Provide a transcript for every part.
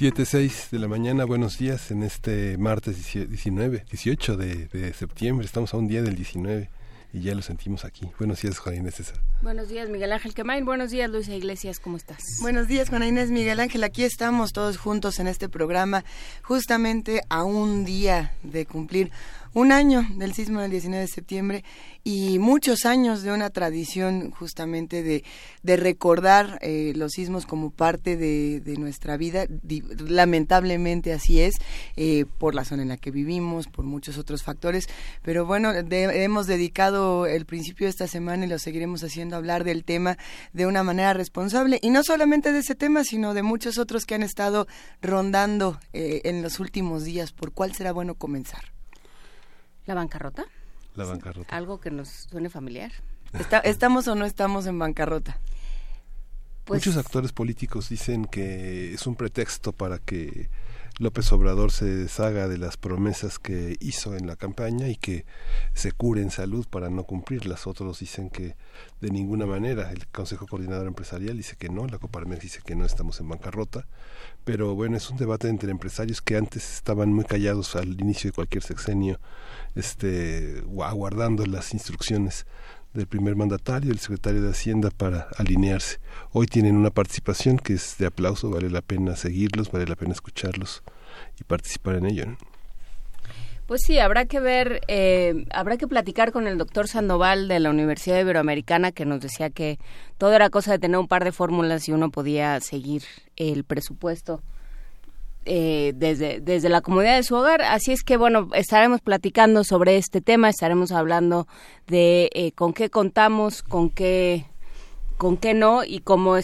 7.6 de la mañana, buenos días en este martes 19, 18 de, de, septiembre, estamos a un día del 19 y ya lo sentimos aquí. Buenos días, Juan Inés César. Buenos días, Miguel Ángel Quemain. Buenos días, Luisa Iglesias, ¿cómo estás? Buenos días, Juana Inés, Miguel Ángel. Aquí estamos todos juntos en este programa, justamente a un día de cumplir un año del sismo del 19 de septiembre y muchos años de una tradición justamente de, de recordar eh, los sismos como parte de, de nuestra vida. lamentablemente así es, eh, por la zona en la que vivimos, por muchos otros factores, pero bueno, hemos dedicado el principio de esta semana y lo seguiremos haciendo hablar del tema de una manera responsable y no solamente de ese tema, sino de muchos otros que han estado rondando eh, en los últimos días. ¿Por cuál será bueno comenzar? ¿La bancarrota? La bancarrota. Algo que nos suene familiar. ¿Estamos o no estamos en bancarrota? Pues Muchos actores políticos dicen que es un pretexto para que López Obrador se deshaga de las promesas que hizo en la campaña y que se cure en salud para no cumplirlas. Otros dicen que de ninguna manera. El Consejo Coordinador Empresarial dice que no, la Coparmex dice que no estamos en bancarrota. Pero bueno, es un debate entre empresarios que antes estaban muy callados al inicio de cualquier sexenio este, aguardando las instrucciones del primer mandatario, del secretario de Hacienda para alinearse. Hoy tienen una participación que es de aplauso, vale la pena seguirlos, vale la pena escucharlos y participar en ello. Pues sí, habrá que ver, eh, habrá que platicar con el doctor Sandoval de la Universidad Iberoamericana que nos decía que todo era cosa de tener un par de fórmulas y uno podía seguir el presupuesto eh, desde, desde la comodidad de su hogar. Así es que, bueno, estaremos platicando sobre este tema, estaremos hablando de eh, con qué contamos, con qué con qué no y cómo,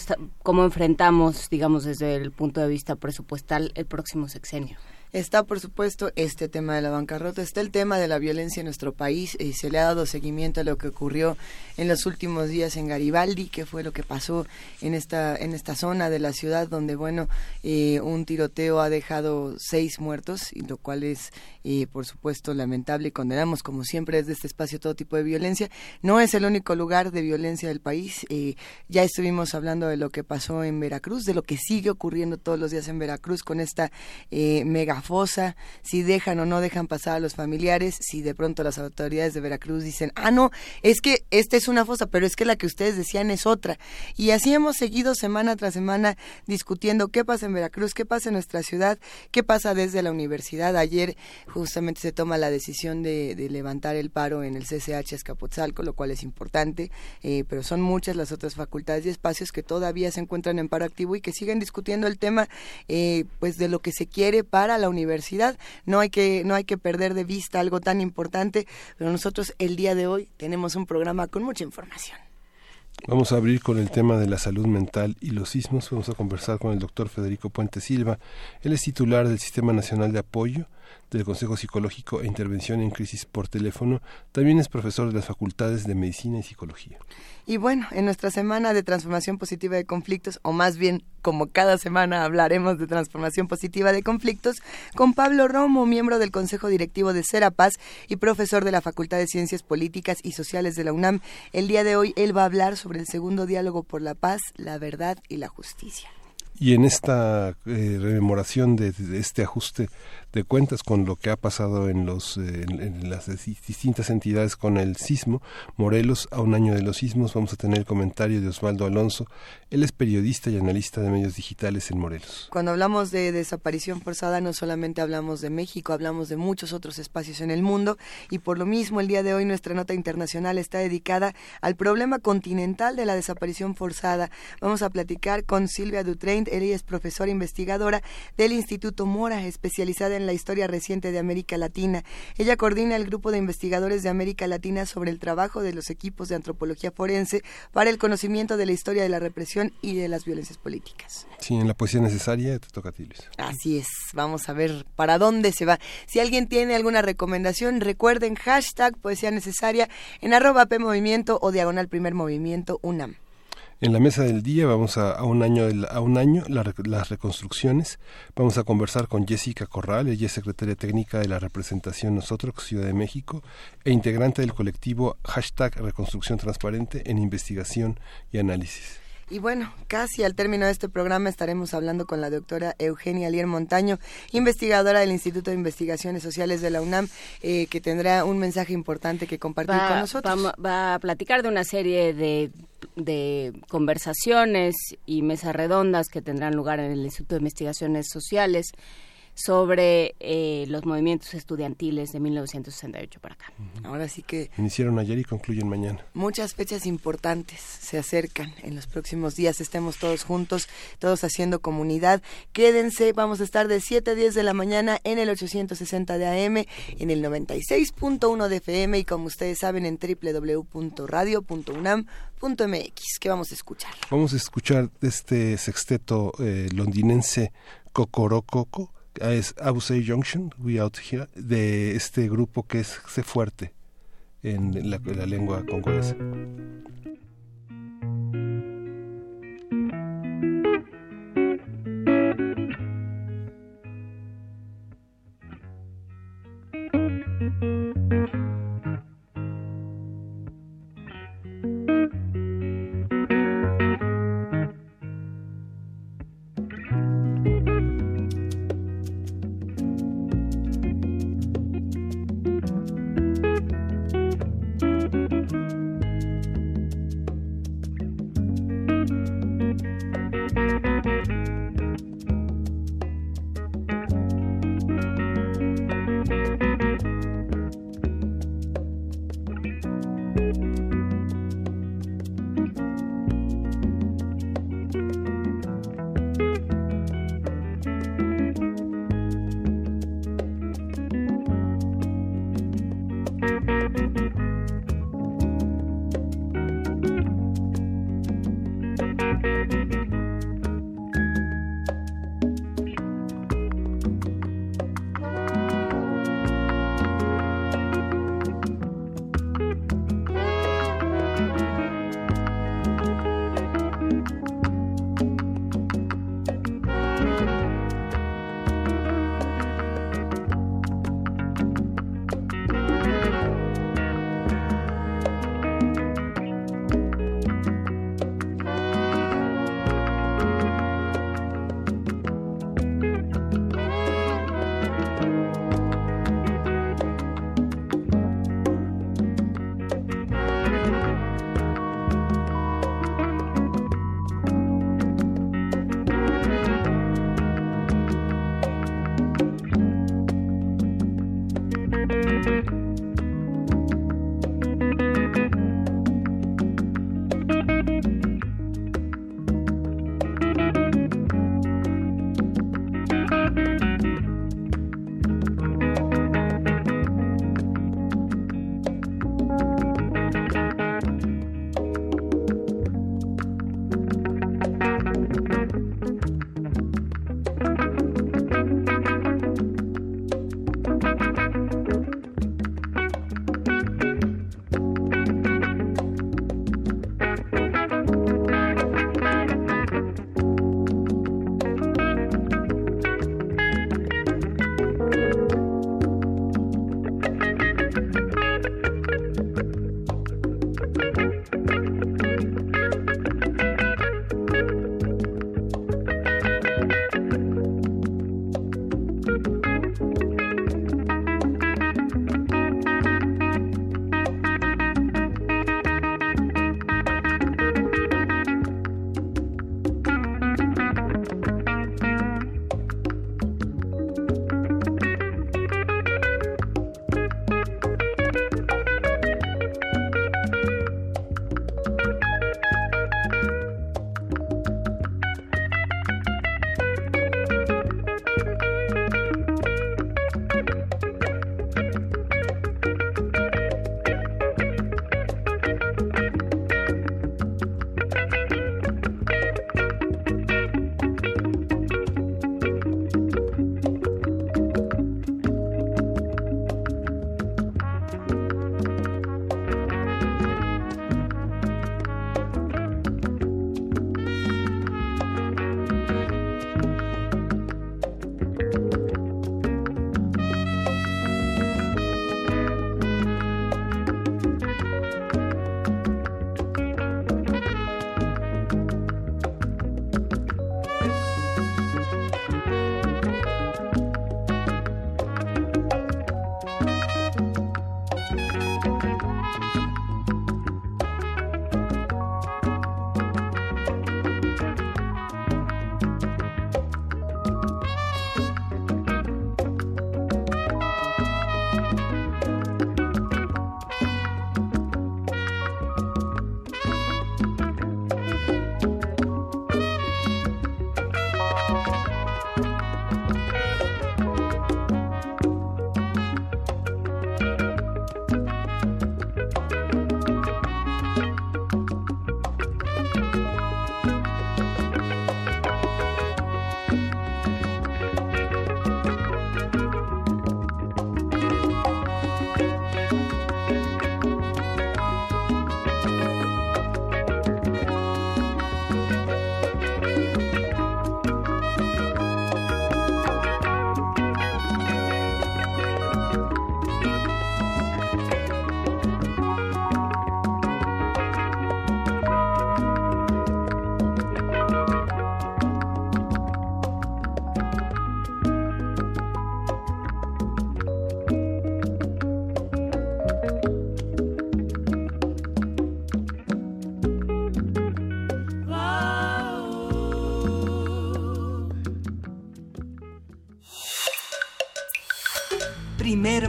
cómo enfrentamos, digamos, desde el punto de vista presupuestal el próximo sexenio. Está, por supuesto, este tema de la bancarrota, está el tema de la violencia en nuestro país y se le ha dado seguimiento a lo que ocurrió en los últimos días en Garibaldi, que fue lo que pasó en esta, en esta zona de la ciudad donde, bueno, eh, un tiroteo ha dejado seis muertos, y lo cual es, eh, por supuesto, lamentable y condenamos, como siempre, desde este espacio todo tipo de violencia. No es el único lugar de violencia del país. Eh, ya estuvimos hablando de lo que pasó en Veracruz, de lo que sigue ocurriendo todos los días en Veracruz con esta mega fosa, si dejan o no dejan pasar a los familiares, si de pronto las autoridades de Veracruz dicen, ah, no, es que esta es una fosa, pero es que la que ustedes decían es otra. Y así hemos seguido semana tras semana discutiendo qué pasa en Veracruz, qué pasa en nuestra ciudad, qué pasa desde la universidad. Ayer justamente se toma la decisión de, levantar el paro en el CCH Escapotzalco, lo cual es importante, eh, pero son muchas las otras facultades y espacios que todavía se encuentran en paro activo y que siguen discutiendo el tema eh, pues de lo que se quiere para la universidad. No hay que no hay que perder de vista algo tan importante, pero nosotros el día de hoy tenemos un programa con mucha información. Vamos a abrir con el tema de la salud mental y los sismos. Vamos a conversar con el doctor Federico Puente Silva. Él es titular del Sistema Nacional de Apoyo del Consejo Psicológico e Intervención en Crisis por Teléfono. También es profesor de las Facultades de Medicina y Psicología. Y bueno, en nuestra semana de transformación positiva de conflictos, o más bien como cada semana hablaremos de transformación positiva de conflictos, con Pablo Romo, miembro del Consejo Directivo de Serapaz y profesor de la Facultad de Ciencias Políticas y Sociales de la UNAM. El día de hoy él va a hablar sobre el segundo diálogo por la paz, la verdad y la justicia. Y en esta eh, rememoración de, este ajuste de cuentas con lo que ha pasado en, los, eh, las distintas entidades con el sismo, Morelos, a un año de los sismos, vamos a tener el comentario de Osvaldo Alonso. Él es periodista y analista de medios digitales en Morelos. Cuando hablamos de desaparición forzada, no solamente hablamos de México, hablamos de muchos otros espacios en el mundo y por lo mismo el día de hoy nuestra nota internacional está dedicada al problema continental de la desaparición forzada. Vamos a platicar con Silvia Dutrain ella es profesora investigadora del Instituto Mora, especializada en la historia reciente de América Latina. Ella coordina el grupo de investigadores de América Latina sobre el trabajo de los equipos de antropología forense para el conocimiento de la historia de la represión y de las violencias políticas. Sí, en la poesía necesaria te toca a ti, Luis. Así es, vamos a ver para dónde se va. Si alguien tiene alguna recomendación, recuerden hashtag poesía necesaria en arroba P Movimiento o diagonal primer movimiento UNAM. En la mesa del día vamos a, un año, a un año las reconstrucciones. Vamos a conversar con Jessica Corral, ella es secretaria técnica de la representación Nosotros, Ciudad de México, e integrante del colectivo hashtag Reconstrucción Transparente en Investigación y Análisis. Y bueno, casi al término de este programa estaremos hablando con la doctora Eugenia Lier Montaño, investigadora del Instituto de Investigaciones Sociales de la UNAM, eh, que tendrá un mensaje importante que compartir con nosotros. Va, a platicar de una serie de, de conversaciones y mesas redondas que tendrán lugar en el Instituto de Investigaciones Sociales sobre eh, los movimientos estudiantiles de 1968 para acá. Ahora sí que... Iniciaron ayer y concluyen mañana. Muchas fechas importantes se acercan en los próximos días. Estemos todos juntos, todos haciendo comunidad. Quédense, vamos a estar de 7 a 10 de la mañana en el 860 de AM, en el 96.1 de FM y como ustedes saben en www.radio.unam.mx. ¿Qué vamos a escuchar? Vamos a escuchar este sexteto eh, londinense Cocorococo es Abusey Junction, We Out Here, de este grupo que es C fuerte en la, la lengua congolesa.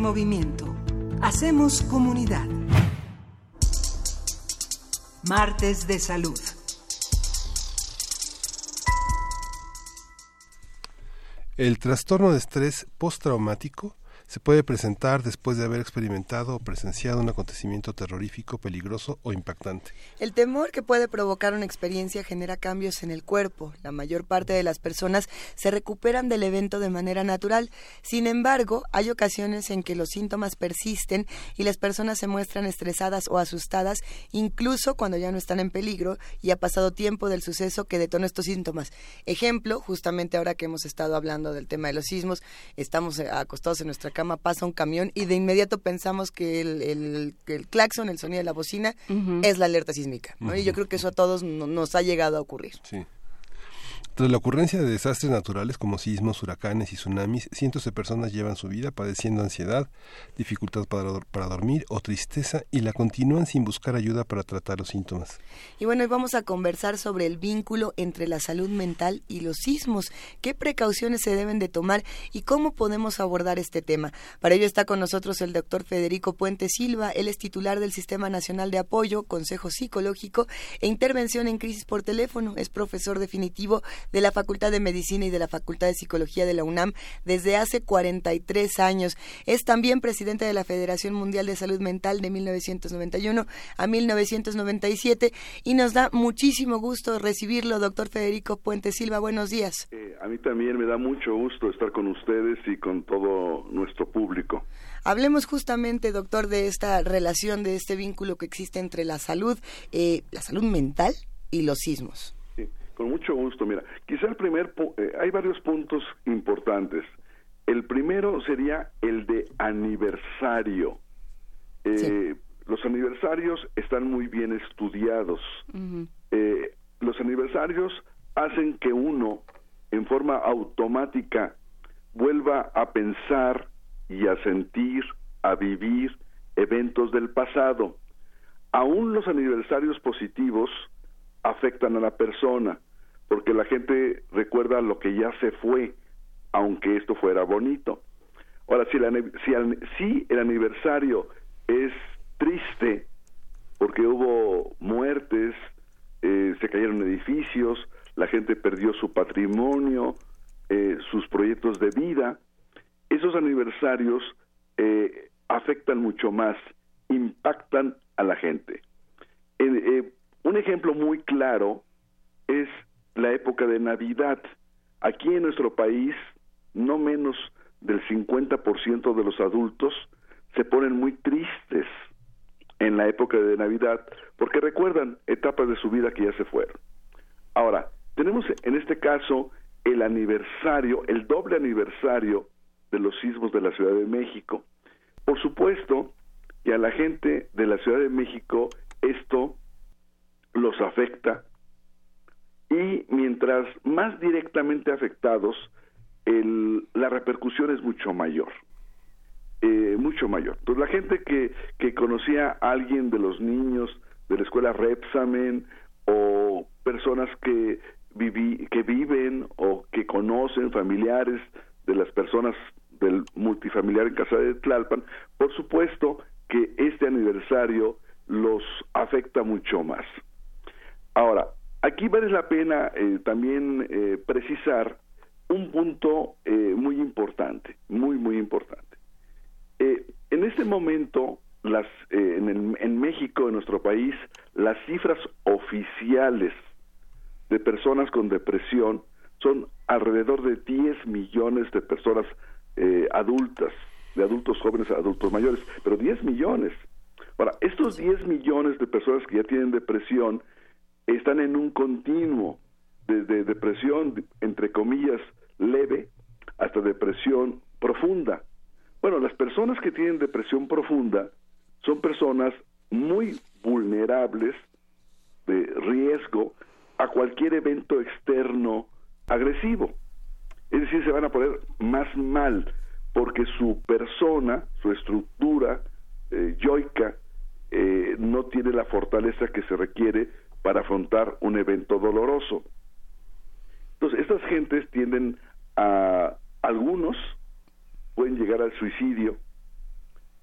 Movimiento. Hacemos comunidad. Martes de salud. El trastorno de estrés postraumático se puede presentar después de haber experimentado o presenciado un acontecimiento terrorífico, peligroso o impactante. El temor que puede provocar una experiencia genera cambios en el cuerpo. La mayor parte de las personas se recuperan del evento de manera natural. Sin embargo, hay ocasiones en que los síntomas persisten y las personas se muestran estresadas o asustadas, incluso cuando ya no están en peligro y ha pasado tiempo del suceso que detonó estos síntomas. Ejemplo, justamente ahora que hemos estado hablando del tema de los sismos, estamos eh, acostados en nuestra cama pasa un camión y de inmediato pensamos que el, el, claxon, el sonido de la bocina, es la alerta sísmica. Y yo creo que eso a todos nos ha llegado a ocurrir. Sí. Tras la ocurrencia de desastres naturales como sismos, huracanes y tsunamis, cientos de personas llevan su vida padeciendo ansiedad, dificultad para, para, dormir o tristeza y la continúan sin buscar ayuda para tratar los síntomas. Y bueno, hoy vamos a conversar sobre el vínculo entre la salud mental y los sismos, qué precauciones se deben de tomar y cómo podemos abordar este tema. Para ello está con nosotros el doctor Federico Puente Silva, él es titular del Sistema Nacional de Apoyo, Consejo Psicológico e Intervención en Crisis por Teléfono, es profesor definitivo de la Facultad de Medicina y de la Facultad de Psicología de la UNAM desde hace 43 años. Es también presidente de la Federación Mundial de Salud Mental de 1991 a 1997 y nos da muchísimo gusto recibirlo, doctor Federico Puente Silva. Buenos días. Eh, a mí también me da mucho gusto estar con ustedes y con todo nuestro público. Hablemos justamente, doctor, de esta relación, de este vínculo que existe entre la salud, eh, la salud mental y los sismos. Con mucho gusto. Mira, quizá el primer, eh, hay varios puntos importantes. El primero sería el de aniversario. Eh, los aniversarios están muy bien estudiados. Eh, los aniversarios hacen que uno, en forma automática, vuelva a pensar y a sentir, a vivir eventos del pasado. Aún los aniversarios positivos afectan a la persona porque la gente recuerda lo que ya se fue, aunque esto fuera bonito. Ahora, si, si, el aniversario es triste, porque hubo muertes, eh, se cayeron edificios, la gente perdió su patrimonio, eh, sus proyectos de vida, esos aniversarios eh, afectan mucho más, impactan a la gente. un ejemplo muy claro es la época de Navidad. Aquí en nuestro país, no menos del 50% de los adultos se ponen muy tristes en la época de Navidad porque recuerdan etapas de su vida que ya se fueron. Ahora, tenemos en este caso el aniversario, el doble aniversario de los sismos de la Ciudad de México. Por supuesto que a la gente de la Ciudad de México esto los afecta y mientras más directamente afectados, el, la repercusión es mucho mayor. Eh, mucho mayor. Entonces, la gente que, que conocía a alguien de los niños de la escuela Repsamen o personas que, viví, que viven o que conocen familiares de las personas del multifamiliar en casa de Tlalpan, por supuesto que este aniversario los afecta mucho más. Ahora, Aquí vale la pena eh, también eh, precisar un punto eh, muy importante, muy, muy importante. en este momento, las, en, en México, en nuestro país, las cifras oficiales de personas con depresión son alrededor de 10 millones de personas adultas, de adultos jóvenes a adultos mayores, pero 10 millones. Ahora, estos 10 millones de personas que ya tienen depresión están en un continuo desde depresión, entre comillas, leve, hasta depresión profunda. Bueno, las personas que tienen depresión profunda son personas muy vulnerables de riesgo a cualquier evento externo agresivo. Es decir, se van a poner más mal porque su persona, su estructura eh, yoica, eh, no tiene la fortaleza que se requiere para afrontar un evento doloroso. Entonces, estas gentes tienden a, algunos pueden llegar al suicidio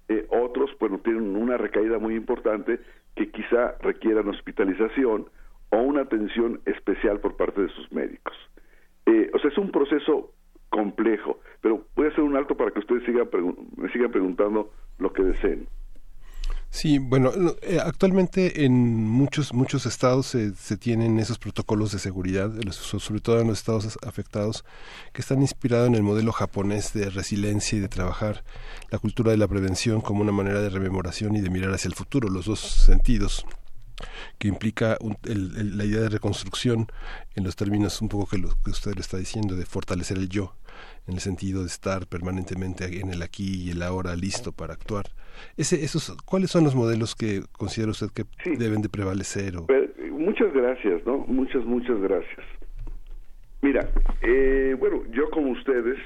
eh, otros, bueno, tienen una recaída muy importante que quizá requieran hospitalización o una atención especial por parte de sus médicos. Eh, o sea, es un proceso complejo, pero voy a hacer un alto para que ustedes sigan me sigan preguntando lo que deseen. Sí, bueno, eh, actualmente en muchos muchos estados se, se, tienen esos protocolos de seguridad, sobre todo en los estados afectados, que están inspirados en el modelo japonés de resiliencia y de trabajar la cultura de la prevención como una manera de rememoración y de mirar hacia el futuro, los dos sentidos que implica la idea de reconstrucción en los términos un poco que, lo, que usted le está diciendo, de fortalecer el yo, en el sentido de estar permanentemente en el aquí y el ahora listo para actuar. Ese, esos, ¿Cuáles son los modelos que considera usted que deben de prevalecer? O... muchas gracias, ¿no? Muchas, muchas gracias. Mira, eh, bueno, yo como ustedes,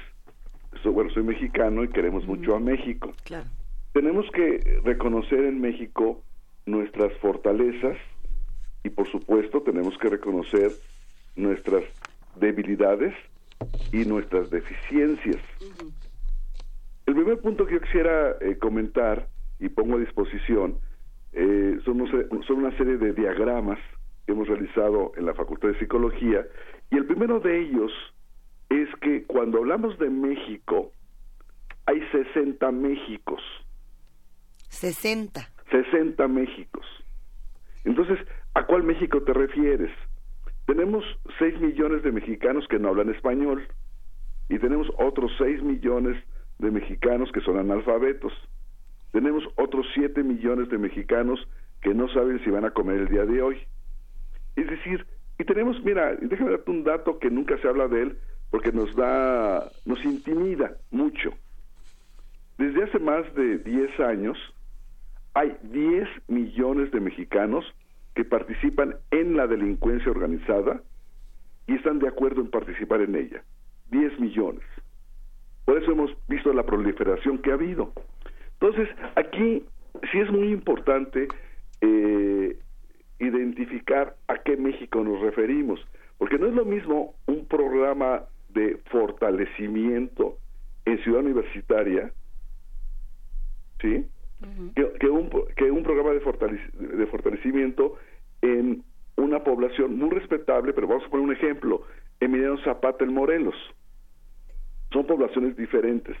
bueno, soy mexicano y queremos mucho a México. Claro. Tenemos que reconocer en México nuestras fortalezas y por supuesto tenemos que reconocer nuestras debilidades y nuestras deficiencias. El primer punto que yo quisiera eh, comentar y pongo a disposición eh, son, son una serie de diagramas que hemos realizado en la Facultad de Psicología y el primero de ellos es que cuando hablamos de México hay 60 Méxicos. 60. 60 Méxicos. Entonces, ¿a cuál México te refieres? Tenemos 6 millones de mexicanos que no hablan español y tenemos otros 6 millones de mexicanos que son analfabetos. Tenemos otros 7 millones de mexicanos que no saben si van a comer el día de hoy. Es decir, y tenemos, mira, déjame darte un dato que nunca se habla de él porque nos da, nos intimida mucho. Desde hace más de 10 años hay 10 millones de mexicanos que participan en la delincuencia organizada y están de acuerdo en participar en ella. 10 millones. Por eso hemos visto la proliferación que ha habido. Entonces, aquí sí es muy importante eh, identificar a qué México nos referimos, porque no es lo mismo un programa de fortalecimiento en Ciudad Universitaria, ¿sí? que, un, que un programa de, de fortalecimiento en una población muy respetable, pero vamos a poner un ejemplo, Emiliano Zapata en Morelos. Son poblaciones diferentes,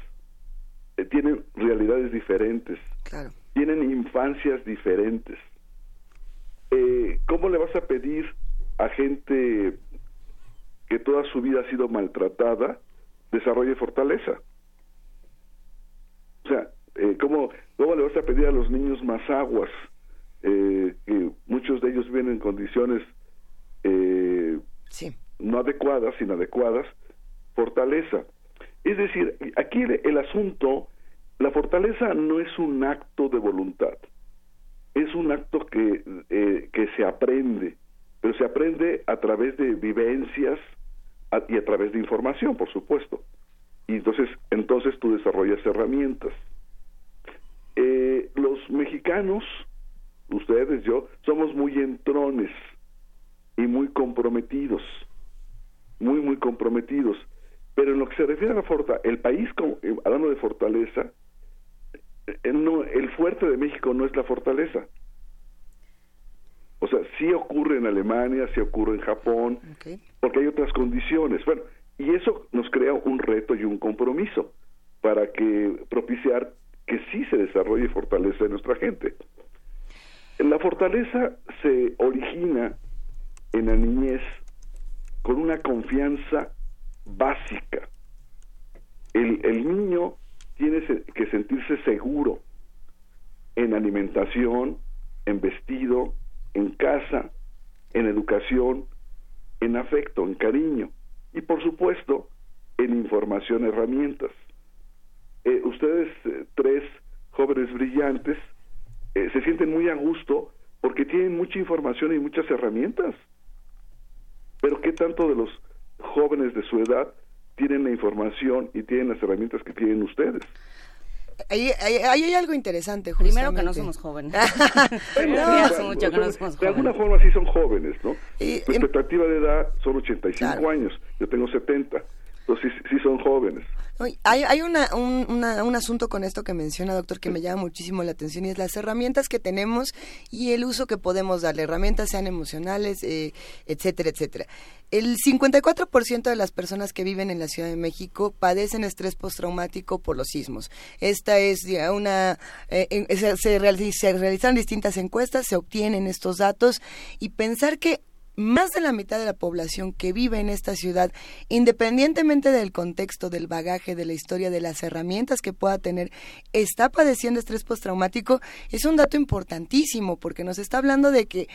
eh, tienen realidades diferentes, tienen infancias diferentes. Eh, ¿Cómo le vas a pedir a gente que toda su vida ha sido maltratada desarrolle fortaleza? O sea, eh, ¿cómo, ¿cómo le vas a pedir a los niños más aguas? Eh, que muchos de ellos viven en condiciones eh, no adecuadas, inadecuadas, fortaleza. Es decir, aquí el, asunto, la fortaleza no es un acto de voluntad, es un acto que, eh, que se aprende, pero se aprende a través de vivencias y a través de información, por supuesto. Y entonces, entonces tú desarrollas herramientas. los mexicanos ustedes, yo, somos muy entrones y muy comprometidos, muy, muy comprometidos. Pero en lo que se refiere a la fortaleza, el país, eh, hablando de fortaleza, eh, el fuerte de México no es la fortaleza. O sea, sí ocurre en Alemania, sí ocurre en Japón, porque hay otras condiciones. Bueno, y eso nos crea un reto y un compromiso para que propiciar que sí se desarrolle fortaleza en nuestra gente. La fortaleza se origina en la niñez con una confianza básica. El, niño tiene que sentirse seguro en alimentación, en vestido, en casa, en educación, en afecto, en cariño y por supuesto en información, herramientas. Eh, ustedes eh, tres jóvenes brillantes eh, se sienten muy a gusto porque tienen mucha información y muchas herramientas. Pero ¿qué tanto de los jóvenes de su edad tienen la información y tienen las herramientas que tienen ustedes? Ahí, hay algo interesante. Primero que no somos jóvenes. De alguna forma sí son jóvenes, ¿no? Su expectativa de edad son 85 años, yo tengo 70, entonces sí, son jóvenes. Hay, hay una, un, un, asunto con esto que menciona, doctor, que me llama muchísimo la atención y es las herramientas que tenemos y el uso que podemos darle. Herramientas sean emocionales, eh, etcétera, etcétera. El 54% de las personas que viven en la Ciudad de México padecen estrés postraumático por los sismos. Esta es una... Eh, se, se, se realizan distintas encuestas, se obtienen estos datos y pensar que más de la mitad de la población que vive en esta ciudad, independientemente del contexto, del bagaje, de la historia, de las herramientas que pueda tener, está padeciendo estrés postraumático, es un dato importantísimo porque nos está hablando de que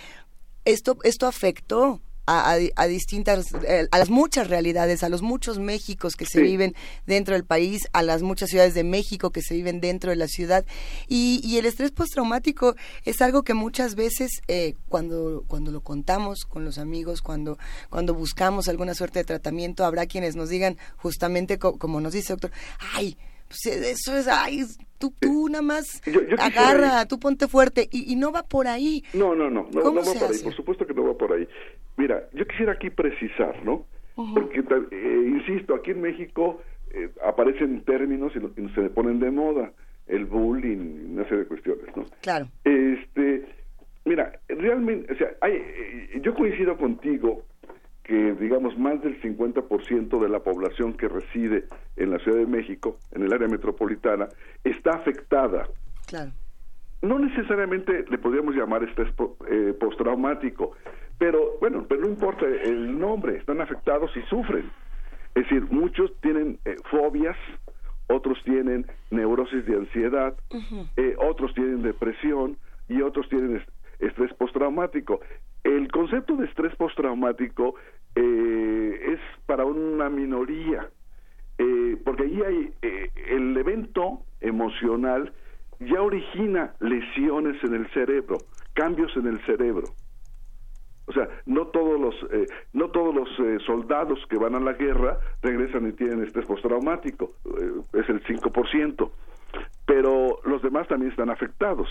esto, esto afectó a, distintas, eh, a las muchas realidades, a los muchos Méxicos que se viven dentro del país, a las muchas ciudades de México que se viven dentro de la ciudad. Y, y el estrés postraumático es algo que muchas veces eh, cuando, cuando lo contamos con los amigos, cuando, cuando buscamos alguna suerte de tratamiento, habrá quienes nos digan justamente como nos dice doctor, ay, pues eso es, ay, tú, tú nada más agarra, tú ponte fuerte y, y, no va por ahí. No, no, no, no, no va por ahí, por supuesto que no va por ahí. Mira, yo quisiera aquí precisar, ¿no? Porque, eh, insisto, aquí en México eh, aparecen términos y, se ponen de moda, el bullying, una serie de cuestiones, ¿no? Claro. Este, mira, realmente, o sea, hay, eh, yo coincido contigo que, digamos, más del 50% de la población que reside en la Ciudad de México, en el área metropolitana, está afectada. Claro. No necesariamente le podríamos llamar estrés postraumático, pero bueno, pero no importa el nombre, están afectados y sufren. Es decir, muchos tienen eh, fobias, otros tienen neurosis de ansiedad, eh, otros tienen depresión y otros tienen estrés postraumático. El concepto de estrés postraumático eh, es para una minoría, porque ahí hay el evento emocional ya origina lesiones en el cerebro, cambios en el cerebro. O sea, no todos los, eh, no todos los eh, soldados que van a la guerra regresan y tienen estrés postraumático, eh, es el 5%, pero los demás también están afectados.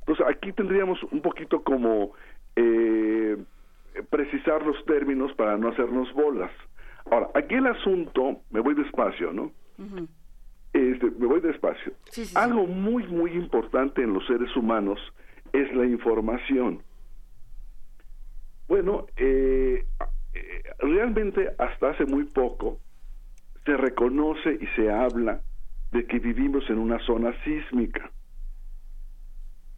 Entonces, aquí tendríamos un poquito como precisar los términos para no hacernos bolas. Ahora, aquí el asunto, me voy despacio, ¿no? este, me voy despacio. Algo muy, muy importante en los seres humanos es la información. Bueno, eh, eh, realmente hasta hace muy poco se reconoce y se habla de que vivimos en una zona sísmica.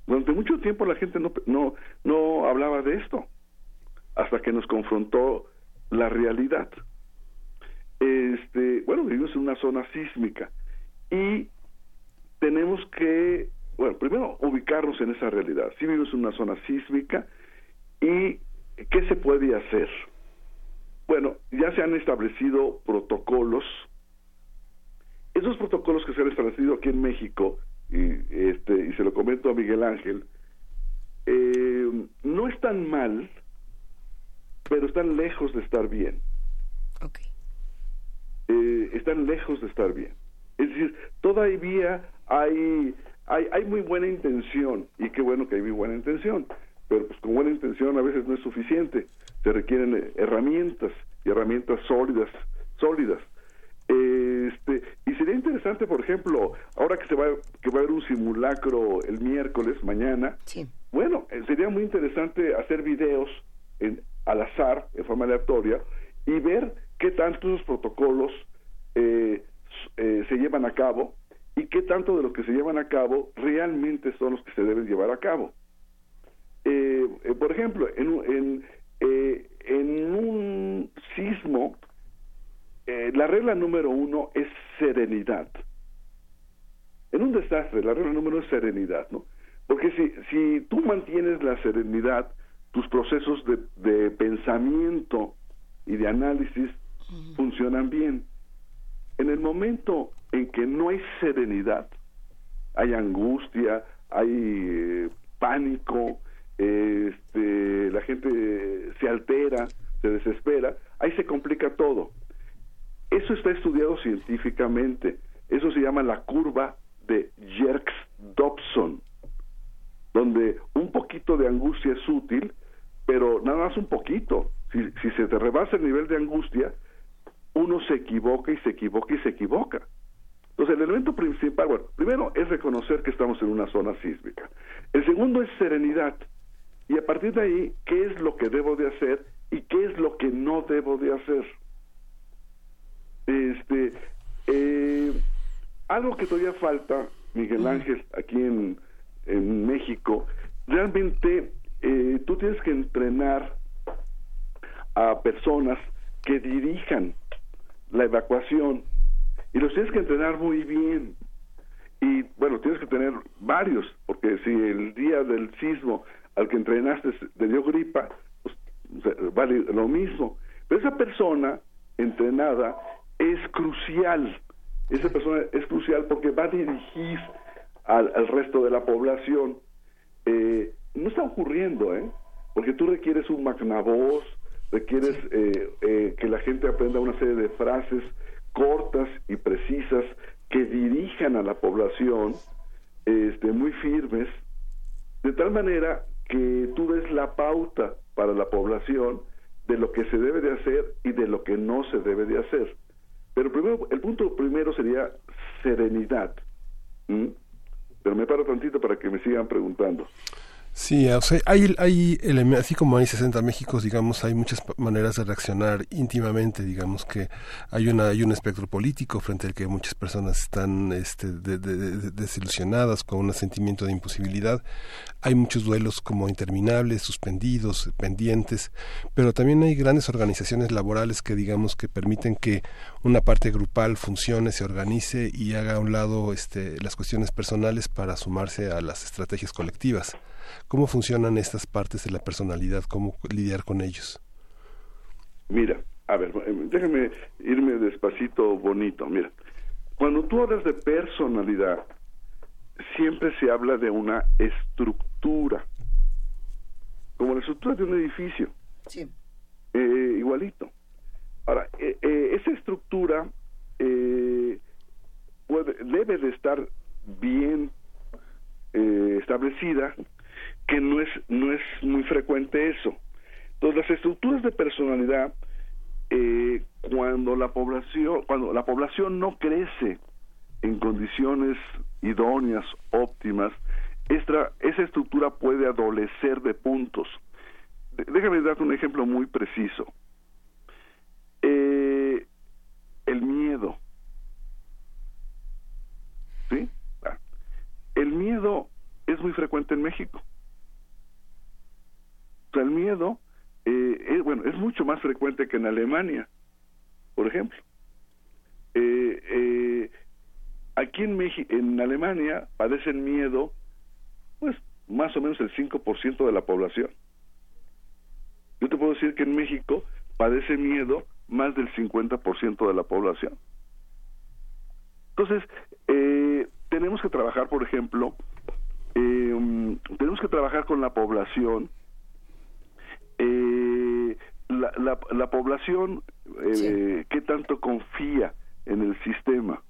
Durante mucho tiempo la gente no, no, no hablaba de esto, hasta que nos confrontó la realidad. Este, bueno, vivimos en una zona sísmica y tenemos que, bueno, primero ubicarnos en esa realidad. Sí vivimos en una zona sísmica y ¿Qué se puede hacer? Bueno, ya se han establecido protocolos. Esos protocolos que se han establecido aquí en México, y, este, y se lo comento a Miguel Ángel, eh, no están mal, pero están lejos de estar bien. Okay. Eh, están lejos de estar bien. Es decir, todavía hay, hay, hay muy buena intención, y qué bueno que hay muy buena intención, pero pues con buena intención a veces no es suficiente, se requieren eh, herramientas y herramientas sólidas, sólidas. Este, y sería interesante, por ejemplo, ahora que se va que va a haber un simulacro el miércoles mañana, bueno, eh, sería muy interesante hacer videos en, al azar, en forma aleatoria, y ver qué tanto esos protocolos eh, se llevan a cabo y qué tanto de lo que se llevan a cabo realmente son los que se deben llevar a cabo. Eh, eh, por ejemplo, en, en, eh, en un sismo, la regla número uno es serenidad. En un desastre, la regla número uno es serenidad, ¿no? Porque si, si tú mantienes la serenidad, tus procesos de, de pensamiento y de análisis funcionan bien. En el momento en que no hay serenidad, hay angustia, hay pánico, este, la gente se altera, se desespera, ahí se complica todo. Eso está estudiado científicamente. Eso se llama la curva de Yerkes-Dobson, donde un poquito de angustia es útil, pero nada más un poquito. Si, se te rebasa el nivel de angustia, uno se equivoca y se equivoca y se equivoca. Entonces, el elemento principal, bueno, primero es reconocer que estamos en una zona sísmica. El segundo es serenidad. Y a partir de ahí, ¿qué es lo que debo de hacer y qué es lo que no debo de hacer? Este, eh, algo que todavía falta, Miguel Ángel, aquí en, en México, realmente eh, tú tienes que entrenar a personas que dirijan la evacuación y los tienes que entrenar muy bien. Y bueno, tienes que tener varios, porque si el día del sismo al que entrenaste le dio gripa, pues vale lo mismo. Pero esa persona entrenada es crucial. Esa persona es crucial porque va a dirigir al, resto de la población. Eh, no está ocurriendo, ¿eh? Porque tú requieres un magnavoz, requieres eh, eh, que la gente aprenda una serie de frases cortas y precisas que dirijan a la población, este, muy firmes, de tal manera que tú des la pauta para la población de lo que se debe de hacer y de lo que no se debe de hacer. Pero primero, el punto primero sería serenidad. Pero me paro tantito para que me sigan preguntando. Sí, o sea, hay, hay así como hay 60 Méxicos, digamos, hay muchas maneras de reaccionar íntimamente, digamos que hay una hay un espectro político frente al que muchas personas están este, desilusionadas con un sentimiento de imposibilidad. Hay muchos duelos como interminables, suspendidos, pendientes, pero también hay grandes organizaciones laborales que digamos que permiten que una parte grupal funcione, se organice y haga a un lado este, las cuestiones personales para sumarse a las estrategias colectivas. ¿Cómo funcionan estas partes de la personalidad? ¿Cómo lidiar con ellos? Mira, a ver, déjame irme despacito bonito. Mira, cuando tú hablas de personalidad, siempre se habla de una estructura, como la estructura de un edificio. Sí. Eh, igualito. Ahora, eh, eh, esa estructura puede, debe de estar bien establecida que no es, no es muy frecuente eso. Entonces, las estructuras de personalidad, eh, cuando la población, cuando la población no crece en condiciones idóneas, óptimas, esa estructura puede adolecer de puntos. Déjame darte un ejemplo muy preciso. Eh, el miedo. ¿Sí? Ah. El miedo es muy frecuente en México el miedo, eh, es, bueno, es mucho más frecuente que en Alemania, por ejemplo. Eh, eh, aquí en, México, en Alemania padecen miedo, pues más o menos el 5% de la población. Yo te puedo decir que en México padece miedo más del 50% de la población. Entonces, tenemos que trabajar, por ejemplo, um, tenemos que trabajar con la población eh, la, la, la, población eh, qué tanto confía en el sistema.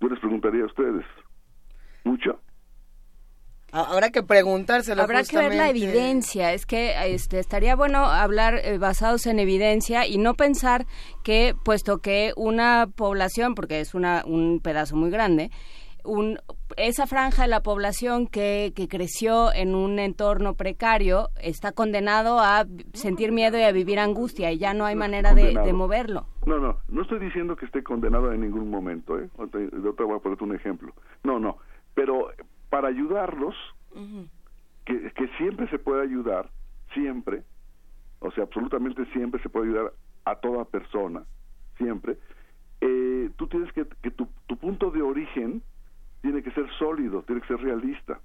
Yo les preguntaría a ustedes, ¿mucho? Habrá que preguntárselo. Habrá que ver la evidencia. Es que este, estaría bueno hablar eh, basados en evidencia y no pensar que, puesto que una población, porque es una, un pedazo muy grande, un, esa franja de la población que, que, creció en un entorno precario está condenado a sentir miedo y a vivir angustia y ya no hay manera de, moverlo. No, no, no estoy diciendo que esté condenado en ningún momento, ¿eh? Yo te voy a poner un ejemplo. No, no, pero para ayudarlos, que, que siempre se puede ayudar, siempre, o sea, absolutamente siempre se puede ayudar a toda persona, siempre, eh, tú tienes que, que tu, tu punto de origen tiene que ser sólido, tiene que ser realista.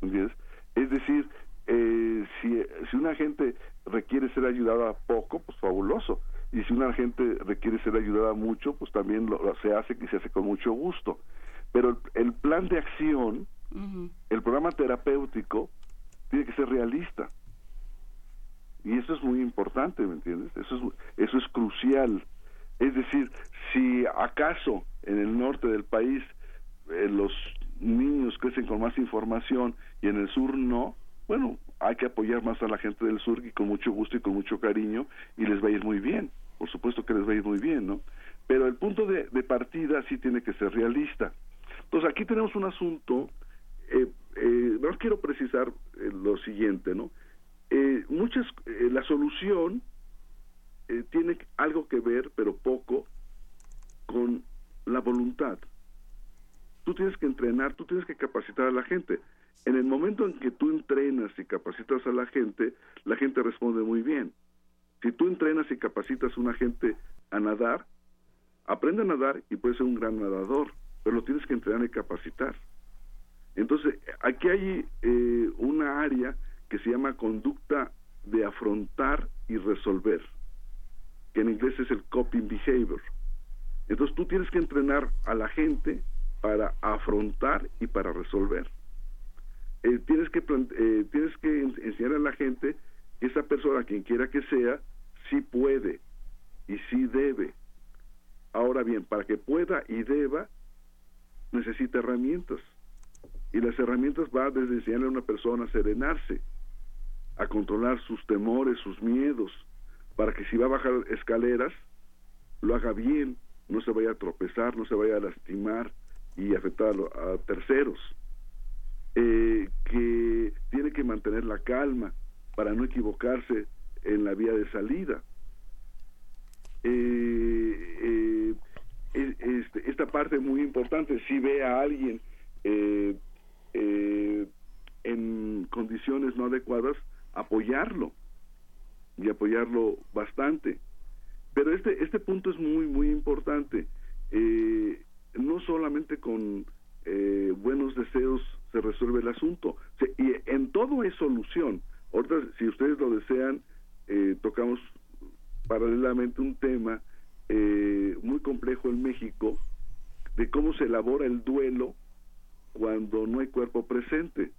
¿Entiendes? Es decir, eh, si, si una gente requiere ser ayudada poco, pues fabuloso. Y si una gente requiere ser ayudada mucho, pues también lo, se hace y se hace con mucho gusto. Pero el, plan de acción, el programa terapéutico, tiene que ser realista. Y eso es muy importante, ¿me entiendes? Eso es, eso es crucial. Es decir, si acaso en el norte del país eh, los niños crecen con más información y en el sur no, bueno, hay que apoyar más a la gente del sur y con mucho gusto y con mucho cariño y les va a ir muy bien, por supuesto que les va a ir muy bien, ¿no? pero el punto de, partida sí tiene que ser realista. Entonces aquí tenemos un asunto, eh, eh, quiero precisar eh, lo siguiente, ¿no? Muchas, la solución tiene algo que ver, pero poco, con la voluntad. Tú tienes que entrenar, tú tienes que capacitar a la gente. En el momento en que tú entrenas y capacitas a la gente, la gente responde muy bien. Si tú entrenas y capacitas a una gente a nadar, aprende a nadar y puede ser un gran nadador, pero lo tienes que entrenar y capacitar. Entonces, aquí hay eh, una área que se llama conducta de afrontar y resolver, que en inglés es el coping behavior. Entonces tú tienes que entrenar a la gente para afrontar y para resolver. Eh, tienes que eh, tienes que enseñar a la gente que esa persona, quien quiera que sea, sí puede y sí debe Ahora bien, para que pueda y deba, necesita herramientas. Y las herramientas van desde enseñarle a una persona a serenarse, a controlar sus temores, sus miedos, para que si va a bajar escaleras, lo haga bien, no se vaya a tropezar, no se vaya a lastimar y afectar a, terceros. Eh, que tiene que mantener la calma para no equivocarse en la vía de salida. Eh, eh, este, esta parte muy importante, si ve a alguien eh, en condiciones no adecuadas, apoyarlo y apoyarlo bastante. Pero este, este punto es muy, muy importante. Eh, no solamente con buenos deseos se resuelve el asunto. y en todo hay solución. Ahorita, si ustedes lo desean, tocamos paralelamente un tema eh, muy complejo en México de cómo se elabora el duelo cuando no hay cuerpo presente.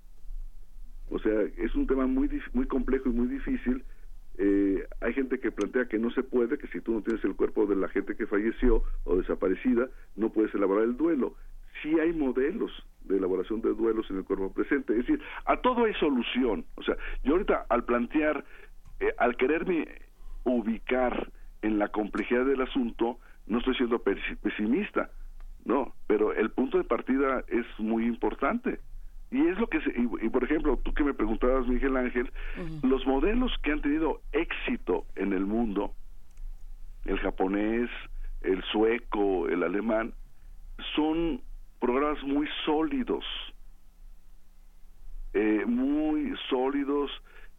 O sea, es un tema muy muy complejo y muy difícil. Eh, hay gente que plantea que no se puede, que si tú no tienes el cuerpo de la gente que falleció o desaparecida, no puedes elaborar el duelo. Sí hay modelos de elaboración de duelos en el cuerpo presente. Es decir, a todo hay solución. O sea, yo ahorita al plantear, eh, al quererme ubicar en la complejidad del asunto, no estoy siendo pesimista, no, pero el punto de partida es muy importante. Y es lo que, y, por ejemplo, tú que me preguntabas, Miguel Ángel, los modelos que han tenido éxito en el mundo, el japonés, el sueco, el alemán, son programas muy sólidos, eh, muy sólidos,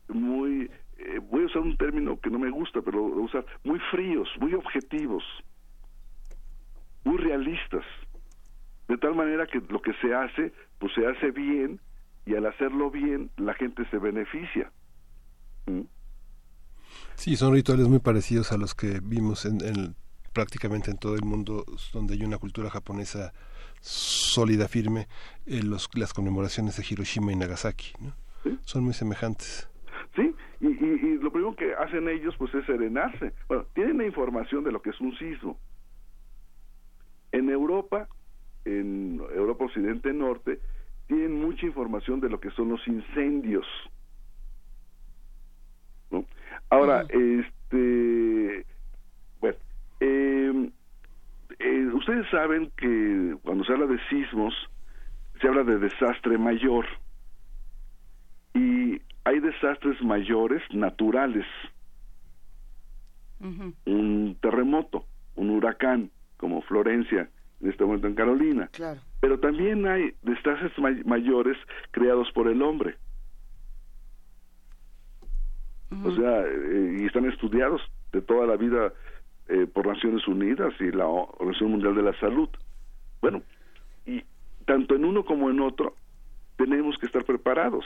muy eh, voy a usar un término que no me gusta, pero voy a usar muy fríos, muy objetivos, muy realistas, de tal manera que lo que se hace, pues se hace bien y al hacerlo bien la gente se beneficia. ¿Mm? Sí, son rituales muy parecidos a los que vimos en, prácticamente en todo el mundo donde hay una cultura japonesa sólida, firme, en eh, los, las conmemoraciones de Hiroshima y Nagasaki. ¿no? Son muy semejantes. Sí, y, y, lo primero que hacen ellos pues es serenarse. Bueno, tienen la información de lo que es un sismo. En Europa, en Europa Occidente Norte, tienen mucha información de lo que son los incendios. ¿no? Ahora, este, bueno, em, eh, ustedes saben que cuando se habla de sismos, se habla de desastre mayor. Y hay desastres mayores naturales. Un terremoto, un huracán, como Florencia, en este momento en Carolina. Pero también hay desastres mayores creados por el hombre. O sea, eh, y están estudiados de toda la vida eh, por Naciones Unidas y la Organización Mundial de la Salud. Bueno, y tanto en uno como en otro tenemos que estar preparados.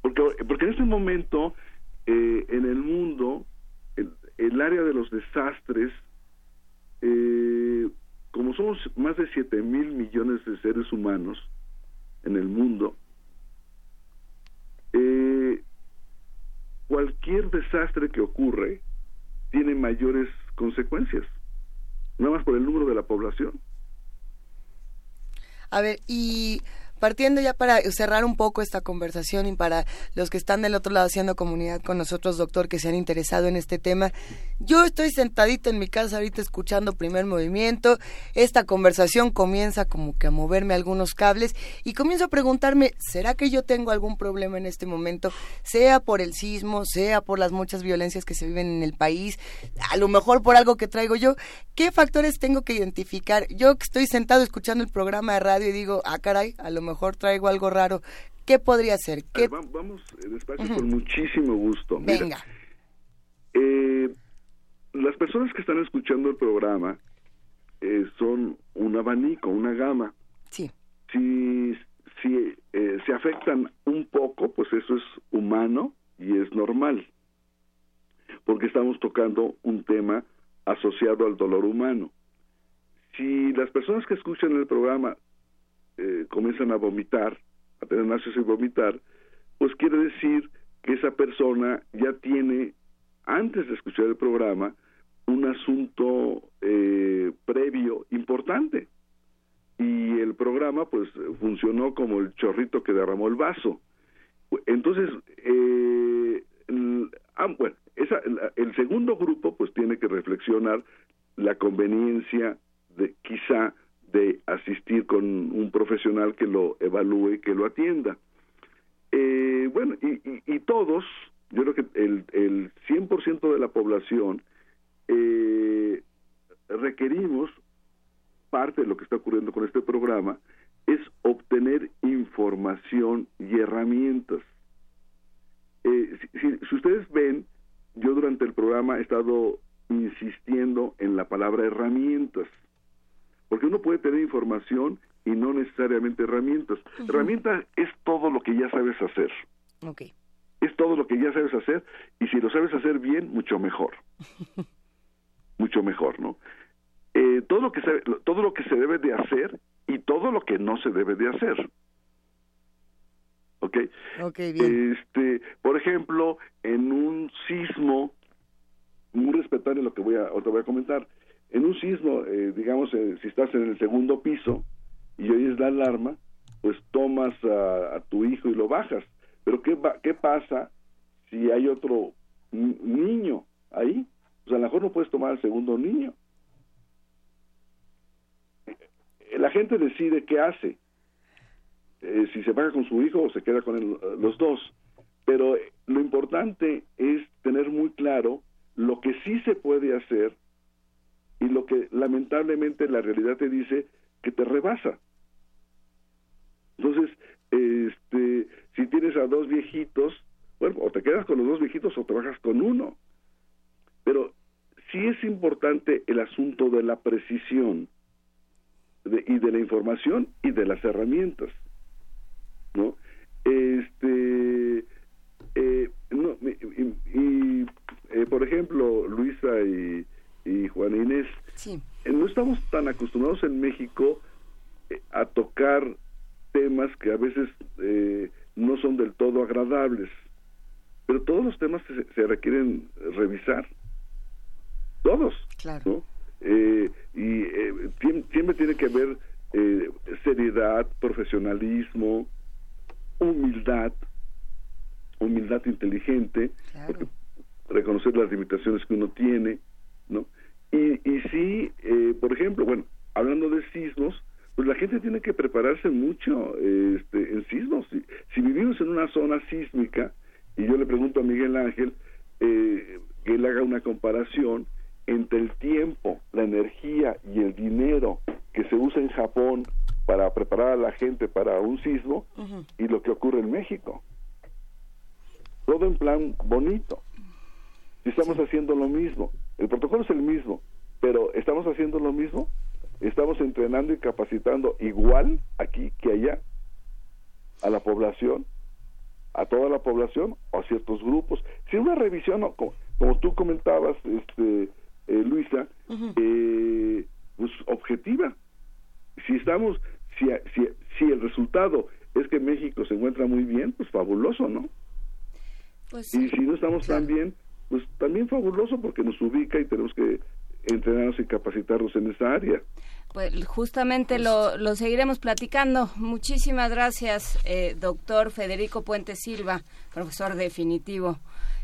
Porque, porque en este momento, eh, en el mundo, el, área de los desastres, eh, como somos más de 7 mil millones de seres humanos en el mundo, eh, cualquier desastre que ocurre tiene mayores consecuencias, nada más por el número de la población. A ver, y partiendo ya para cerrar un poco esta conversación y para los que están del otro lado haciendo comunidad con nosotros, doctor, que se han interesado en este tema, yo estoy sentadita en mi casa ahorita escuchando primer movimiento, esta conversación comienza como que a moverme algunos cables y comienzo a preguntarme, ¿será que yo tengo algún problema en este momento? Sea por el sismo, sea por las muchas violencias que se viven en el país, a lo mejor por algo que traigo yo, ¿qué factores tengo que identificar? Yo estoy sentado escuchando el programa de radio y digo, ah, caray, a lo mejor traigo algo raro. ¿Qué podría ser? ¿Qué... vamos eh, despacio con muchísimo gusto. Venga. eh, las personas que están escuchando el programa eh, son un abanico, una gama. Sí. Si, si eh, se afectan un poco, pues eso es humano y es normal, porque estamos tocando un tema asociado al dolor humano. Si las personas que escuchan el programa eh, comienzan a vomitar, a tener náuseas y vomitar, pues quiere decir que esa persona ya tiene, antes de escuchar el programa, un asunto eh, previo importante. Y el programa, pues, funcionó como el chorrito que derramó el vaso. Entonces, eh, el, ah, bueno, esa, el segundo grupo, pues, tiene que reflexionar la conveniencia de quizá de asistir con un profesional que lo evalúe, que lo atienda. Eh, bueno, y, y, todos, yo creo que el, el 100% de la población eh, requerimos, parte de lo que está ocurriendo con este programa, es obtener información y herramientas. Eh, si, si, si ustedes ven, yo durante el programa he estado insistiendo en la palabra herramientas porque uno puede tener información y no necesariamente herramientas. Uh -huh. Herramienta es todo lo que ya sabes hacer. Okay. Es todo lo que ya sabes hacer y si lo sabes hacer bien, mucho mejor. mucho mejor, ¿no? Eh, todo lo que se, todo lo que se debe de hacer y todo lo que no se debe de hacer. ¿Ok? okay bien. Este, por ejemplo, en un sismo, muy respetable lo que voy a, te voy a comentar, en un sismo, eh, digamos, eh, si estás en el segundo piso y oyes la alarma, pues tomas a, tu hijo y lo bajas. Pero ¿qué, ¿qué pasa si hay otro niño ahí? Pues a lo mejor no puedes tomar al segundo niño. La gente decide qué hace, eh, si se baja con su hijo o se queda con el, los dos. Pero lo importante es tener muy claro lo que sí se puede hacer y lo que lamentablemente la realidad te dice que te rebasa. Entonces, este, si tienes a dos viejitos, bueno, o te quedas con los dos viejitos o te bajas con uno. Pero sí es importante el asunto de la precisión de, y de la información y de las herramientas, ¿no? Este, eh, no, y, y eh, por ejemplo, Luisa y y Juana Inés, sí. eh, no estamos tan acostumbrados en México eh, a tocar temas que a veces eh, no son del todo agradables, pero todos los temas se, se requieren revisar, todos, claro. ¿no? Eh, y siempre tiene que haber seriedad, profesionalismo, humildad, humildad inteligente, claro. porque reconocer las limitaciones que uno tiene, ¿no? Y, y sí, eh, por ejemplo, bueno, hablando de sismos, pues la gente tiene que prepararse mucho este, en sismos. Si, si, vivimos en una zona sísmica, y yo le pregunto a Miguel Ángel eh, que él haga una comparación entre el tiempo, la energía y el dinero que se usa en Japón para preparar a la gente para un sismo uh -huh. y lo que ocurre en México. Todo en plan bonito. Si estamos sí. haciendo lo mismo, el protocolo es el mismo, pero ¿estamos haciendo lo mismo? ¿Estamos entrenando y capacitando igual aquí que allá a la población? ¿A toda la población o a ciertos grupos? Si una revisión, como, como tú comentabas, este, eh, Luisa, uh -huh. eh, pues objetiva. Si estamos, si, si, si el resultado es que México se encuentra muy bien, pues fabuloso, ¿no? Pues. Y si no estamos claro. tan bien, pues también fabuloso porque nos ubica y tenemos que entrenarnos y capacitarnos en esa área. Pues justamente lo, lo seguiremos platicando. Muchísimas gracias, eh, doctor Federico Puente Silva, profesor definitivo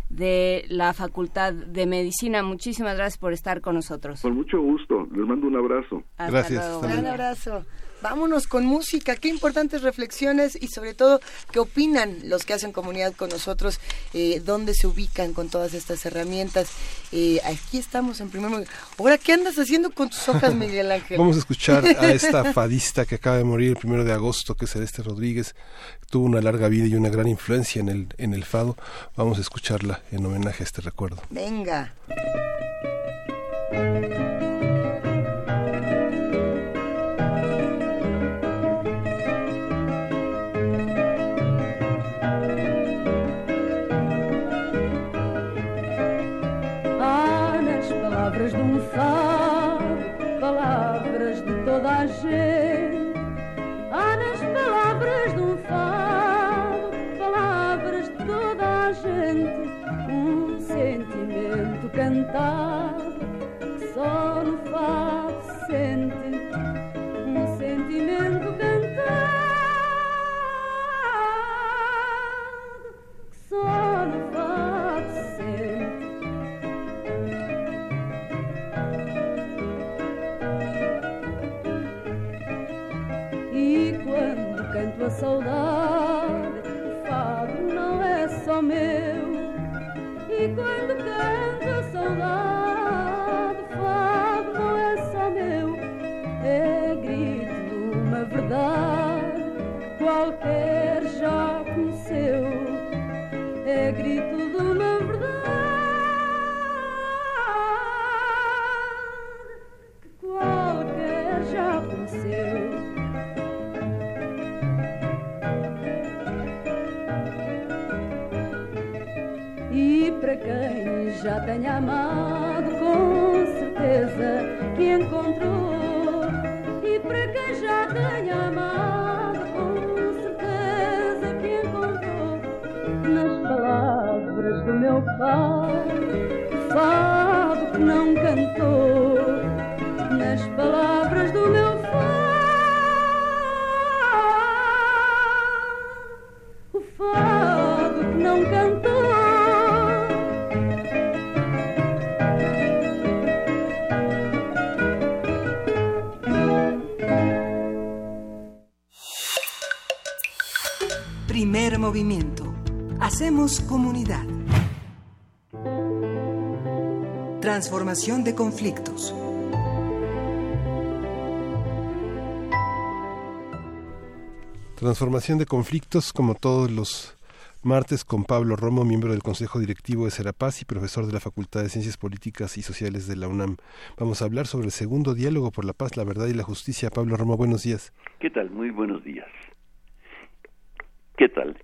de la Facultad de Medicina. Muchísimas gracias por estar con nosotros. Con mucho gusto. Les mando un abrazo. gracias. Un abrazo. Vámonos con música, qué importantes reflexiones y sobre todo qué opinan los que hacen comunidad con nosotros, eh, dónde se ubican con todas estas herramientas. Eh, aquí estamos en primer momento. Ahora, ¿qué andas haciendo con tus hojas, Miguel Ángel? Vamos a escuchar a esta fadista que acaba de morir el primero de agosto, que es Celeste Rodríguez. Tuvo una larga vida y una gran influencia en el, en el fado. Vamos a escucharla en homenaje a este recuerdo. Venga. Saudade, o fado não é só meu. E quando já conheceu. É grito de uma verdade que qualquer já conheceu. E para quem já tenha amado, com certeza que encontrou. E para quem já tenha amado, fado, fado que não cantou. Nas palavras do meu fado, o fado que não cantou. Primer movimiento. Hacemos comunidad. Transformación de conflictos. Transformación de conflictos, como todos los martes, con Pablo Romo, miembro del Consejo Directivo de Serapaz y profesor de la Facultad de Ciencias Políticas y Sociales de la UNAM. Vamos a hablar sobre el segundo diálogo por la paz, la verdad y la justicia. Pablo Romo, buenos días. ¿Qué tal? Muy buenos días. ¿Qué tal?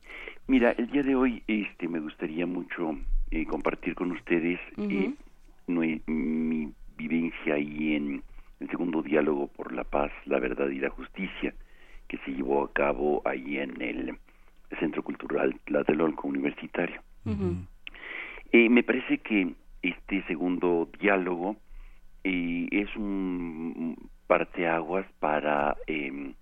Mira, el día de hoy este, me gustaría mucho eh, compartir con ustedes eh, nue- mi vivencia ahí en el segundo diálogo por la paz, la verdad y la justicia que se llevó a cabo ahí en el Centro Cultural Tlatelolco Universitario. Eh, me parece que este segundo diálogo eh, es un parteaguas para em,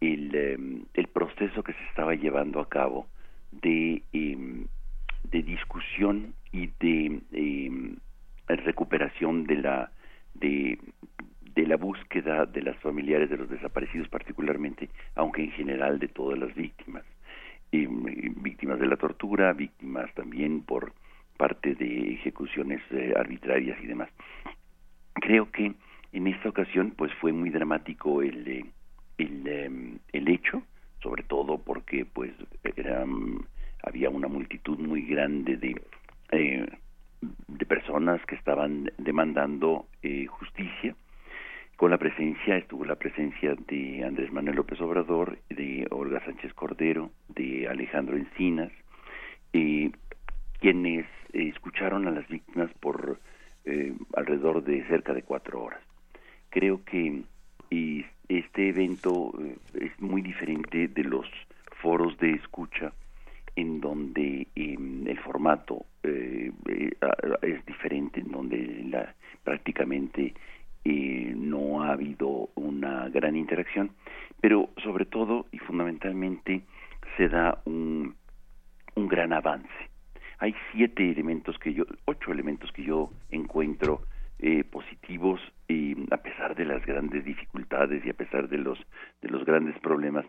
el, em, el proceso que se estaba llevando a cabo de, em, de discusión y de recuperación de la de, de la búsqueda de las familiares de los desaparecidos particularmente, aunque en general de todas las víctimas, em, víctimas de la tortura, víctimas también por parte de ejecuciones eh, arbitrarias y demás. Creo que en esta ocasión pues fue muy dramático el eh, el, em, el hecho, sobre todo porque pues era, había una multitud muy grande de eh, de personas que estaban demandando eh, justicia. Con la presencia, estuvo la presencia de Andrés Manuel López Obrador, de Olga Sánchez Cordero, de Alejandro Encinas, eh, quienes eh, escucharon a las víctimas por eh, alrededor de cerca de cuatro horas. Creo que y este evento eh, es muy diferente de los foros de escucha en donde em, el formato eh, eh, es diferente, en donde la, prácticamente eh, no ha habido una gran interacción, pero sobre todo y fundamentalmente se da un, un gran avance. Hay siete elementos que yo, ocho elementos que yo encuentro eh, positivos y a pesar de las grandes dificultades y a pesar de los de los grandes problemas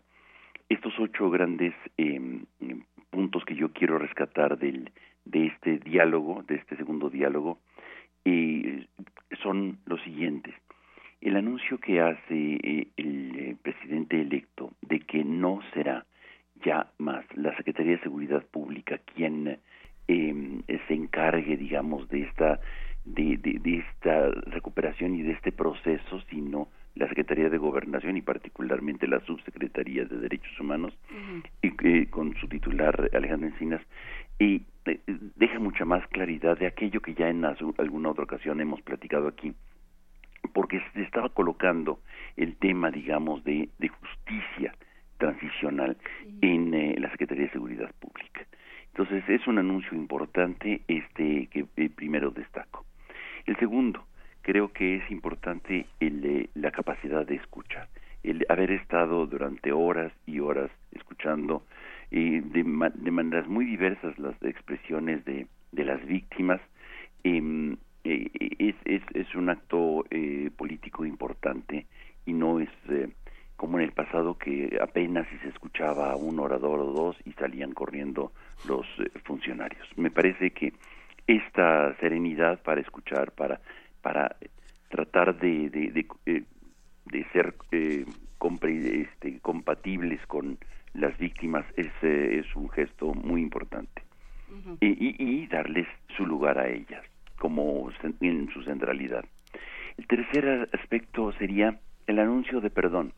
estos ocho grandes em, puntos que yo quiero rescatar del de este diálogo de este segundo diálogo eh, son los siguientes. El anuncio que hace eh, el presidente electo de que no será ya más la Secretaría de Seguridad Pública quien em, se encargue digamos de esta de, de, esta recuperación y de este proceso, sino la Secretaría de Gobernación y particularmente la Subsecretaría de Derechos Humanos, y, eh, con su titular Alejandro Encinas, y eh, deja mucha más claridad de aquello que ya en alguna otra ocasión hemos platicado aquí, porque se estaba colocando el tema, digamos, de, de justicia transicional en eh, la Secretaría de Seguridad Pública. Entonces es un anuncio importante este que primero destaco. El segundo, creo que es importante el, la capacidad de escuchar, el haber estado durante horas y horas escuchando eh, de, de, maneras muy diversas las expresiones de, de las víctimas. Es, es, es, un acto eh, político importante y no es eh, como en el pasado que apenas si se escuchaba a un orador o dos y salían corriendo los eh, funcionarios. Me parece que esta serenidad para escuchar, para, para tratar de, de, ser eh, este, compatibles con las víctimas es, eh, es un gesto muy importante. y, y, darles su lugar a ellas, como en su centralidad. El tercer aspecto sería el anuncio de perdón.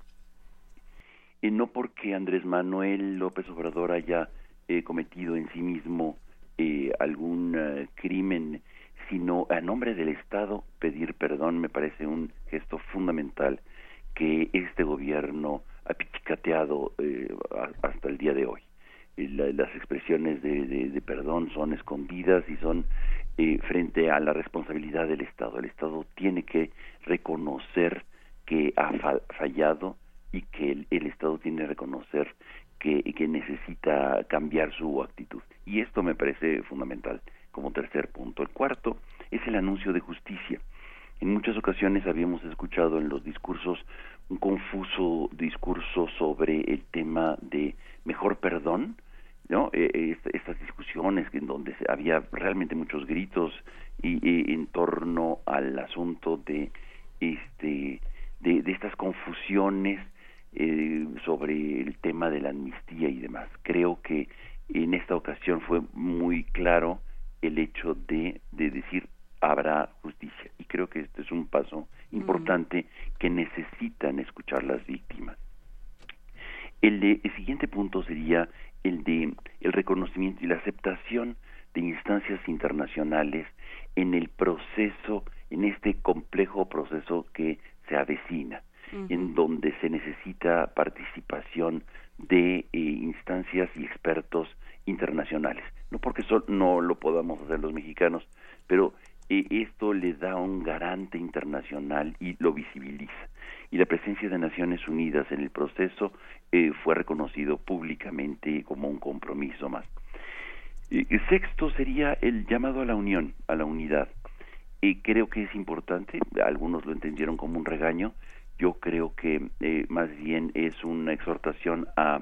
Y no porque Andrés Manuel López Obrador haya cometido en sí mismo eh, algún eh, crimen, sino a nombre del Estado pedir perdón me parece un gesto fundamental que este gobierno ha pichicateado eh, hasta el día de hoy. las expresiones de, perdón son escondidas y son frente a la responsabilidad del Estado. El Estado tiene que reconocer que ha fallado y que el, Estado tiene que reconocer que necesita cambiar su actitud. Y esto me parece fundamental como tercer punto. El cuarto es el anuncio de justicia. En muchas ocasiones habíamos escuchado en los discursos un confuso discurso sobre el tema de mejor perdón, ¿no? Eh, eh, estas discusiones en donde había realmente muchos gritos y, en torno al asunto de este de, de estas confusiones eh, sobre el tema de la amnistía y demás. Creo que en esta ocasión fue muy claro el hecho de, de decir habrá justicia y creo que este es un paso importante que necesitan escuchar las víctimas. El, de, el siguiente punto sería el de el reconocimiento y la aceptación de instancias internacionales en el proceso, en este complejo proceso que se avecina en donde se necesita participación de eh, instancias y expertos internacionales. No porque no lo podamos hacer los mexicanos, pero eh, esto le da un garante internacional y lo visibiliza. Y la presencia de Naciones Unidas en el proceso eh, fue reconocido públicamente como un compromiso más. El sexto sería el llamado a la unión, a la unidad. Y creo que es importante, algunos lo entendieron como un regaño, yo creo que eh, más bien es una exhortación a,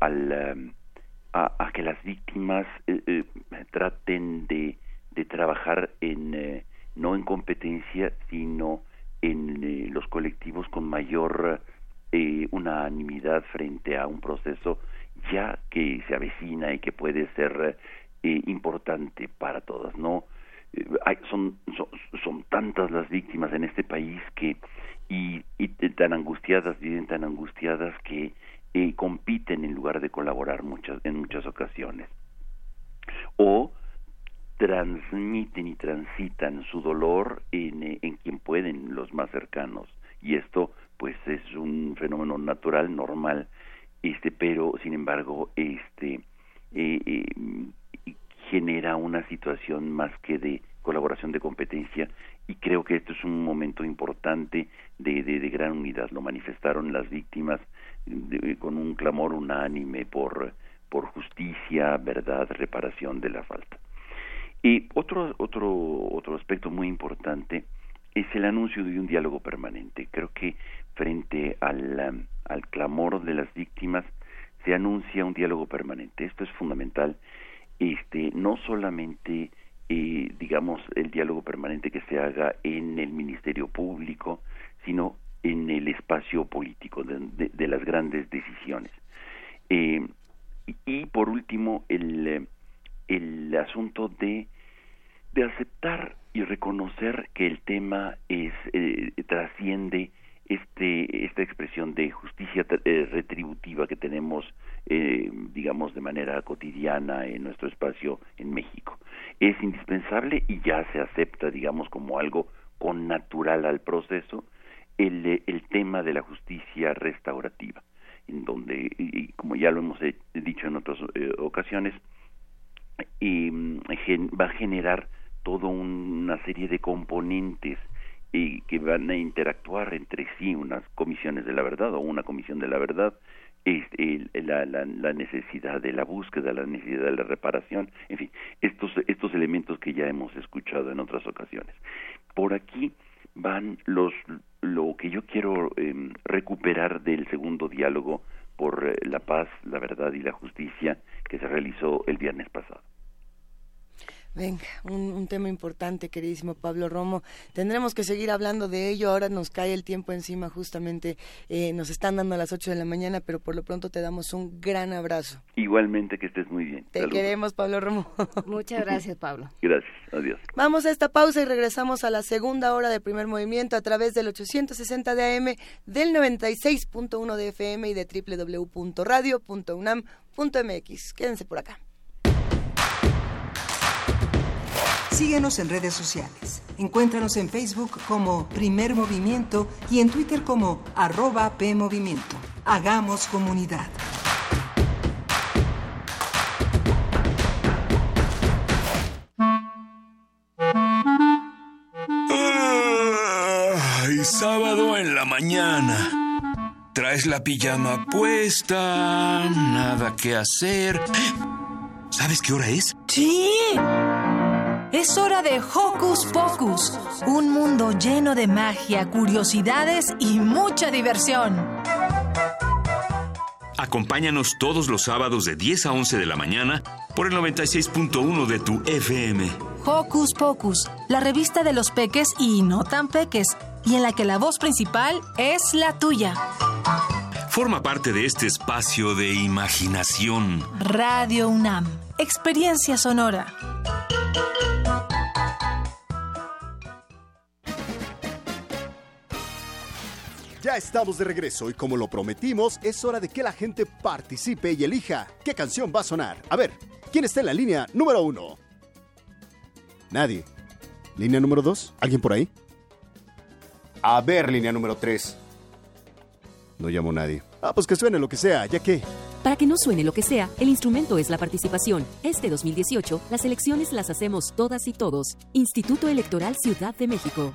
al, a, que las víctimas eh, eh, traten de, de trabajar en no en competencia sino en los colectivos con mayor unanimidad frente a un proceso ya que se avecina y que puede ser importante para todas no hay, son, son, son tantas las víctimas en este país que y, tan angustiadas, viven tan angustiadas que eh, compiten en lugar de colaborar muchas, en muchas ocasiones. O transmiten y transitan su dolor en, eh, en quien pueden, los más cercanos. Y esto, pues, es un fenómeno natural, normal, este, pero, sin embargo, este, eh, genera una situación más que de colaboración de competencia y creo que esto es un momento importante de, de, gran unidad. Lo manifestaron las víctimas con un clamor unánime por, por justicia, verdad, reparación de la falta. Y otro, otro, otro aspecto muy importante es el anuncio de un diálogo permanente. Creo que frente al, al clamor de las víctimas se anuncia un diálogo permanente. Esto es fundamental, este, no solamente eh, digamos el diálogo permanente que se haga en el Ministerio Público, sino en el espacio político de, las grandes decisiones. Eh, y, por último, el, el asunto de, de aceptar y reconocer que el tema es eh, trasciende este esta expresión de justicia eh, retributiva que tenemos eh, digamos de manera cotidiana en nuestro espacio en México. Es indispensable y ya se acepta digamos como algo con natural al proceso el, el tema de la justicia restaurativa en donde y, como ya lo hemos dicho en otras ocasiones y, va a generar toda una serie de componentes y que van a interactuar entre sí unas comisiones de la verdad o una comisión de la verdad este, la, la, la, necesidad de la búsqueda, la necesidad de la reparación, en fin, estos, estos elementos que ya hemos escuchado en otras ocasiones. Por aquí van los lo que yo quiero em, recuperar del segundo diálogo por eh, la paz, la verdad y la justicia que se realizó el viernes pasado. Venga, un, tema importante, queridísimo Pablo Romo. Tendremos que seguir hablando de ello. Ahora nos cae el tiempo encima, justamente. Eh, nos están dando a las 8 de la mañana, pero por lo pronto te damos un gran abrazo. Igualmente, que estés muy bien. Te queremos, Pablo Romo. Muchas gracias, Pablo. Gracias, adiós. Vamos a esta pausa y regresamos a la segunda hora de primer movimiento a través del 860 de AM, del 96.1 de FM y de www.radio.unam.mx. Quédense por acá. Síguenos en redes sociales. Encuéntranos en Facebook como Primer Movimiento y en Twitter como arroba PMovimiento. Hagamos comunidad. Ay, sábado en la mañana. Traes la pijama puesta, nada que hacer. ¿Sabes qué hora es? Sí. Es hora de Hocus Pocus, un mundo lleno de magia, curiosidades y mucha diversión. Acompáñanos todos los sábados de 10 a 11 de la mañana por el 96.1 de tu FM. Hocus Pocus, la revista de los peques y no tan peques, y en la que la voz principal es la tuya. Forma parte de este espacio de imaginación. Radio UNAM, experiencia sonora. Estamos de regreso y como lo prometimos, es hora de que la gente participe y elija qué canción va a sonar. A ver, ¿quién está en la línea número uno? Nadie. ¿Línea número dos? ¿Alguien por ahí? A ver, línea número tres. No llamo a nadie. Ah, pues que suene lo que sea, ya que... Para que no suene lo que sea, el instrumento es la participación. Este 2018, las elecciones las hacemos todas y todos. Instituto Electoral Ciudad de México.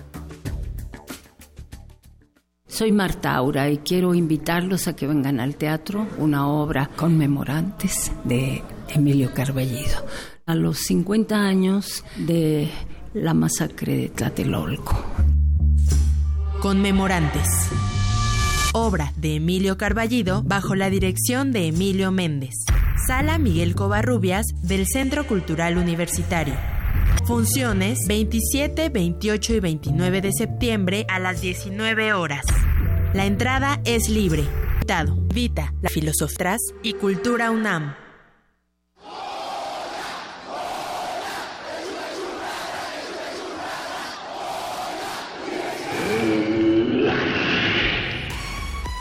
Soy Marta Aura y quiero invitarlos a que vengan al teatro una obra conmemorantes de Emilio Carballido a los 50 años de la masacre de Tlatelolco. Conmemorantes. Obra de Emilio Carballido bajo la dirección de Emilio Méndez. Sala Miguel Covarrubias del Centro Cultural Universitario. Funciones 27, 28 y 29 de septiembre a las 19 horas. La entrada es libre. Dado, Vita, la Filosofras y Cultura UNAM.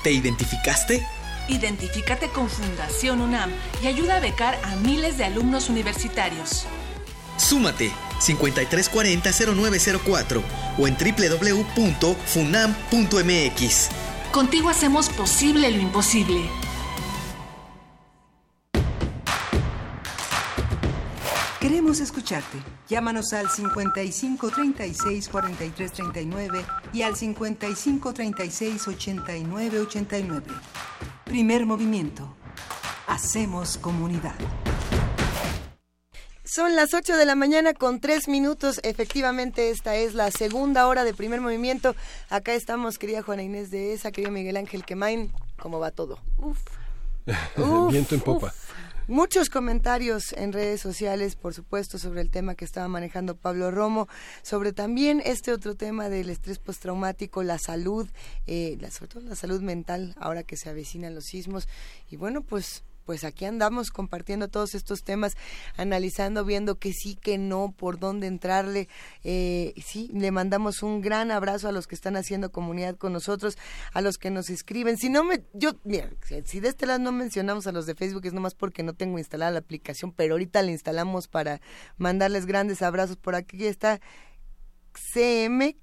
¿Te identificaste? Identifícate con Fundación UNAM y ayuda a becar a miles de alumnos universitarios. Súmate 5340-0904 o en www.funam.mx. Contigo hacemos posible lo imposible. Queremos escucharte. Llámanos al 55 36 43 39 y al 55 36 89 89. Primer movimiento. Hacemos comunidad. Son las 8 de la mañana con 3 minutos. Efectivamente, esta es la segunda hora de primer movimiento. Acá estamos, querida Juana Inés de esa, querido Miguel Ángel Quemain. ¿Cómo va todo? Uf. Viento en popa. Muchos comentarios en redes sociales, por supuesto, sobre el tema que estaba manejando Pablo Romo, sobre también este otro tema del estrés postraumático, la salud, eh, la, sobre todo la salud mental, ahora que se avecinan los sismos. Y bueno, pues pues aquí andamos compartiendo todos estos temas, analizando, viendo que sí, que no, por dónde entrarle. Eh, sí, le mandamos un gran abrazo a los que están haciendo comunidad con nosotros, a los que nos escriben. Si no me, yo, mira, si de este lado no mencionamos a los de Facebook es nomás porque no tengo instalada la aplicación, pero ahorita la instalamos para mandarles grandes abrazos. Por aquí está CM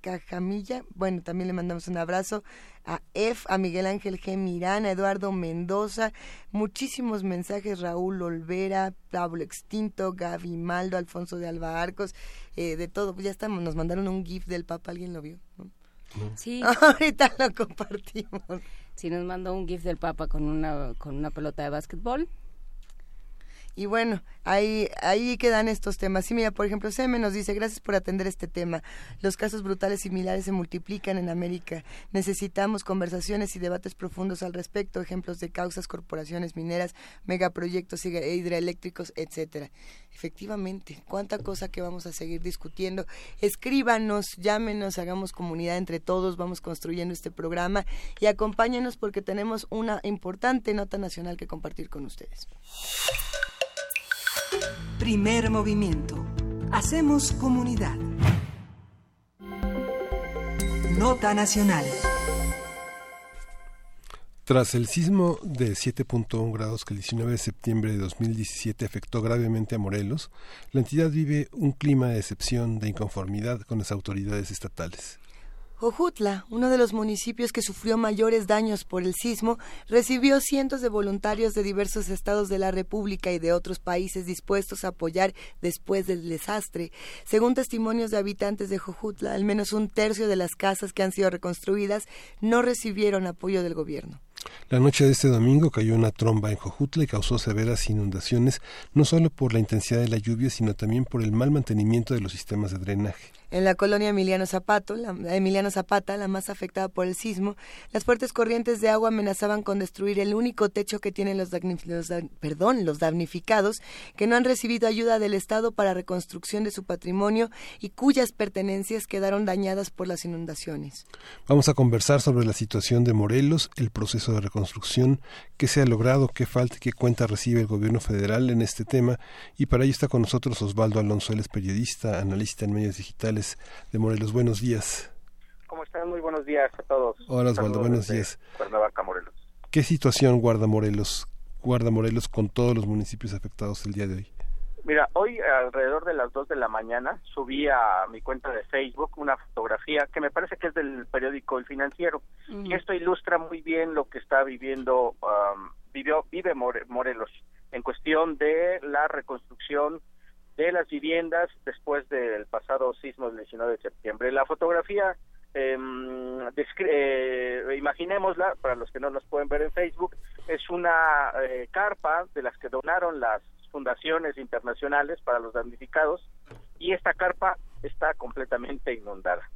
Cajamilla, bueno, también le mandamos un abrazo a F, a Miguel Ángel G. Mirán, a Eduardo Mendoza, muchísimos mensajes, Raúl Olvera, Pablo Extinto, Gaby Maldo, Alfonso de Alba Arcos, eh, de todo, ya estamos, nos mandaron un GIF del Papa, ¿alguien lo vio? Sí. Ahorita lo compartimos. Sí, nos mandó un GIF del Papa con una, con una pelota de básquetbol y bueno, ahí, ahí quedan estos temas. Sí, mira, por ejemplo, Seme nos dice, gracias por atender este tema. Los casos brutales similares se multiplican en América. Necesitamos conversaciones y debates profundos al respecto, ejemplos de causas, corporaciones mineras, megaproyectos hidroeléctricos, etcétera. Efectivamente, cuánta cosa que vamos a seguir discutiendo. Escríbanos, llámenos, hagamos comunidad entre todos, vamos construyendo este programa y acompáñenos porque tenemos una importante nota nacional que compartir con ustedes. Primer movimiento. Hacemos comunidad. Nota nacional. Tras el sismo de 7.1 grados que el 19 de septiembre de 2017 afectó gravemente a Morelos, la entidad vive un clima de excepción de inconformidad con las autoridades estatales. Jojutla, uno de los municipios que sufrió mayores daños por el sismo, recibió cientos de voluntarios de diversos estados de la República y de otros países dispuestos a apoyar después del desastre. Según testimonios de habitantes de Jojutla, al menos un tercio de las casas que han sido reconstruidas no recibieron apoyo del gobierno. La noche de este domingo cayó una tromba en Jojutla y causó severas inundaciones, no solo por la intensidad de la lluvia, sino también por el mal mantenimiento de los sistemas de drenaje. En la colonia Emiliano, Zapato, la, Emiliano Zapata, la más afectada por el sismo, las fuertes corrientes de agua amenazaban con destruir el único techo que tienen los, los, perdón, los damnificados, que no han recibido ayuda del Estado para reconstrucción de su patrimonio y cuyas pertenencias quedaron dañadas por las inundaciones. Vamos a conversar sobre la situación de Morelos, el proceso de reconstrucción, qué se ha logrado, qué falta y qué cuenta recibe el gobierno federal en este tema. Y para ello está con nosotros Osvaldo Alonso, él es periodista, analista en medios digitales de Morelos. Buenos días. ¿Cómo están? Muy buenos días a todos. Hola Osvaldo, buenos días. Cuernavaca, Morelos. ¿Qué situación guarda Morelos? Guarda Morelos con todos los municipios afectados el día de hoy. Mira, hoy alrededor de las 2 de la mañana subí a mi cuenta de Facebook una fotografía que me parece que es del periódico El Financiero. Y esto ilustra muy bien lo que está viviendo, um, vivió, vive Morelos en cuestión de la reconstrucción de las viviendas después del pasado sismo del 19 de septiembre. La fotografía, eh, eh, imaginémosla, para los que no nos pueden ver en Facebook, es una eh, carpa de las que donaron las fundaciones internacionales para los damnificados y esta carpa está completamente inundada.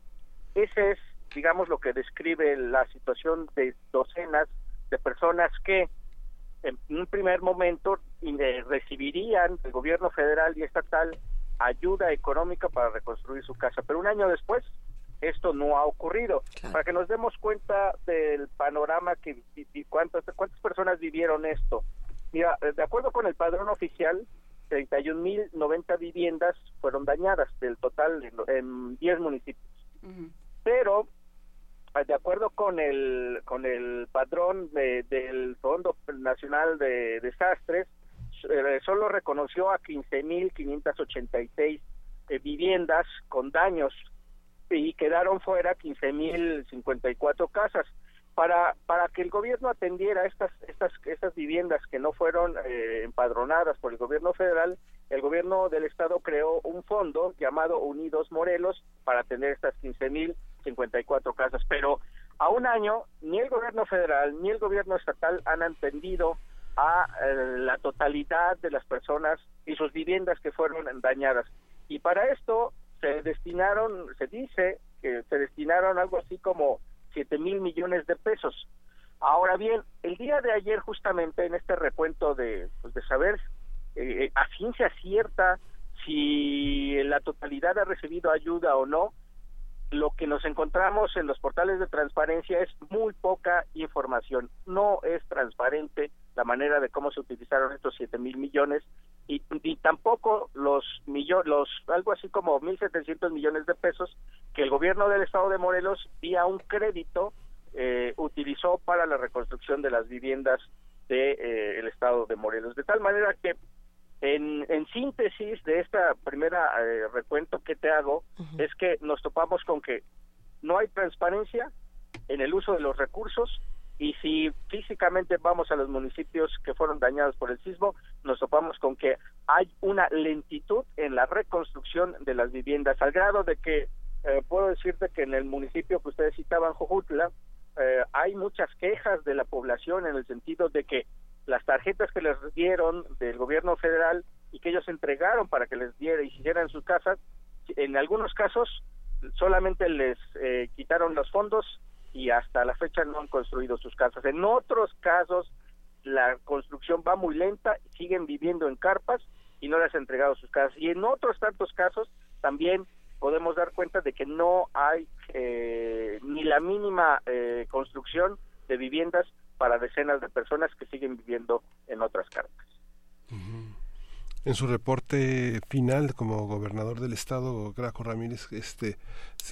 Ese es, digamos, lo que describe la situación de docenas de personas que en un primer momento eh, recibirían del gobierno federal y estatal ayuda económica para reconstruir su casa, pero un año después esto no ha ocurrido. Para que nos demos cuenta del panorama que cuántas cuántas personas vivieron esto. Mira, de acuerdo con el padrón oficial, 31.090 viviendas fueron dañadas del total en, 10 municipios. Pero de acuerdo con el con el padrón del Fondo Nacional de Desastres, eh, solo reconoció a 15.586 eh, viviendas con daños y quedaron fuera 15.054 casas. Para, para que el gobierno atendiera estas, estas, estas viviendas que no fueron eh, empadronadas por el gobierno federal, el gobierno del estado creó un fondo llamado Unidos Morelos para atender estas 15.054 casas. Pero a un año, ni el gobierno federal ni el gobierno estatal han atendido a eh, la totalidad de las personas y sus viviendas que fueron dañadas. Y para esto se destinaron, se dice que se destinaron algo así como 7 mil millones de pesos. Ahora bien, el día de ayer justamente en este recuento de, pues de saber eh, a ciencia cierta si la totalidad ha recibido ayuda o no, lo que nos encontramos en los portales de transparencia es muy poca información. No es transparente la manera de cómo se utilizaron estos siete mil millones y, tampoco los millones, los algo así como mil setecientos millones de pesos que el gobierno del estado de Morelos vía un crédito eh, utilizó para la reconstrucción de las viviendas del de, eh, estado de Morelos. De tal manera que en, en síntesis de esta primera eh, recuento que te hago, es que nos topamos con que no hay transparencia en el uso de los recursos y si físicamente vamos a los municipios que fueron dañados por el sismo, nos topamos con que hay una lentitud en la reconstrucción de las viviendas, al grado de que eh, puedo decirte que en el municipio que ustedes citaban, Jojutla, eh, hay muchas quejas de la población en el sentido de que las tarjetas que les dieron del gobierno federal y que ellos entregaron para que les diera y hicieran sus casas, en algunos casos solamente les eh, quitaron los fondos y hasta la fecha no han construido sus casas. En otros casos la construcción va muy lenta, siguen viviendo en carpas y no les han entregado sus casas. Y en otros tantos casos también podemos dar cuenta de que no hay eh, ni la mínima eh, construcción de viviendas para decenas de personas que siguen viviendo en otras carpas. En su reporte final como gobernador del estado, Graco Ramírez, este,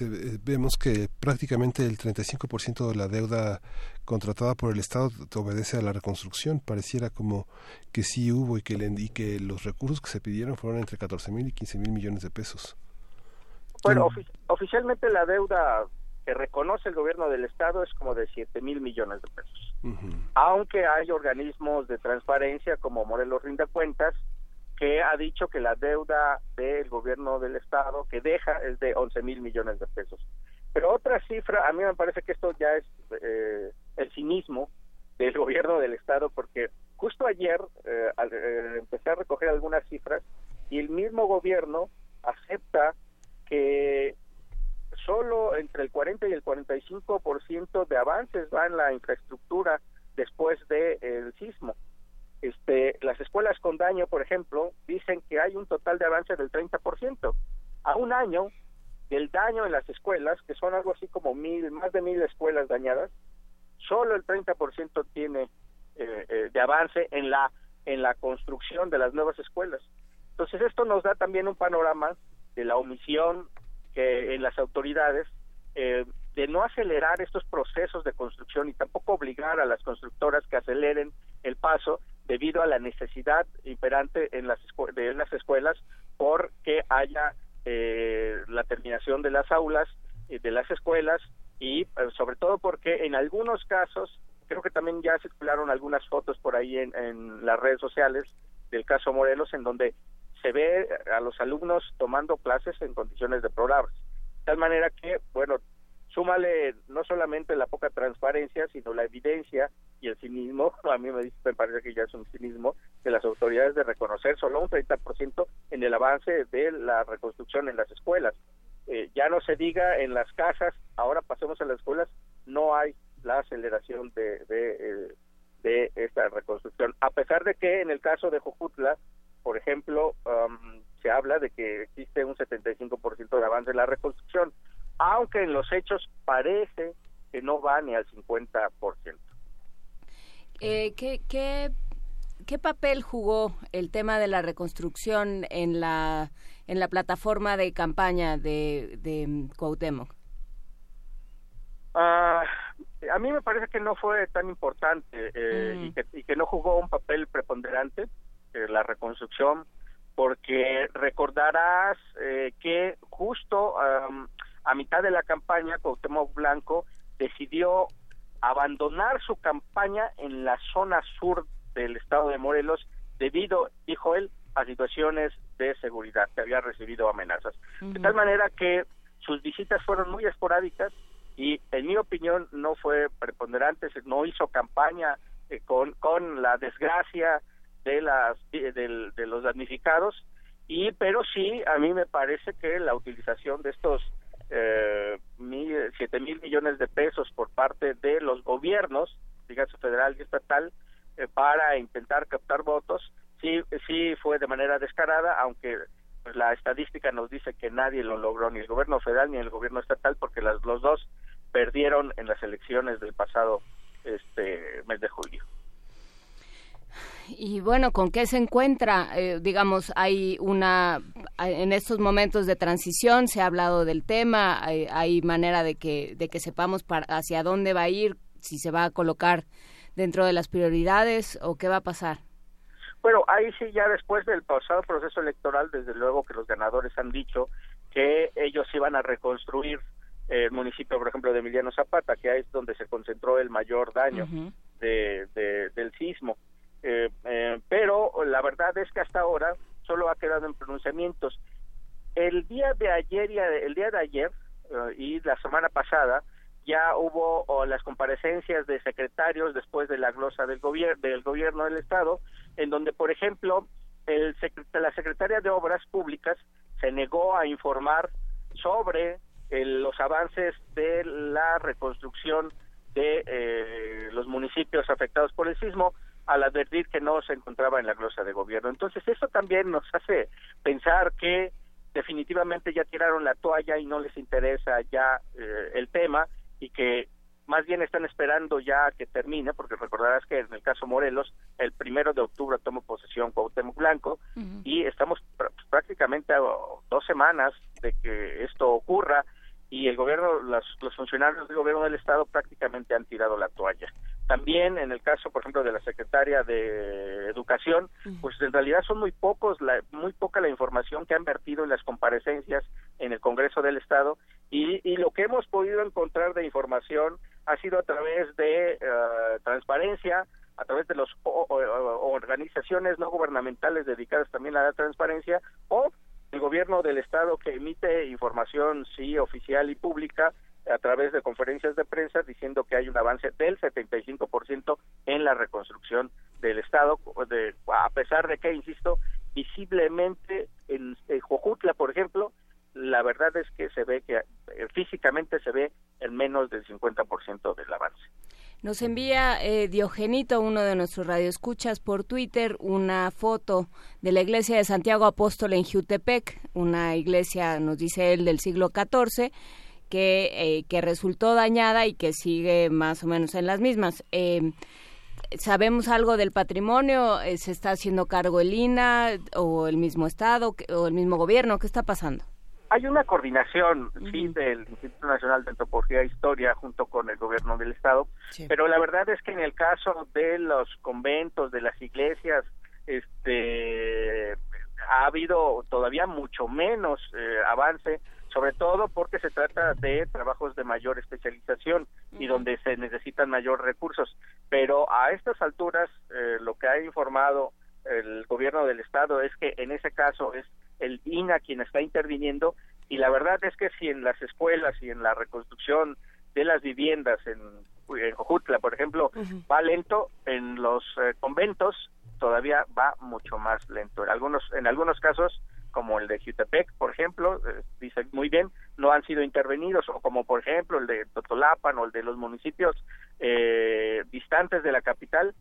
eh, vemos que prácticamente el 35% de la deuda contratada por el estado obedece a la reconstrucción. Pareciera como que sí hubo y que, y que los recursos que se pidieron fueron entre 14 mil y 15 mil millones de pesos. Bueno, oficialmente la deuda que reconoce el gobierno del estado es como de 7 mil millones de pesos. Aunque hay organismos de transparencia como Morelos Rinda Cuentas, que ha dicho que la deuda del gobierno del estado que deja es de 11 mil millones de pesos. Pero otra cifra, a mí me parece que esto ya es eh, el cinismo del gobierno del estado, porque justo ayer eh, eh, empecé a recoger algunas cifras y el mismo gobierno acepta que solo entre el 40 y el 45% de avances va en la infraestructura después del el sismo. Este, las escuelas con daño, por ejemplo, dicen que hay un total de avance del 30%. A un año del daño en las escuelas, que son algo así como mil, más de mil escuelas dañadas, solo el 30% tiene eh, eh, de avance en la en la construcción de las nuevas escuelas. Entonces esto nos da también un panorama de la omisión en las autoridades eh, de no acelerar estos procesos de construcción y tampoco obligar a las constructoras que aceleren el paso debido a la necesidad imperante en las de las escuelas por que haya eh, la terminación de las aulas y de las escuelas y eh, sobre todo porque en algunos casos creo que también ya circularon algunas fotos por ahí en, en las redes sociales del caso Morelos en donde se ve a los alumnos tomando clases en condiciones de deplorables. De tal manera que, bueno, súmale no solamente la poca transparencia, sino la evidencia y el cinismo, a mí me, dice, me parece que ya es un cinismo, de las autoridades de reconocer solo un 30% en el avance de la reconstrucción en las escuelas. Eh, ya no se diga en las casas, ahora pasemos a las escuelas, no hay la aceleración de, de, eh, esta reconstrucción. A pesar de que en el caso de Jojutla, por ejemplo, um, se habla de que existe un 75% de avance en la reconstrucción, aunque en los hechos parece que no va ni al 50%. Eh, ¿qué, qué, qué papel jugó el tema de la reconstrucción en la, en la plataforma de campaña de, de Cuauhtémoc? Ah, a mí me parece que no fue tan importante eh, Mm. y, que, y que no jugó un papel preponderante eh, la reconstrucción, porque recordarás eh, que justo am, a mitad de la campaña Cuauhtémoc Blanco decidió abandonar su campaña en la zona sur del estado de Morelos debido, dijo él, a situaciones de seguridad, que había recibido amenazas. De tal manera que sus visitas fueron muy esporádicas y en mi opinión no fue preponderante, se- no hizo campaña eh, con, con la desgracia de las de, del- de los damnificados y pero sí a mí me parece que la utilización de estos eh, mil, siete mil millones de pesos por parte de los gobiernos, dígase federal y estatal, eh, para intentar captar votos, sí, sí fue de manera descarada, aunque pues, la estadística nos dice que nadie lo logró, ni el gobierno federal ni el gobierno estatal, porque las, los dos perdieron en las elecciones del pasado este mes de julio. Y bueno, ¿con qué se encuentra? Eh, digamos, hay una, en estos momentos de transición se ha hablado del tema, hay, hay manera de que, de que sepamos para, hacia dónde va a ir, si se va a colocar dentro de las prioridades o qué va a pasar. Bueno, ahí sí, ya después del pasado proceso electoral, desde luego que los ganadores han dicho que ellos iban a reconstruir el municipio, por ejemplo, de Emiliano Zapata, que es donde se concentró el mayor daño de, de- del sismo. Eh, eh, pero la verdad es que hasta ahora solo ha quedado en pronunciamientos. El día de ayer y el día de ayer eh, y la semana pasada ya hubo o, las comparecencias de secretarios después de la glosa del gobierno del gobierno del estado en donde por ejemplo el secre- la secretaria de obras públicas se negó a informar sobre el- los avances de la reconstrucción de eh, los municipios afectados por el sismo al advertir que no se encontraba en la glosa de gobierno. Entonces eso también nos hace pensar que definitivamente ya tiraron la toalla y no les interesa ya eh, el tema y que más bien están esperando ya que termine, porque recordarás que en el caso Morelos, el primero de octubre tomó posesión Cuauhtémoc Blanco y estamos pr- prácticamente a dos semanas de que esto ocurra y el gobierno, las- los funcionarios del gobierno del estado prácticamente han tirado la toalla. También en el caso, por ejemplo, de la secretaria de Educación, pues en realidad son muy pocos, la, muy poca la información que han vertido en las comparecencias en el Congreso del Estado y, y lo que hemos podido encontrar de información ha sido a través de eh, transparencia, a través de las organizaciones no gubernamentales dedicadas también a la transparencia o el gobierno del estado que emite información sí oficial y pública a través de conferencias de prensa diciendo que hay un avance del 75% en la reconstrucción del estado de, a pesar de que insisto visiblemente en, en por ejemplo la verdad es que se ve que eh, físicamente se ve en menos del 50% del avance. Nos envía eh, Diogenito, uno de nuestros radioescuchas, por Twitter una foto de la iglesia de Santiago Apóstol en Jutepec, una iglesia, nos dice él, del siglo XIV, que, eh, que resultó dañada y que sigue más o menos en las mismas. Eh, ¿Sabemos algo del patrimonio? Eh, ¿Se está haciendo cargo el INA o el mismo Estado o el mismo gobierno? ¿Qué está pasando? Hay una coordinación, sí, del Instituto Nacional de Antropología e Historia junto con el gobierno del Estado, pero la verdad es que en el caso de los conventos, de las iglesias, este, ha habido todavía mucho menos eh, avance, sobre todo porque se trata de trabajos de mayor especialización y donde se necesitan mayor recursos. Pero a estas alturas, eh, lo que ha informado el gobierno del estado es que en ese caso es el INA quien está interviniendo y la verdad es que si en las escuelas y en la reconstrucción de las viviendas en, en Jojutla, por ejemplo, va lento, en los eh, conventos todavía va mucho más lento. En algunos, en algunos casos, como el de Jutepec, por ejemplo, eh, dice muy bien, no han sido intervenidos, o como por ejemplo el de Totolapan o el de los municipios eh, distantes de la capital,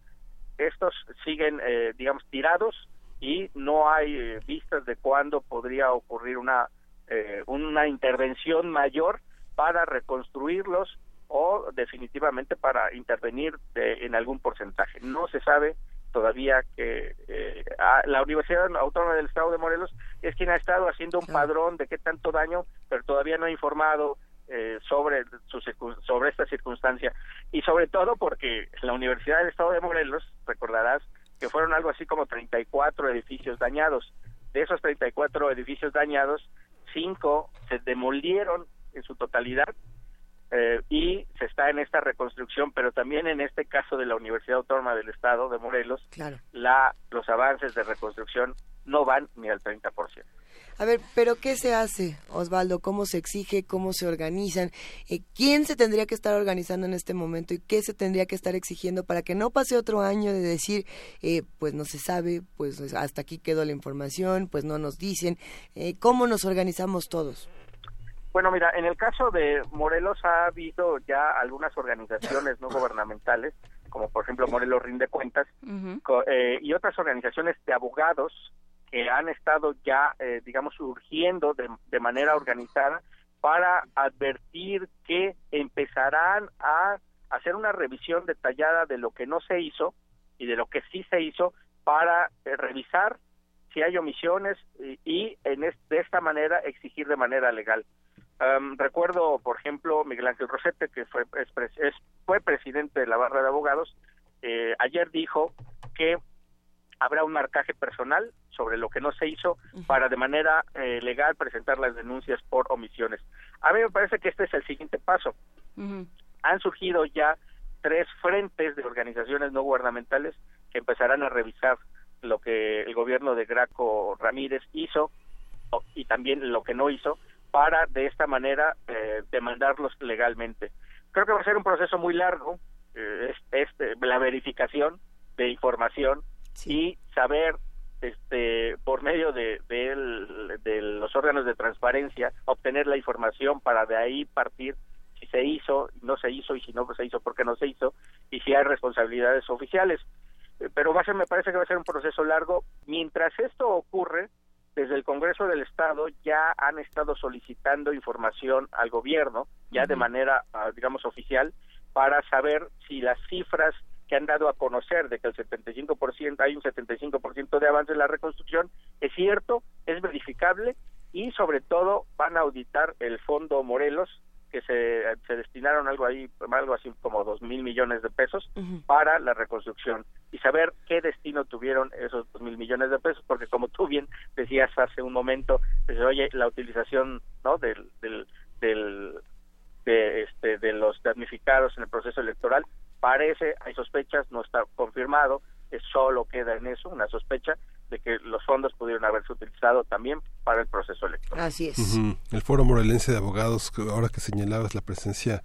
estos siguen, eh, digamos, tirados y no hay eh, vistas de cuándo podría ocurrir una, eh, una intervención mayor para reconstruirlos o definitivamente para intervenir de- en algún porcentaje. No se sabe todavía que eh, la Universidad Autónoma del Estado de Morelos es quien ha estado haciendo un padrón de qué tanto daño, pero todavía no ha informado eh, sobre su, sobre esta circunstancia y sobre todo porque la Universidad del Estado de Morelos, recordarás que fueron algo así como 34 edificios dañados. De esos 34 edificios dañados, cinco se demolieron en su totalidad eh, y se está en esta reconstrucción, pero también en este caso de la Universidad Autónoma del Estado de Morelos, la, los avances de reconstrucción no van ni al 30%. A ver, pero ¿qué se hace, Osvaldo? ¿Cómo se exige? ¿Cómo se organizan? Eh, ¿Quién se tendría que estar organizando en este momento y qué se tendría que estar exigiendo para que no pase otro año de decir, eh, pues no se sabe, pues hasta aquí quedó la información, pues no nos dicen? Eh, ¿Cómo nos organizamos todos? Bueno, mira, en el caso de Morelos ha habido ya algunas organizaciones no gubernamentales, como por ejemplo Morelos Rinde Cuentas, y otras organizaciones de abogados que han estado ya, eh, digamos, surgiendo de, manera organizada para advertir que empezarán a hacer una revisión detallada de lo que no se hizo y de lo que sí se hizo para eh, revisar si hay omisiones y, en de esta manera exigir de manera legal. Recuerdo, por ejemplo, Miguel Ángel Rosete, que fue, es, fue presidente de la barra de abogados, eh, ayer dijo que habrá un marcaje personal sobre lo que no se hizo para de manera eh, legal presentar las denuncias por omisiones. A mí me parece que este es el siguiente paso. Han surgido ya tres frentes de organizaciones no gubernamentales que empezarán a revisar lo que el gobierno de Graco Ramírez hizo y también lo que no hizo para de esta manera eh, demandarlos legalmente. Creo que va a ser un proceso muy largo, eh, este, la verificación de información y saber este por medio de, de, los órganos de transparencia obtener la información para de ahí partir si se hizo, no se hizo y si no se hizo, por qué no se hizo y si hay responsabilidades oficiales. Eh, pero va a ser, me parece que va a ser un proceso largo. Mientras esto ocurre, desde el Congreso del Estado ya han estado solicitando información al gobierno, ya de manera, ah, digamos, oficial, para saber si las cifras que han dado a conocer de que el 75% hay un 75% de avance en la reconstrucción es cierto, es verificable y sobre todo van a auditar el fondo Morelos que se, se destinaron algo ahí algo así como dos mil millones de pesos para la reconstrucción y saber qué destino tuvieron esos dos mil millones de pesos porque como tú bien decías hace un momento pues, oye la utilización no del del, del de, este, de los damnificados en el proceso electoral parece, hay sospechas, no está confirmado, es solo queda en eso, una sospecha de que los fondos pudieron haberse utilizado también para el proceso electoral. Así es. El Foro Morelense de Abogados, ahora que señalabas la presencia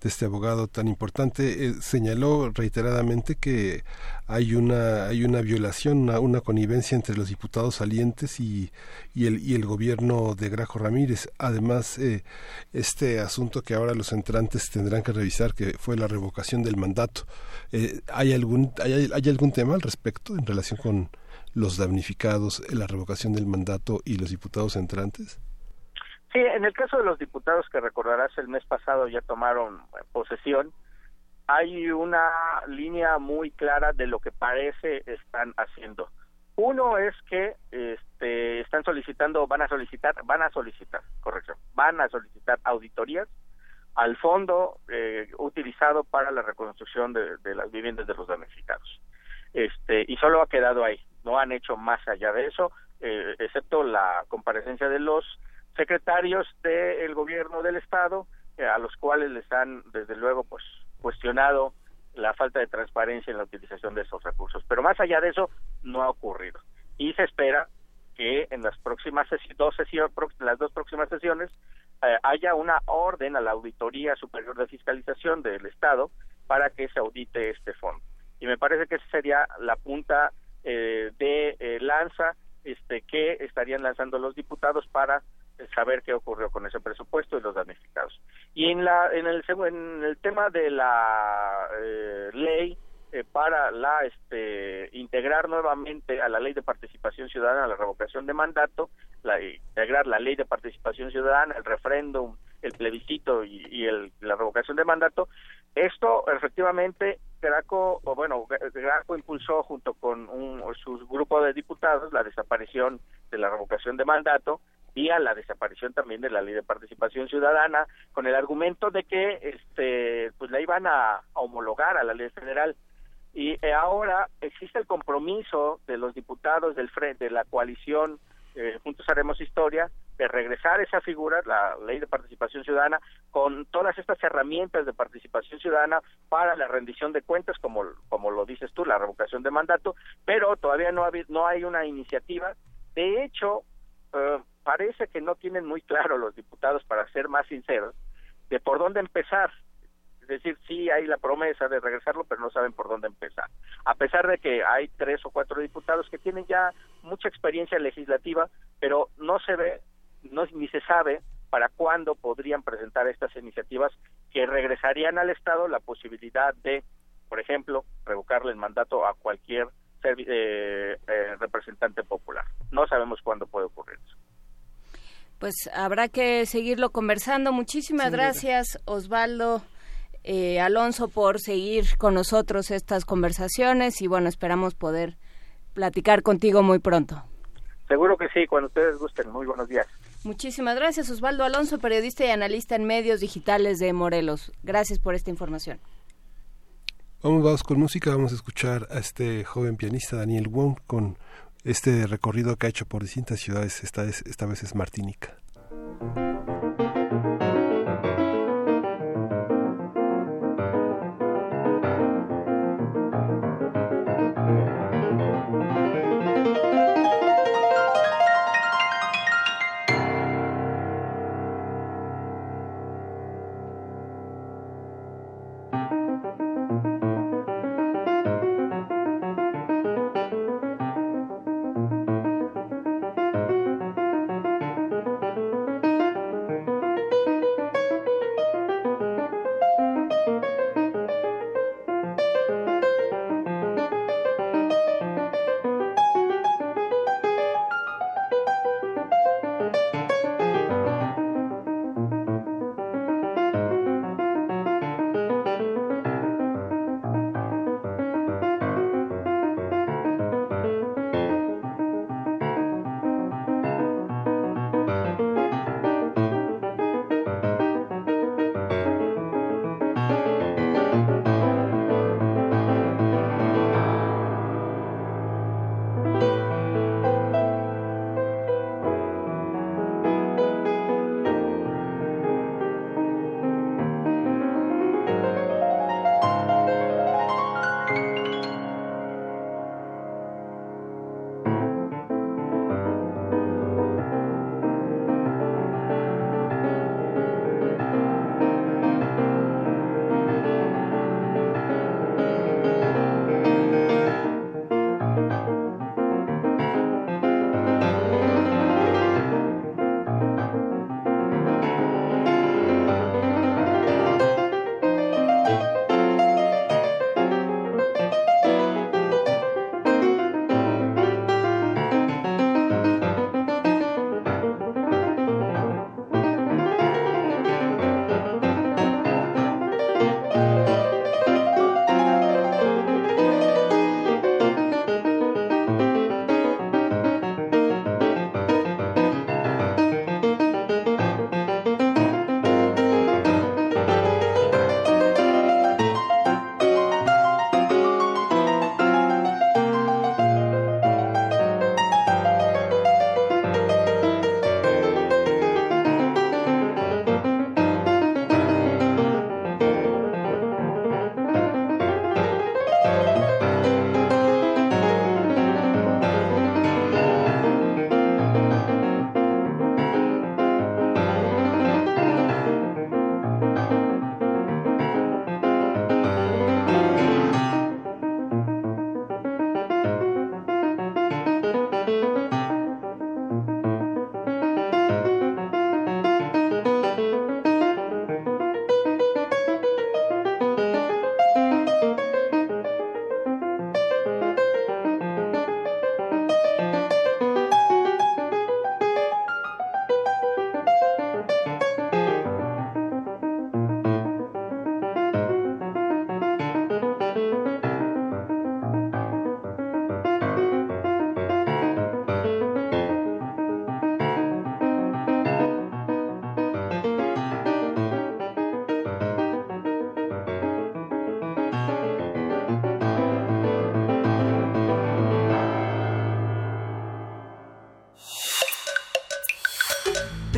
de este abogado tan importante, eh, señaló reiteradamente que hay una hay una violación, una, connivencia entre los diputados salientes y, y, el, y el gobierno de Grajo Ramírez. Además, eh, este asunto que ahora los entrantes tendrán que revisar, que fue la revocación del mandato, eh, ¿hay, algún, hay, ¿hay algún tema al respecto en relación con los damnificados, la revocación del mandato y los diputados entrantes? Sí, en el caso de los diputados que recordarás el mes pasado ya tomaron posesión, hay una línea muy clara de lo que parece están haciendo. Uno es que este, están solicitando, van a solicitar, van a solicitar, corrección, van a solicitar auditorías al fondo eh, utilizado para la reconstrucción de, de, las viviendas de los damnificados. Este, y solo ha quedado ahí no han hecho más allá de eso, eh, excepto la comparecencia de los secretarios del gobierno del estado, eh, a los cuales les han desde luego pues cuestionado la falta de transparencia en la utilización de esos recursos. Pero más allá de eso no ha ocurrido y se espera que en las próximas dos sesiones, las dos próximas sesiones eh, haya una orden a la Auditoría Superior de Fiscalización del Estado para que se audite este fondo. Y me parece que esa sería la punta eh, de eh, lanza este, que estarían lanzando los diputados para eh, saber qué ocurrió con ese presupuesto y los damnificados. Y en, la, en, el, en el tema de la ley para la este, integrar nuevamente a la ley de participación ciudadana la revocación de mandato, la, integrar la ley de participación ciudadana, el referéndum, el plebiscito y, y el, la revocación de mandato, esto efectivamente Graco, bueno, Graco impulsó junto con un, su grupo de diputados la desaparición de la revocación de mandato vía la desaparición también de la ley de participación ciudadana, con el argumento de que este pues la iban a, homologar a la ley federal. Y eh, ahora existe el compromiso de los diputados del frente de la coalición eh, Juntos Haremos Historia de regresar esa figura, la ley de participación ciudadana, con todas estas herramientas de participación ciudadana para la rendición de cuentas, como, como lo dices tú, la revocación de mandato, pero todavía no, no hay una iniciativa. De hecho, eh, parece que no tienen muy claro los diputados, para ser más sinceros, de por dónde empezar. Es decir, sí hay la promesa de regresarlo, pero no saben por dónde empezar. A pesar de que hay tres o cuatro diputados que tienen ya mucha experiencia legislativa, pero no se ve, no, ni se sabe para cuándo podrían presentar estas iniciativas que regresarían al Estado la posibilidad de, por ejemplo, revocarle el mandato a cualquier eh, eh, representante popular. No sabemos cuándo puede ocurrir eso. Pues habrá que seguirlo conversando. Muchísimas gracias, Osvaldo. Eh, Alonso, por seguir con nosotros estas conversaciones y bueno, esperamos poder platicar contigo muy pronto. Seguro que sí, cuando ustedes gusten. Muy buenos días. Muchísimas gracias, Osvaldo Alonso, periodista y analista en medios digitales de Morelos. Gracias por esta información. Vamos, vamos con música, vamos a escuchar a este joven pianista Daniel Wong con este recorrido que ha hecho por distintas ciudades, esta, esta vez es Martinica.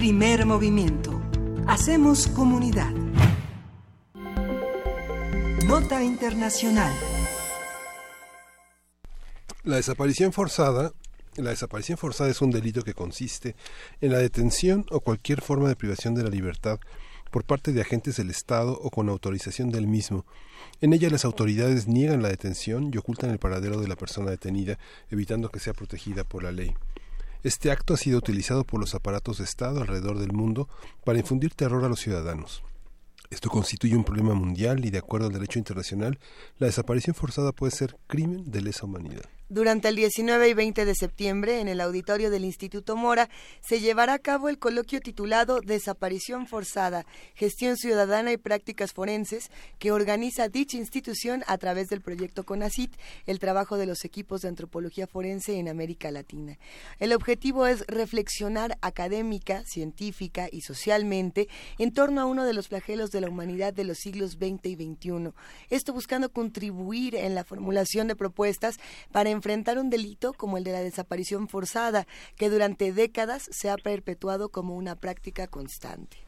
Primer movimiento. Hacemos comunidad. Nota Internacional. La desaparición forzada la desaparición forzada es un delito que consiste en la detención o cualquier forma de privación de la libertad por parte de agentes del Estado o con autorización del mismo. En ella las autoridades niegan la detención y ocultan el paradero de la persona detenida, evitando que sea protegida por la ley. Este acto ha sido utilizado por los aparatos de Estado alrededor del mundo para infundir terror a los ciudadanos. Esto constituye un problema mundial y, de acuerdo al derecho internacional, la desaparición forzada puede ser crimen de lesa humanidad. Durante el 19 y 20 de septiembre, en el auditorio del Instituto Mora, se llevará a cabo el coloquio titulado Desaparición Forzada, Gestión Ciudadana y Prácticas Forenses, que organiza dicha institución a través del proyecto CONACIT, el trabajo de los equipos de antropología forense en América Latina. El objetivo es reflexionar académica, científica y socialmente en torno a uno de los flagelos de la humanidad de los siglos XX y XXI. Esto buscando contribuir en la formulación de propuestas para enfrentar un delito como el de la desaparición forzada, que durante décadas se ha perpetuado como una práctica constante.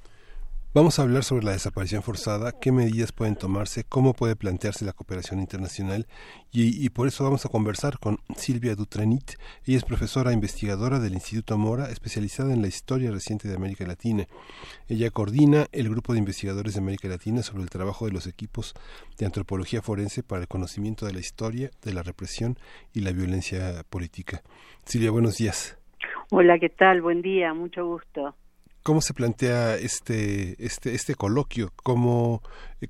Vamos a hablar sobre la desaparición forzada, qué medidas pueden tomarse, cómo puede plantearse la cooperación internacional y, por eso vamos a conversar con Silvia Dutrenit. Ella es profesora investigadora del Instituto Mora, especializada en la historia reciente de América Latina. Ella coordina el grupo de investigadores de América Latina sobre el trabajo de los equipos de antropología forense para el conocimiento de la historia, de la represión y la violencia política. Silvia, buenos días. Hola, ¿qué tal? Buen día, mucho gusto. ¿Cómo se plantea este, este, este coloquio? ¿Cómo,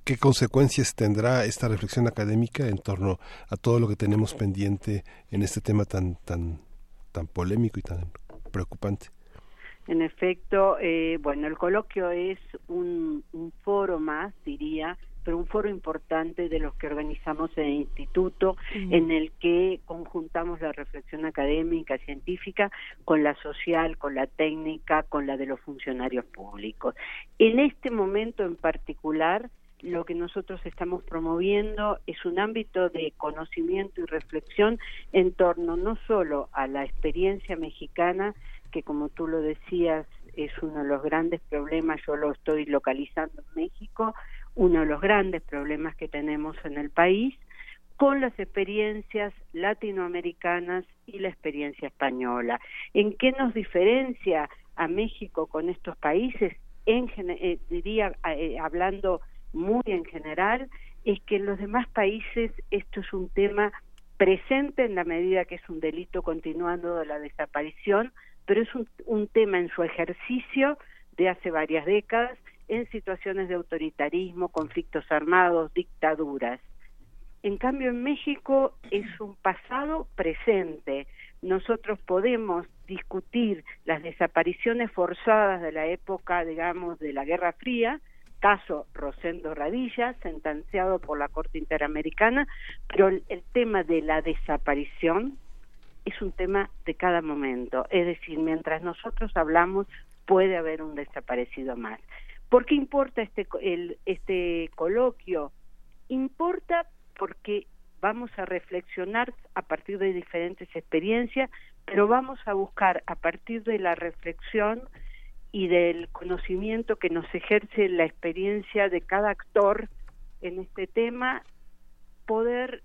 ¿Qué consecuencias tendrá esta reflexión académica en torno a todo lo que tenemos pendiente en este tema tan, tan, tan polémico y tan preocupante? En efecto, eh, bueno, el coloquio es un, un foro más, diría, pero un foro importante de los que organizamos en el instituto, en el que conjuntamos la reflexión académica, científica, con la social, con la técnica, con la de los funcionarios públicos. En este momento en particular, lo que nosotros estamos promoviendo es un ámbito de conocimiento y reflexión en torno no solo a la experiencia mexicana, que como tú lo decías es uno de los grandes problemas, yo lo estoy localizando en México, uno de los grandes problemas que tenemos en el país, con las experiencias latinoamericanas y la experiencia española. ¿En qué nos diferencia a México con estos países? En, eh, diría, eh, hablando muy en general, es que en los demás países esto es un tema presente en la medida que es un delito continuando de la desaparición, pero es un tema en su ejercicio de hace varias décadas en situaciones de autoritarismo, conflictos armados, dictaduras. En cambio, en México es un pasado presente. Nosotros podemos discutir las desapariciones forzadas de la época, digamos, de la Guerra Fría, caso Rosendo Radilla, sentenciado por la Corte Interamericana, pero el, tema de la desaparición es un tema de cada momento. Es decir, mientras nosotros hablamos, puede haber un desaparecido más. ¿Por qué importa este, el, este coloquio? Importa porque vamos a reflexionar a partir de diferentes experiencias, pero vamos a buscar a partir de la reflexión y del conocimiento que nos ejerce la experiencia de cada actor en este tema, poder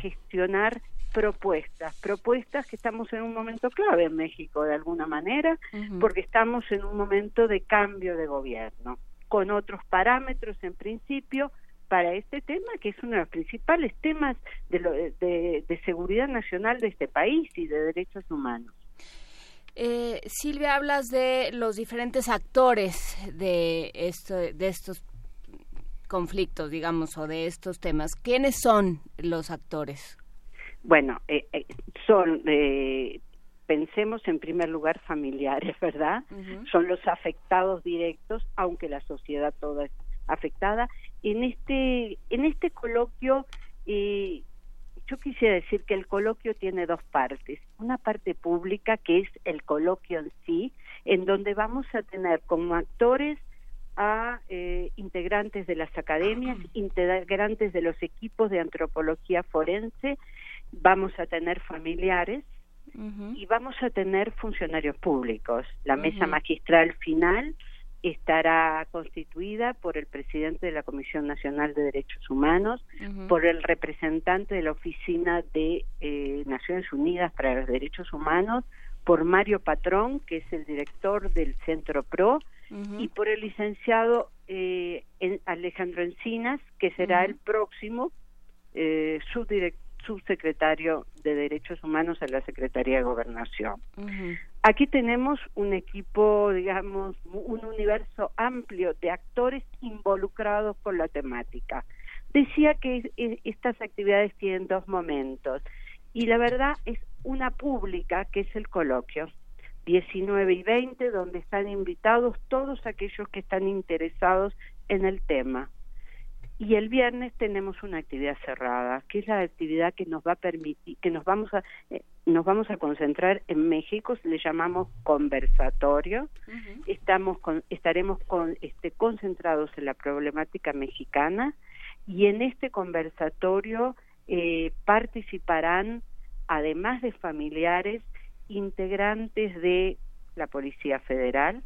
gestionar propuestas, propuestas que estamos en un momento clave en México de alguna manera, porque estamos en un momento de cambio de gobierno, con otros parámetros en principio para este tema, que es uno de los principales temas de, de, seguridad nacional de este país y de derechos humanos. Eh, Silvia, hablas de los diferentes actores de, esto, de estos conflictos, digamos, o de estos temas. ¿Quiénes son los actores? Bueno, eh, eh, son, eh, pensemos en primer lugar familiares, ¿verdad? Son los afectados directos, aunque la sociedad toda es afectada. En este, en este coloquio, eh, yo quisiera decir que el coloquio tiene dos partes. Una parte pública, que es el coloquio en sí, en donde vamos a tener como actores a eh, integrantes de las academias, integrantes de los equipos de antropología forense, vamos a tener familiares y vamos a tener funcionarios públicos. La mesa magistral final estará constituida por el presidente de la Comisión Nacional de Derechos Humanos, por el representante de la Oficina de eh, Naciones Unidas para los Derechos Humanos, por Mario Patrón, que es el director del Centro PRO, y por el licenciado eh, Alejandro Encinas, que será el próximo eh, subdirector subsecretario de Derechos Humanos en la Secretaría de Gobernación. Aquí tenemos un equipo, digamos, un universo amplio de actores involucrados con la temática. Decía que estas actividades tienen dos momentos y la verdad es una pública que es el coloquio. 19 y 20, donde están invitados todos aquellos que están interesados en el tema. Y el viernes tenemos una actividad cerrada, que es la actividad que nos va a permitir, que nos vamos a, eh, nos vamos a concentrar en México, le llamamos conversatorio. Estamos con, estaremos con, este, concentrados en la problemática mexicana y en este conversatorio eh, participarán, además de familiares, integrantes de la Policía Federal,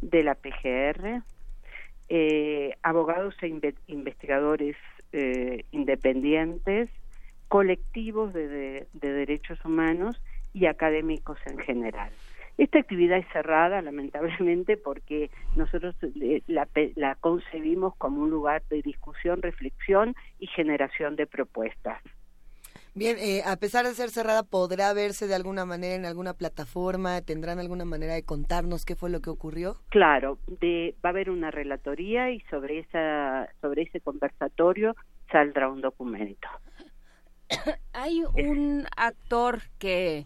de la PGR, eh, abogados e investigadores eh, independientes, colectivos de, derechos humanos y académicos en general. Esta actividad es cerrada, lamentablemente, porque nosotros eh, la concebimos como un lugar de discusión, reflexión y generación de propuestas. Bien, eh, a pesar de ser cerrada, ¿podrá verse de alguna manera en alguna plataforma? ¿Tendrán alguna manera de contarnos qué fue lo que ocurrió? Claro, de, va a haber una relatoría y sobre, esa, sobre ese conversatorio saldrá un documento. Hay un actor que,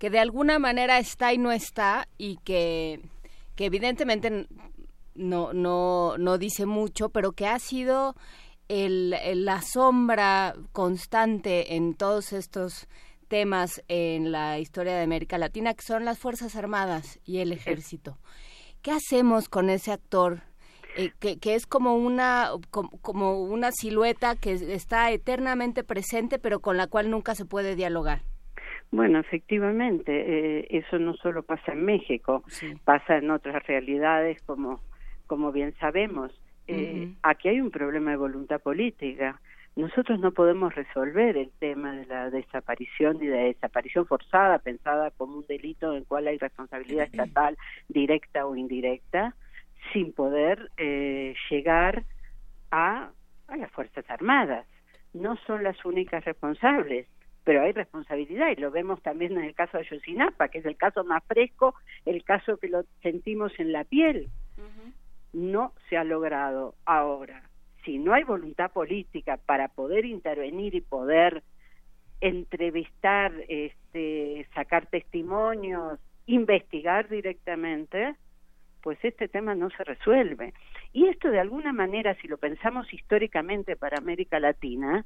que de alguna manera está y no está y que, que evidentemente no, no, no dice mucho, pero que ha sido el, la sombra constante en todos estos temas en la historia de América Latina, que son las Fuerzas Armadas y el Ejército. ¿Qué hacemos con ese actor eh, que, que, es como una, como, una silueta que está eternamente presente, pero con la cual nunca se puede dialogar? Bueno, efectivamente, eh, eso no solo pasa en México, pasa en otras realidades, como, como bien sabemos. Eh, aquí hay un problema de voluntad política. Nosotros no podemos resolver el tema de la desaparición y de desaparición forzada, pensada como un delito en el cual hay responsabilidad estatal directa o indirecta, sin poder eh, llegar a, a las Fuerzas Armadas. No son las únicas responsables pero hay responsabilidad y lo vemos también en el caso de Ayotzinapa, que es el caso más fresco, el caso que lo sentimos en la piel no se ha logrado. Ahora, si no hay voluntad política para poder intervenir y poder entrevistar, este, sacar testimonios, investigar directamente, pues este tema no se resuelve. Y esto de alguna manera, si lo pensamos históricamente para América Latina,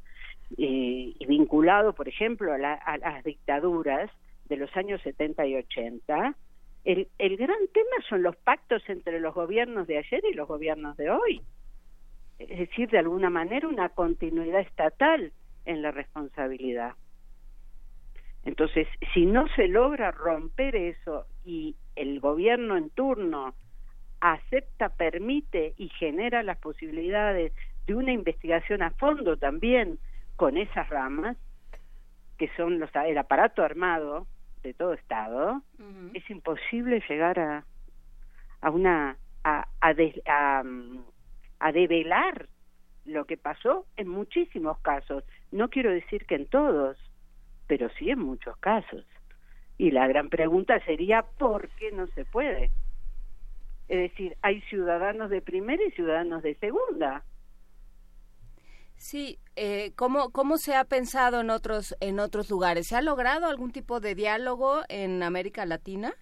eh, y vinculado, por ejemplo, a, a, las dictaduras de los años 70 y 80, el, el gran tema son los pactos entre los gobiernos de ayer y los gobiernos de hoy. Es decir, de alguna manera una continuidad estatal en la responsabilidad. Entonces, si no se logra romper eso y el gobierno en turno acepta, permite y genera las posibilidades de una investigación a fondo también con esas ramas, que son los, el aparato armado, de todo Estado, es imposible llegar a, a una a, a, a, develar lo que pasó en muchísimos casos. No quiero decir que en todos, pero sí en muchos casos. Y la gran pregunta sería, ¿por qué no se puede? Es decir, hay ciudadanos de primera y ciudadanos de segunda. Sí, eh, ¿cómo, ¿cómo se ha pensado en otros, en otros lugares? ¿Se ha logrado algún tipo de diálogo en América Latina?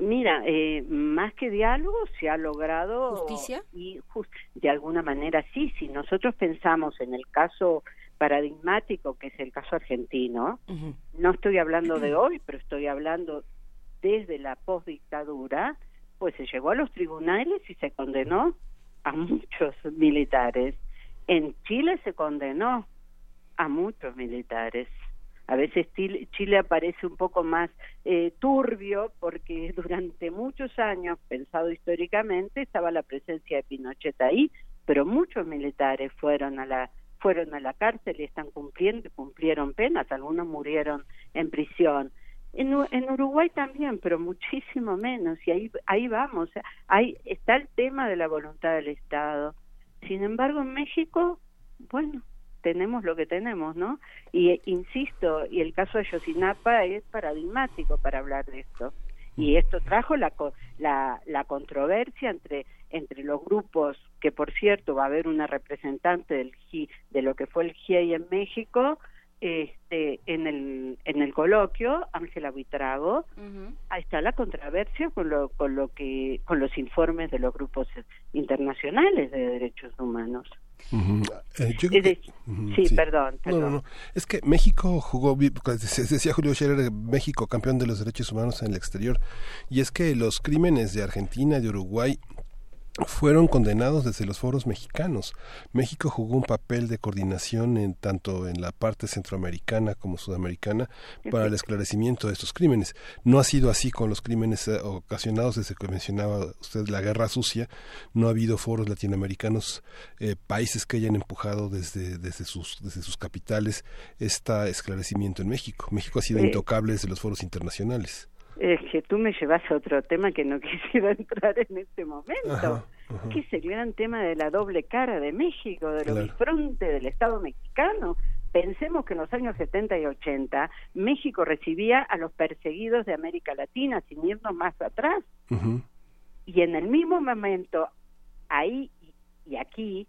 Mira, eh, más que diálogo se ha logrado justicia y de alguna manera sí. Si nosotros pensamos en el caso paradigmático que es el caso argentino, no estoy hablando de hoy, pero estoy hablando desde la postdictadura, pues se llegó a los tribunales y se condenó a muchos militares en Chile se condenó a muchos militares A veces Chile aparece un poco más eh, turbio porque durante muchos años, pensado históricamente, estaba la presencia de Pinochet ahí, pero muchos militares fueron a la fueron a la cárcel y están cumpliendo, cumplieron penas, algunos murieron en prisión. En, en, Uruguay también, pero muchísimo menos, y ahí, ahí vamos, ahí está el tema de la voluntad del Estado. Sin embargo, en México, bueno, tenemos lo que tenemos, ¿no? Y insisto, y el caso de Yosinapa es paradigmático para hablar de esto. Y esto trajo la, la, la controversia entre, entre los grupos, que por cierto va a haber una representante del de lo que fue el GIEI en México, este, en el en el coloquio Ángela Buitrago ahí está la controversia con lo con lo que con los informes de los grupos internacionales de derechos humanos. Eh, sí, perdón, No, no, no. Es que México jugó, decía Julio Scherer, México campeón de los derechos humanos en el exterior. Y es que los crímenes de Argentina, de Uruguay fueron condenados desde los foros mexicanos. México jugó un papel de coordinación en tanto en la parte centroamericana como sudamericana para el esclarecimiento de estos crímenes. No ha sido así con los crímenes eh, ocasionados desde que mencionaba usted la guerra sucia. No ha habido foros latinoamericanos, eh, países que hayan empujado desde, desde, sus, desde sus capitales este esclarecimiento en México. México ha sido intocable desde los foros internacionales. Es que tú me llevas a otro tema que no quisiera entrar en este momento, que es el gran tema de la doble cara de México, de lo bifronte del Estado mexicano. Pensemos que en los años 70 y 80 México recibía a los perseguidos de América Latina, sin irnos más atrás. Y en el mismo momento, ahí y aquí,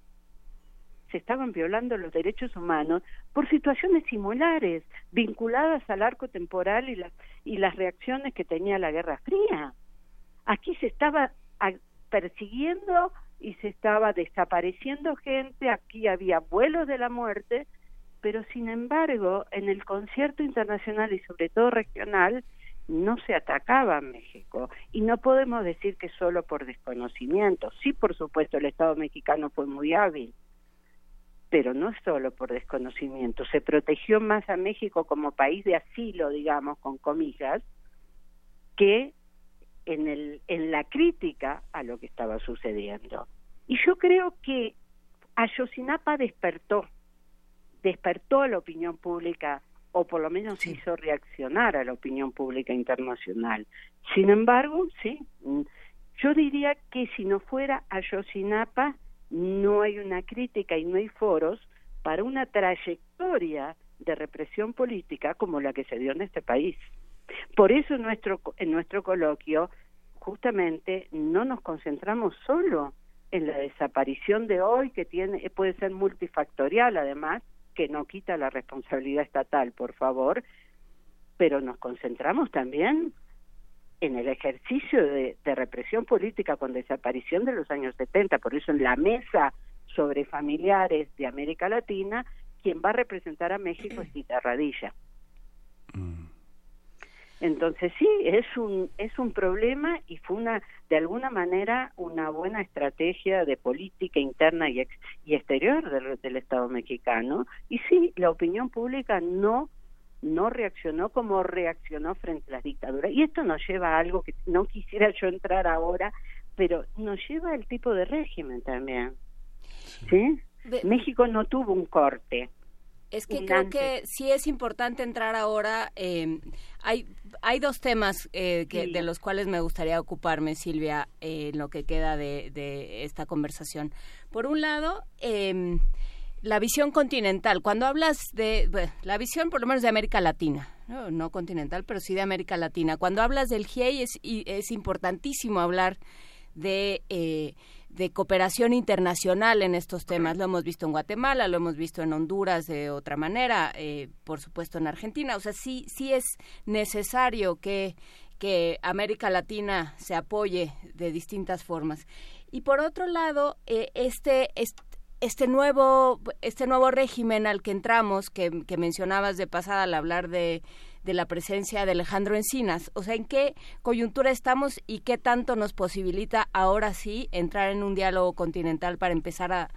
se estaban violando los derechos humanos por situaciones similares, vinculadas al arco temporal y, y las reacciones que tenía la Guerra Fría. Aquí se estaba persiguiendo y se estaba desapareciendo gente, aquí había vuelos de la muerte, pero sin embargo, en el concierto internacional y sobre todo regional, no se atacaba a México. Y no podemos decir que solo por desconocimiento. Sí, por supuesto, el Estado mexicano fue muy hábil, pero no solo por desconocimiento, se protegió más a México como país de asilo, digamos, con comillas, que en, el, en la crítica a lo que estaba sucediendo. Y yo creo que Ayotzinapa despertó, despertó a la opinión pública, o por lo menos hizo reaccionar a la opinión pública internacional. Sin embargo, sí, yo diría que si no fuera Ayotzinapa, no hay una crítica y no hay foros para una trayectoria de represión política como la que se dio en este país. Por eso en nuestro, en nuestro coloquio justamente no nos concentramos solo en la desaparición de hoy, que tiene, puede ser multifactorial además, que no quita la responsabilidad estatal, por favor, pero nos concentramos también en el ejercicio de, represión política con desaparición de los años 70, por eso en la mesa sobre familiares de América Latina, quien va a representar a México es Tita Radilla. Mm. Entonces sí, es un es un problema y fue una de alguna manera una buena estrategia de política interna y, y exterior del, del Estado mexicano y sí, la opinión pública no no reaccionó como reaccionó frente a las dictaduras. Y esto nos lleva a algo que no quisiera yo entrar ahora, pero nos lleva al tipo de régimen también. ¿Sí? México no tuvo un corte. Es que creo que sí es importante entrar ahora. Eh, hay, hay dos temas eh, que, de los cuales me gustaría ocuparme, Silvia, eh, en lo que queda de, de esta conversación. Por un lado, eh, la visión continental, cuando hablas de la visión por lo menos de América Latina, no, continental, pero sí de América Latina, cuando hablas del GIEI es, es importantísimo hablar de, eh, de cooperación internacional en estos temas. Lo hemos visto en Guatemala, lo hemos visto en Honduras de otra manera, eh, por supuesto en Argentina. O sea, sí, sí es necesario que, que América Latina se apoye de distintas formas. Y por otro lado, eh, este, este, este nuevo, este nuevo régimen al que entramos, que, mencionabas de pasada al hablar de, de, la presencia de Alejandro Encinas, o sea, ¿en qué coyuntura estamos y qué tanto nos posibilita ahora sí entrar en un diálogo continental para empezar a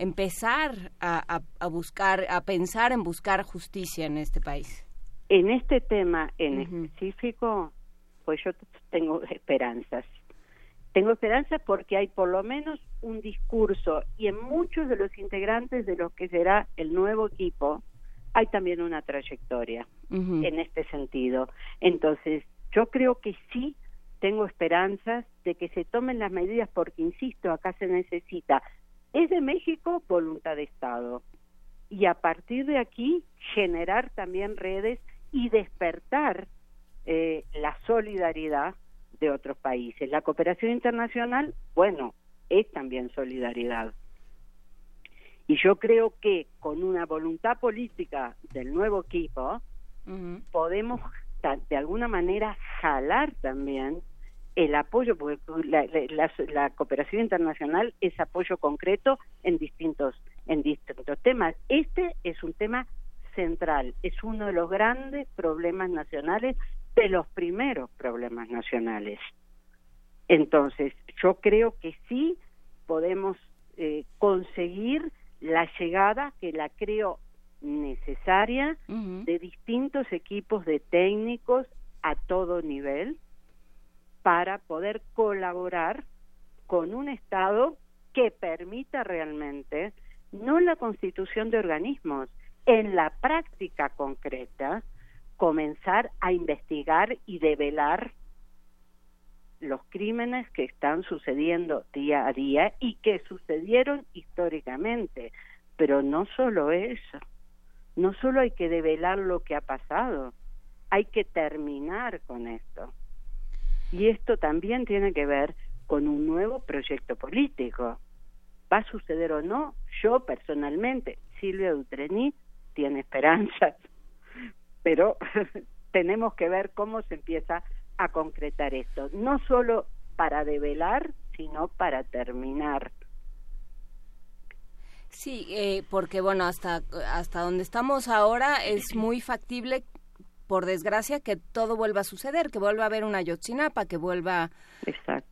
empezar a, buscar, a pensar en buscar justicia en este país? En este tema en específico, pues yo tengo esperanzas. Tengo esperanzas porque hay por lo menos un discurso y en muchos de los integrantes de lo que será el nuevo equipo hay también una trayectoria en este sentido. Entonces, yo creo que sí tengo esperanzas de que se tomen las medidas porque, insisto, acá se necesita, es de México voluntad de Estado. Y a partir de aquí generar también redes y despertar eh, la solidaridad de otros países. La cooperación internacional, bueno, es también solidaridad. Y yo creo que con una voluntad política del nuevo equipo podemos de alguna manera jalar también el apoyo, porque la, cooperación internacional es apoyo concreto en distintos, en distintos temas. Este es un tema central, es uno de los grandes problemas nacionales, de los primeros problemas nacionales. Entonces, yo creo que sí podemos eh, conseguir la llegada, que la creo necesaria, de distintos equipos de técnicos a todo nivel, para poder colaborar con un Estado que permita realmente, no la constitución de organismos, en la práctica concreta, comenzar a investigar y develar los crímenes que están sucediendo día a día y que sucedieron históricamente. Pero no solo eso, no solo hay que develar lo que ha pasado, hay que terminar con esto. Y esto también tiene que ver con un nuevo proyecto político. ¿Va a suceder o no? Yo personalmente, Silvia Dutrení, tiene esperanzas, pero tenemos que ver cómo se empieza a concretar esto, no solo para develar, sino para terminar. Sí, eh, porque bueno, hasta, hasta donde estamos ahora es muy factible por desgracia, que todo vuelva a suceder, que vuelva a haber una Yotzinapa, que vuelva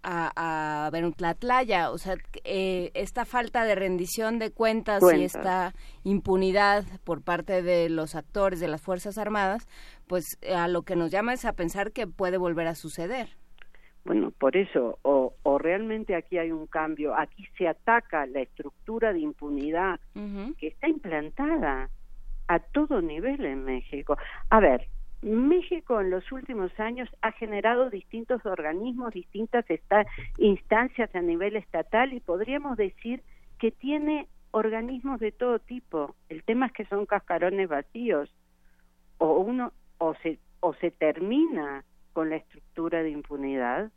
a, a, haber un Tlatlaya. O sea, eh, esta falta de rendición de cuentas, y esta impunidad por parte de los actores de las Fuerzas Armadas, pues a lo que nos llama es a pensar que puede volver a suceder. Bueno, por eso, o, o realmente aquí hay un cambio, aquí se ataca la estructura de impunidad que está implantada a todo nivel en México. A ver, México en los últimos años ha generado distintos organismos, distintas instancias a nivel estatal y podríamos decir que tiene organismos de todo tipo. El tema es que son cascarones vacíos o uno o se o se termina con la estructura de impunidad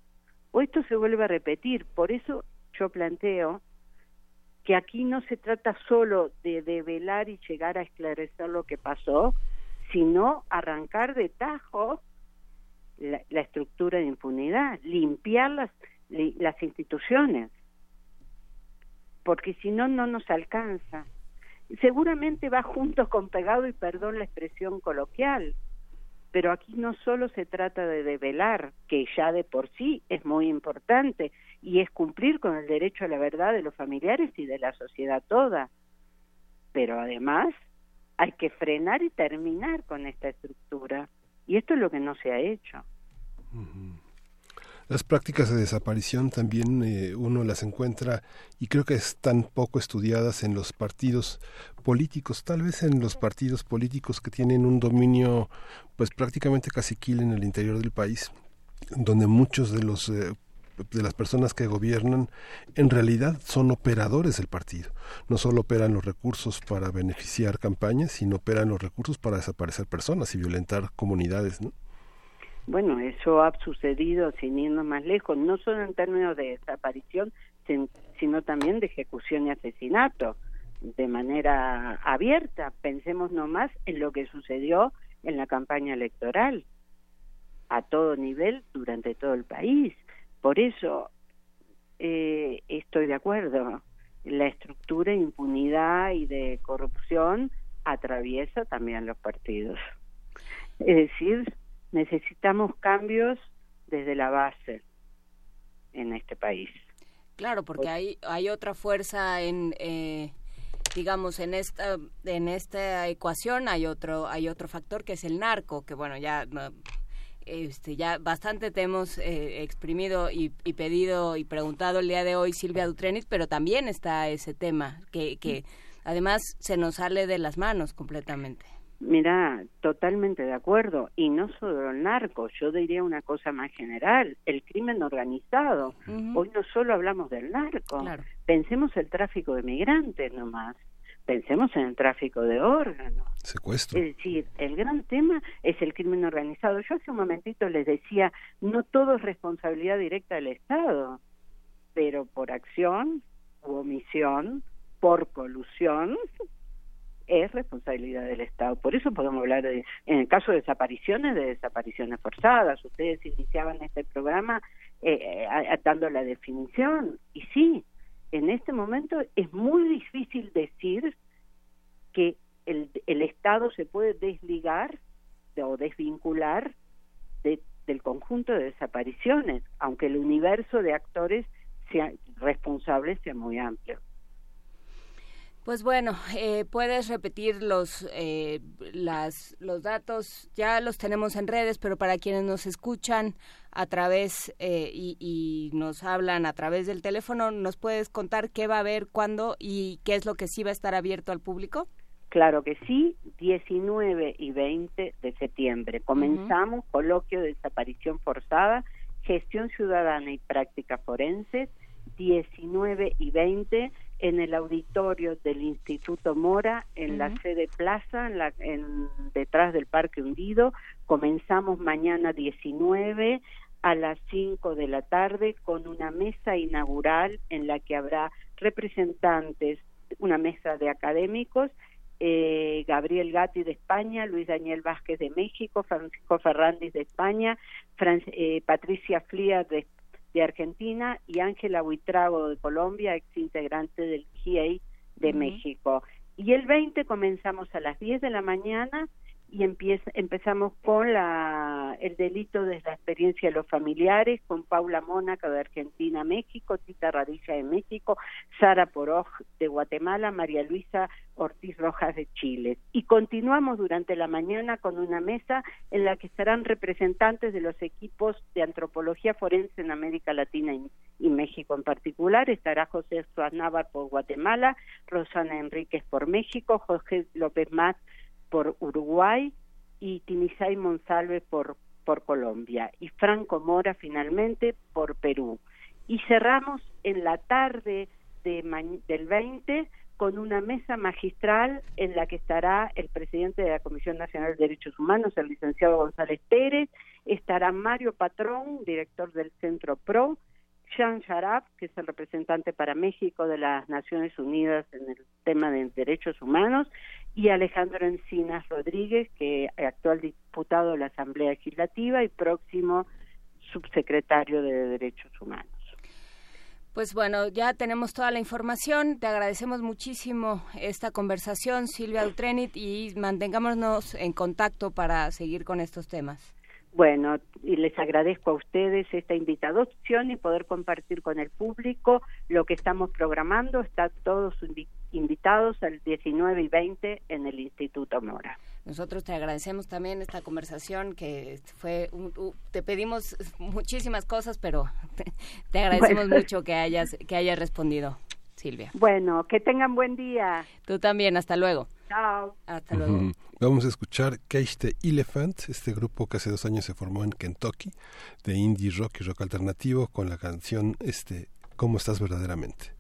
o esto se vuelve a repetir. Por eso yo planteo que aquí no se trata solo de develar y llegar a esclarecer lo que pasó, sino arrancar de tajo la, estructura de impunidad, limpiar las, las instituciones, porque si no, no nos alcanza. Seguramente va junto con pegado y perdón la expresión coloquial, pero aquí no solo se trata de develar, que ya de por sí es muy importante, y es cumplir con el derecho a la verdad de los familiares y de la sociedad toda, pero además hay que frenar y terminar con esta estructura. Y esto es lo que no se ha hecho. Las prácticas de desaparición también eh, uno las encuentra y creo que están poco estudiadas en los partidos políticos, tal vez en los partidos políticos que tienen un dominio pues prácticamente caciquil en el interior del país, donde muchos de los eh, de las personas que gobiernan en realidad son operadores del partido. No solo operan los recursos para beneficiar campañas, sino operan los recursos para desaparecer personas y violentar comunidades, ¿no? Bueno, eso ha sucedido sin irnos más lejos, no solo en términos de desaparición, sino también de ejecución y asesinato, de manera abierta. Pensemos nomás en lo que sucedió en la campaña electoral, a todo nivel, durante todo el país. Por eso eh, estoy de acuerdo. La estructura de impunidad y de corrupción atraviesa también los partidos. Es decir, necesitamos cambios desde la base en este país. Claro, porque hay, hay otra fuerza en, eh, digamos en esta en esta ecuación hay otro hay otro factor que es el narco que bueno ya este, ya bastante te hemos eh, exprimido y, pedido y preguntado el día de hoy Silvia Dutrenit, pero también está ese tema que, que además se nos sale de las manos completamente. Mira, totalmente de acuerdo. Y no solo el narco, yo diría una cosa más general, el crimen organizado. Hoy no solo hablamos del narco, pensemos el tráfico de migrantes nomás pensemos en el tráfico de órganos. Secuestro. Es decir, el gran tema es el crimen organizado. Yo hace un momentito les decía, no todo es responsabilidad directa del Estado, pero por acción u omisión, por colusión, es responsabilidad del Estado. Por eso podemos hablar, de, en el caso de desapariciones, de desapariciones forzadas. Ustedes iniciaban este programa eh, eh dando la definición, y sí, en este momento es muy difícil decir que el, el Estado se puede desligar o desvincular del conjunto de desapariciones, aunque el universo de actores sea, responsables sea muy amplio. Pues bueno, eh, puedes repetir los, eh, las, los datos, ya los tenemos en redes, pero para quienes nos escuchan a través eh, y, y, nos hablan a través del teléfono, ¿nos puedes contar qué va a haber, cuándo y qué es lo que sí va a estar abierto al público? Claro que sí, 19 y 20 de septiembre. Comenzamos coloquio de desaparición forzada, gestión ciudadana y prácticas forenses, 19 y 20 en el auditorio del Instituto Mora, en la sede Plaza, en la, en, detrás del Parque Hundido. Comenzamos mañana 19 a las 5 de la tarde con una mesa inaugural en la que habrá representantes, una mesa de académicos, eh, Gabriel Gatti de España, Luis Daniel Vázquez de México, Francisco Ferrandis de España, eh, Patricia Flia de de Argentina y Ángela Huitrago de Colombia, ex integrante del GIEI de México. Y el 20 comenzamos a las 10 de la mañana y empieza, empezamos con la, el delito de la experiencia de los familiares, con Paula Mónaco de Argentina, México, Tita Radilla de México, Sara Poroj de Guatemala, María Luisa Ortiz Rojas de Chile. Y continuamos durante la mañana con una mesa en la que estarán representantes de los equipos de antropología forense en América Latina y, México en particular. Estará José Suárez por Guatemala, Rosana Enríquez por México, Jorge López Más por Uruguay y Tinisay Monsalve por, por Colombia y Franco Mora finalmente por Perú. Y cerramos en la tarde de del 20 con una mesa magistral en la que estará el presidente de la Comisión Nacional de Derechos Humanos, el licenciado González Pérez, estará Mario Patrón, director del Centro PRO, Jean Sharaf, que es el representante para México de las Naciones Unidas en el tema de derechos humanos, y Alejandro Encinas Rodríguez, que actual diputado de la Asamblea Legislativa y próximo subsecretario de Derechos Humanos. Pues bueno, ya tenemos toda la información. Te agradecemos muchísimo esta conversación, Silvia Utrenit, y mantengámonos en contacto para seguir con estos temas. Bueno, y les agradezco a ustedes esta invitación y poder compartir con el público lo que estamos programando. Están todos invitados al 19 y 20 en el Instituto Mora. Nosotros te agradecemos también esta conversación que fue, te pedimos muchísimas cosas, pero te, agradecemos mucho que hayas, que hayas respondido, Silvia. Bueno, que tengan buen día. Tú también, hasta luego. Chao. Hasta luego. Vamos a escuchar Cage the Elephant, este grupo que hace dos años se formó en Kentucky, de indie rock y rock alternativo, con la canción este, ¿Cómo estás verdaderamente?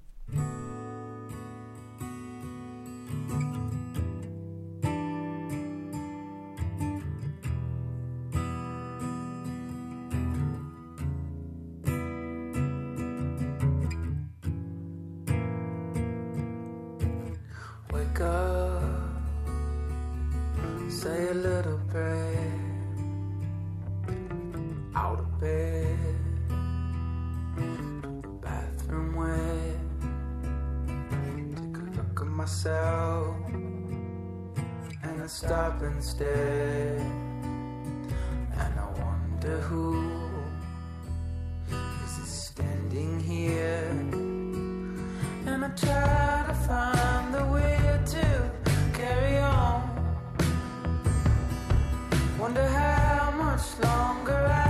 Say a little prayer out of bed, bathroom wet. Take a look at myself and I stop and stare, and I wonder who is standing here, and I try to find the way. Wonder how much longer I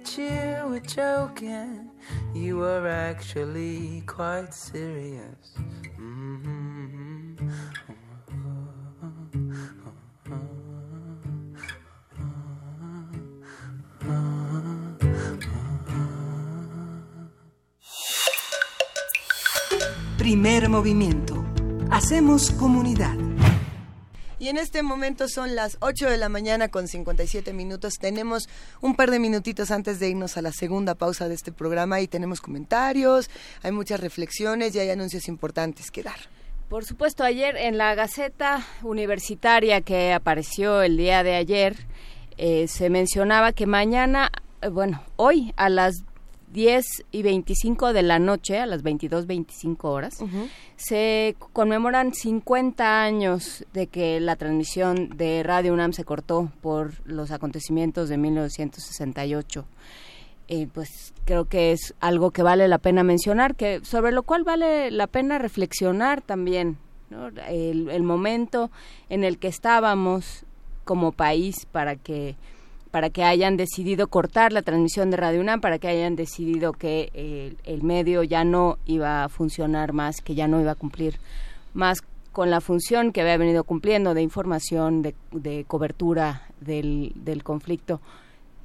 that you were joking. You were actually quite serious. Primer movimiento. Hacemos comunidad. Y en este momento son las 8 de la mañana con 57 minutos. Tenemos un par de minutitos antes de irnos a la segunda pausa de este programa y tenemos comentarios, hay muchas reflexiones y hay anuncios importantes que dar. Por supuesto, ayer en la Gaceta Universitaria que apareció el día de ayer, eh, se mencionaba que mañana, eh, bueno, hoy a las 10 y 25 de la noche, a las 22.25 horas, se conmemoran 50 años de que la transmisión de Radio UNAM se cortó por los acontecimientos de 1968. Eh, pues creo que es algo que vale la pena mencionar, que sobre lo cual vale la pena reflexionar también, ¿no? el, el momento en el que estábamos como país para que para que hayan decidido cortar la transmisión de Radio UNAM, para que hayan decidido que el medio ya no iba a funcionar más, que ya no iba a cumplir más con la función que había venido cumpliendo de información, de, cobertura del, del conflicto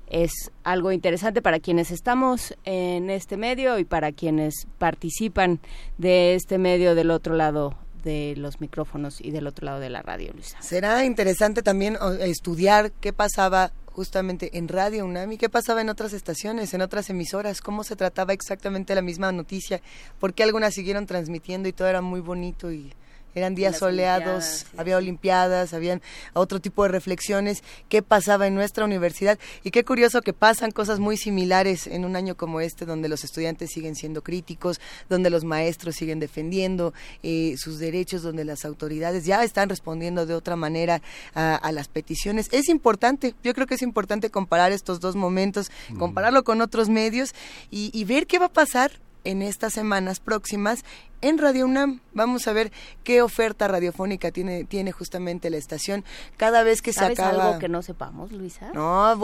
es algo interesante para quienes estamos en este medio y para quienes participan de este medio del otro lado de los micrófonos y del otro lado de la radio, Luisa. Será interesante también estudiar qué pasaba justamente en Radio UNAM y qué pasaba en otras estaciones, en otras emisoras, cómo se trataba exactamente la misma noticia, por qué algunas siguieron transmitiendo y todo era muy bonito y eran días soleados, olimpiadas, había olimpiadas, habían otro tipo de reflexiones, qué pasaba en nuestra universidad y qué curioso que pasan cosas muy similares en un año como este, donde los estudiantes siguen siendo críticos, donde los maestros siguen defendiendo eh, sus derechos, donde las autoridades ya están respondiendo de otra manera a, a las peticiones. Es importante, yo creo que es importante comparar estos dos momentos, compararlo con otros medios y, y ver qué va a pasar en estas semanas próximas en Radio UNAM. Vamos a ver qué oferta radiofónica tiene, tiene justamente la estación. Cada vez que se ¿Sabes acaba... algo que no sepamos, Luisa? No,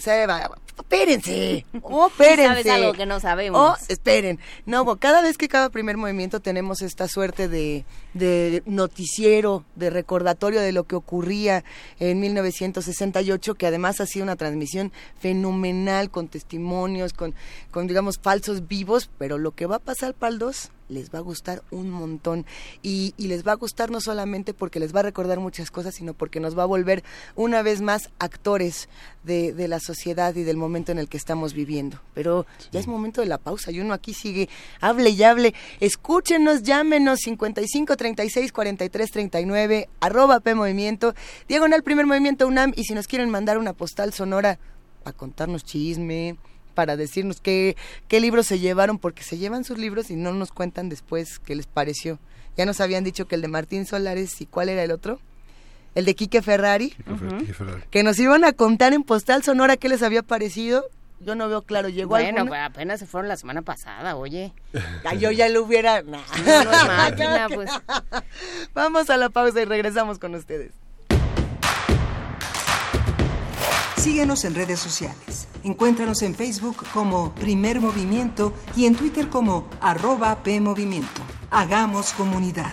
se va, espérense, oh, espérense. ¿Sabes algo que no sabemos? Oh, esperen. No, cada vez que cada primer movimiento tenemos esta suerte de, de noticiero, de recordatorio de lo que ocurría en 1968, que además ha sido una transmisión fenomenal con testimonios, con, con digamos, falsos vivos, pero lo que va a pasar para el 2 les va a gustar un montón y, y les va a gustar no solamente porque les va a recordar muchas cosas, sino porque nos va a volver una vez más actores de, de la sociedad y del momento en el que estamos viviendo. Pero ya es momento de la pausa y uno aquí sigue, hable y hable. Escúchenos, llámenos 55 36 43 39, arroba P Movimiento, diagonal primer movimiento UNAM y si nos quieren mandar una postal sonora para contarnos chisme, para decirnos qué, qué libros se llevaron, porque se llevan sus libros y no nos cuentan después qué les pareció. Ya nos habían dicho que el de Martín Solares y cuál era el otro, el de Quique Ferrari, Quique Ferrari. que nos iban a contar en postal sonora qué les había parecido. Yo no veo claro, llegó Bueno, alguno? pues apenas se fueron la semana pasada, oye. Ya, yo ya lo hubiera... Nah. No, no máquina, pues. Vamos a la pausa y regresamos con ustedes. Síguenos en redes sociales. Encuéntranos en Facebook como Primer Movimiento y en Twitter como arroba PMovimiento. Hagamos comunidad.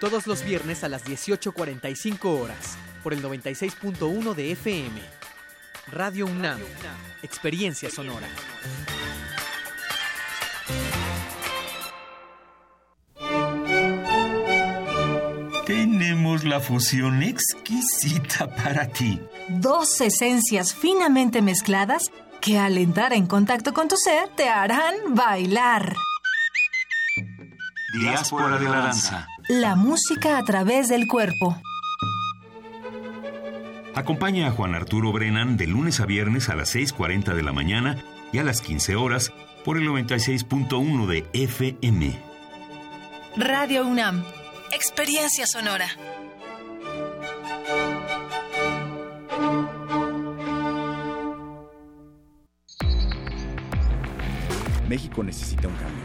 Todos los viernes a las 18.45 horas, por el 96.1 de FM. Radio UNAM, Experiencia Sonora. Tenemos la fusión exquisita para ti. Dos esencias finamente mezcladas que al entrar en contacto con tu ser te harán bailar. Diáspora de la danza. La música a través del cuerpo. Acompaña a Juan Arturo Brennan de lunes a viernes a las 6.40 de la mañana y a las 15 horas por el 96.1 de FM. Radio UNAM, Experiencia Sonora. México necesita un cambio,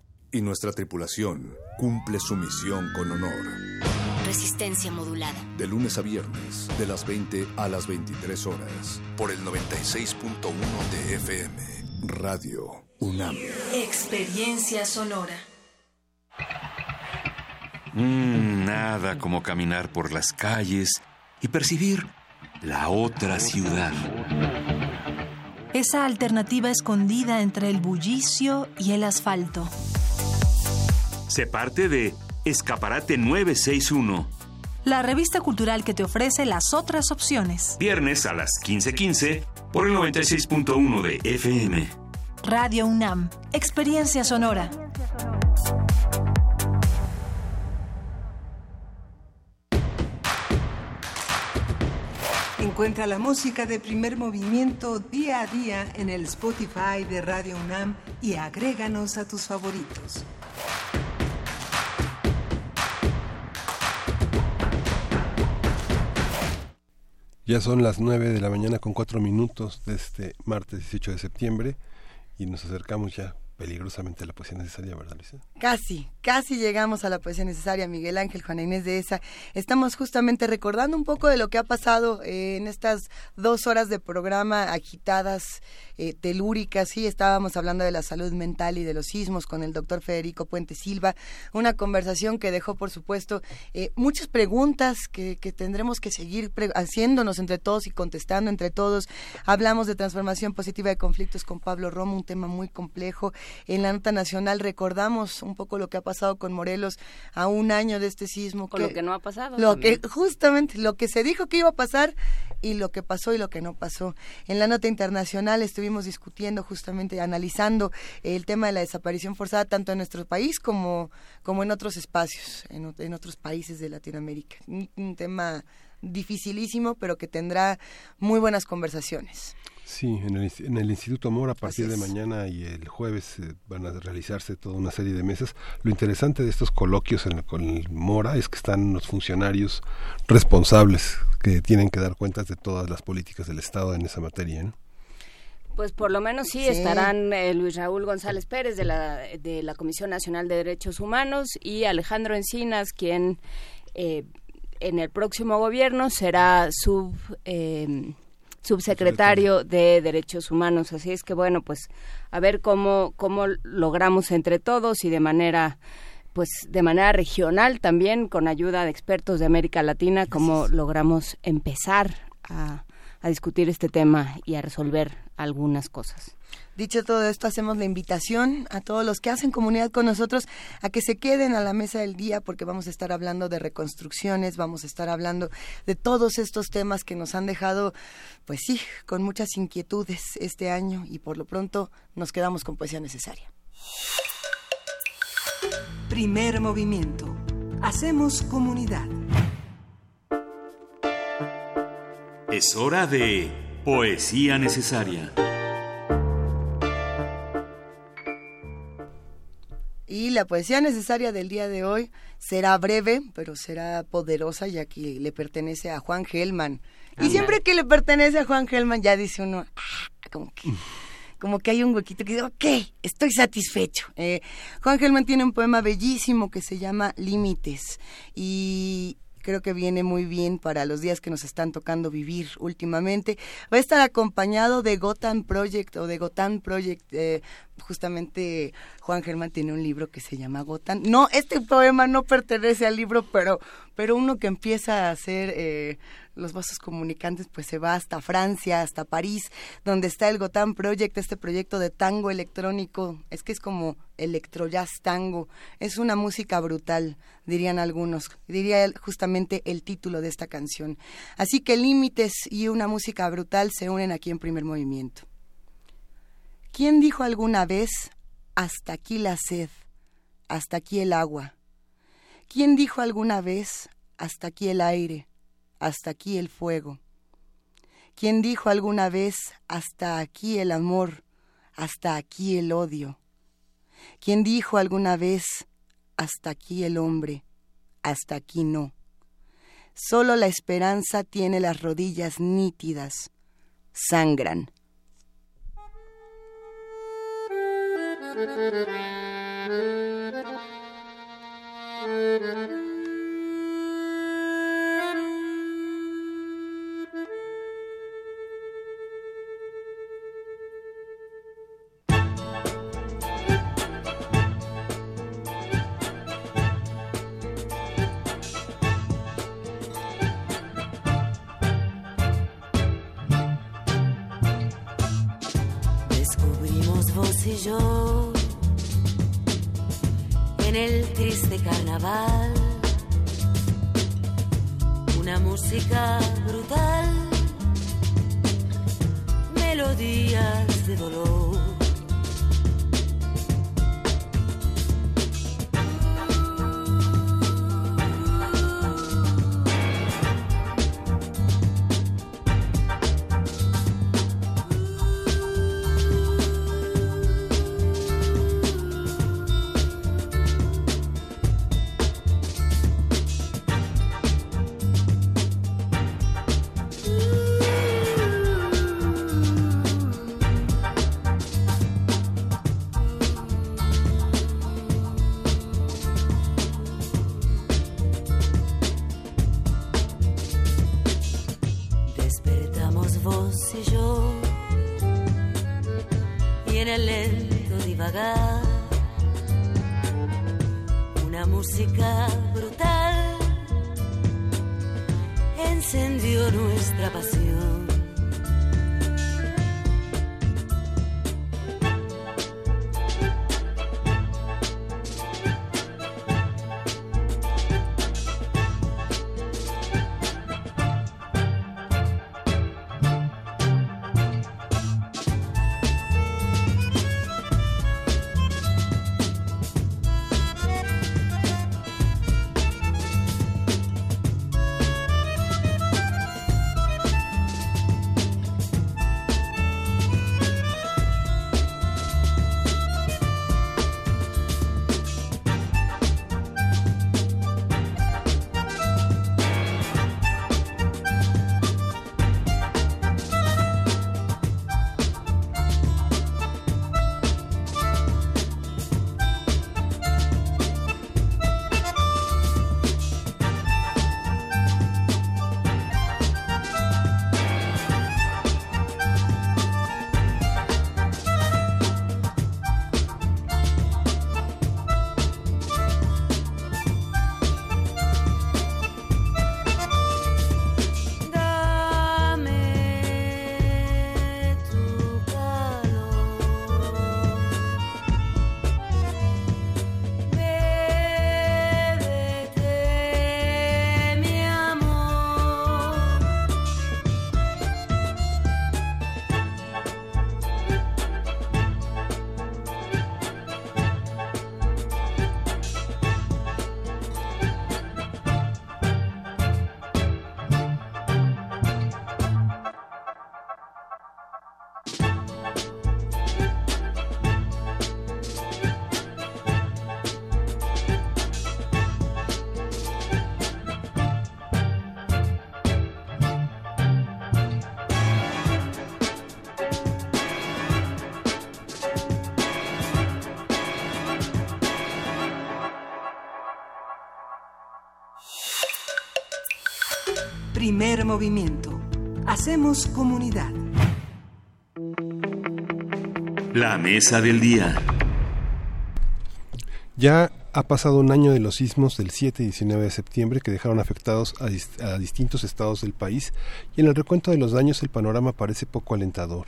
y nuestra tripulación cumple su misión con honor. Resistencia modulada. De lunes a viernes, de las 20 a las 23 horas, por el 96.1 de FM, Radio UNAM. Experiencia sonora. Mm, nada como caminar por las calles y percibir la otra ciudad. Esa alternativa escondida entre el bullicio y el asfalto. Se parte de Escaparate 961. La revista cultural que te ofrece las otras opciones. Viernes a las 15:15 por el 96.1 de FM. Radio UNAM. Experiencia sonora. Encuentra la música de primer movimiento día a día en el Spotify de Radio UNAM y agréganos a tus favoritos. Ya son las 9 de la mañana con 4 minutos de este martes 18 de septiembre y nos acercamos ya peligrosamente a la poesía necesaria, ¿verdad, Luisa? Casi, casi llegamos a la poesía necesaria, Miguel Ángel, Juana Inés de esa. Estamos justamente recordando un poco de lo que ha pasado eh, en estas dos horas de programa agitadas, eh, telúricas. Sí, estábamos hablando de la salud mental y de los sismos con el doctor Federico Puente Silva. Una conversación que dejó, por supuesto, eh, muchas preguntas que, que tendremos que seguir pre- haciéndonos entre todos y contestando entre todos. Hablamos de transformación positiva de conflictos con Pablo Romo, un tema muy complejo. En la nota nacional recordamos un poco lo que ha pasado con Morelos a un año de este sismo. Con lo que no ha pasado Lo también. que, justamente, lo que se dijo que iba a pasar y lo que pasó y lo que no pasó. En la nota internacional estuvimos discutiendo, justamente analizando el tema de la desaparición forzada tanto en nuestro país como, como en otros espacios, en, ot- en otros países de Latinoamérica. Un, un tema dificilísimo, pero que tendrá muy buenas conversaciones. Sí, en el, en el Instituto Mora a partir de mañana y el jueves eh, van a realizarse toda una serie de mesas. Lo interesante de estos coloquios en el- con el Mora es que están los funcionarios responsables que tienen que dar cuentas de todas las políticas del Estado en esa materia. ¿no? Pues por lo menos sí, Sí. estarán eh, Luis Raúl González Pérez de la, de la Comisión Nacional de Derechos Humanos y Alejandro Encinas, quien eh, en el próximo gobierno será sub, eh, subsecretario de Derechos Humanos. Así es que bueno, pues a ver cómo, cómo logramos entre todos y de manera pues de manera regional también con ayuda de expertos de América Latina cómo logramos empezar a, a discutir este tema y a resolver algunas cosas. Dicho todo esto, hacemos la invitación a todos los que hacen comunidad con nosotros a que se queden a la mesa del día porque vamos a estar hablando de reconstrucciones, vamos a estar hablando de todos estos temas que nos han dejado, pues sí, con muchas inquietudes este año y por lo pronto nos quedamos con poesía necesaria. Primer movimiento. Hacemos comunidad. Es hora de poesía necesaria. Y la poesía necesaria del día de hoy será breve, pero será poderosa, ya que le pertenece a Juan Gelman. Y siempre que le pertenece a Juan Gelman, ya dice uno, "Ah", como que, como que hay un huequito que dice, ok, estoy satisfecho. Eh, Juan Gelman tiene un poema bellísimo que se llama Límites. Y creo que viene muy bien para los días que nos están tocando vivir últimamente. Va a estar acompañado de Gotham Project o de Gotham Project. eh, justamente Juan Germán tiene un libro que se llama Gotham. No, este poema no pertenece al libro, pero, pero uno que empieza a hacer eh, los vasos comunicantes, pues se va hasta Francia, hasta París, donde está el Gotham Project, este proyecto de tango electrónico. Es que es como electrojazz tango. Es una música brutal, dirían algunos. Diría justamente el título de esta canción. Así que límites y una música brutal se unen aquí en primer movimiento. ¿Quién dijo alguna vez, hasta aquí la sed, hasta aquí el agua? ¿Quién dijo alguna vez, hasta aquí el aire, hasta aquí el fuego? ¿Quién dijo alguna vez hasta aquí el amor, hasta aquí el odio? ¿Quién dijo alguna vez hasta aquí el hombre, hasta aquí no? Solo la esperanza tiene las rodillas nítidas, sangran. Descubrimos vos y yo en el triste carnaval una música brutal, melodías de dolor. Primer movimiento. Hacemos comunidad. La mesa del día. Ya ha pasado un año de los sismos del 7 y 19 de septiembre que dejaron afectados a, a distintos estados del país y en el recuento de los daños el panorama parece poco alentador.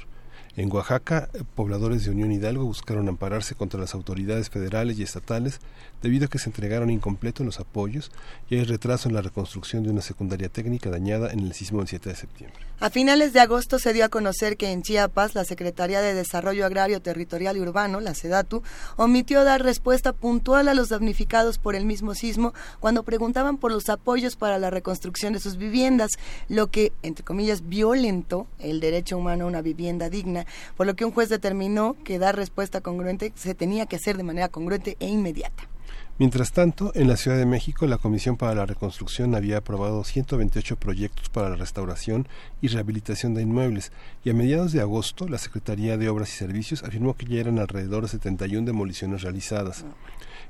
En Oaxaca, pobladores de Unión Hidalgo buscaron ampararse contra las autoridades federales y estatales debido a que se entregaron incompletos los apoyos y hay retraso en la reconstrucción de una secundaria técnica dañada en el sismo del 7 de septiembre. A finales de agosto se dio a conocer que en Chiapas la Secretaría de Desarrollo Agrario Territorial y Urbano, la SEDATU, omitió dar respuesta puntual a los damnificados por el mismo sismo cuando preguntaban por los apoyos para la reconstrucción de sus viviendas, lo que, entre comillas, violentó el derecho humano a una vivienda digna, por lo que un juez determinó que dar respuesta congruente se tenía que hacer de manera congruente e inmediata. Mientras tanto, en la Ciudad de México, la Comisión para la Reconstrucción había aprobado 128 proyectos para la restauración y rehabilitación de inmuebles, y a mediados de agosto, la Secretaría de Obras y Servicios afirmó que ya eran alrededor de 71 demoliciones realizadas.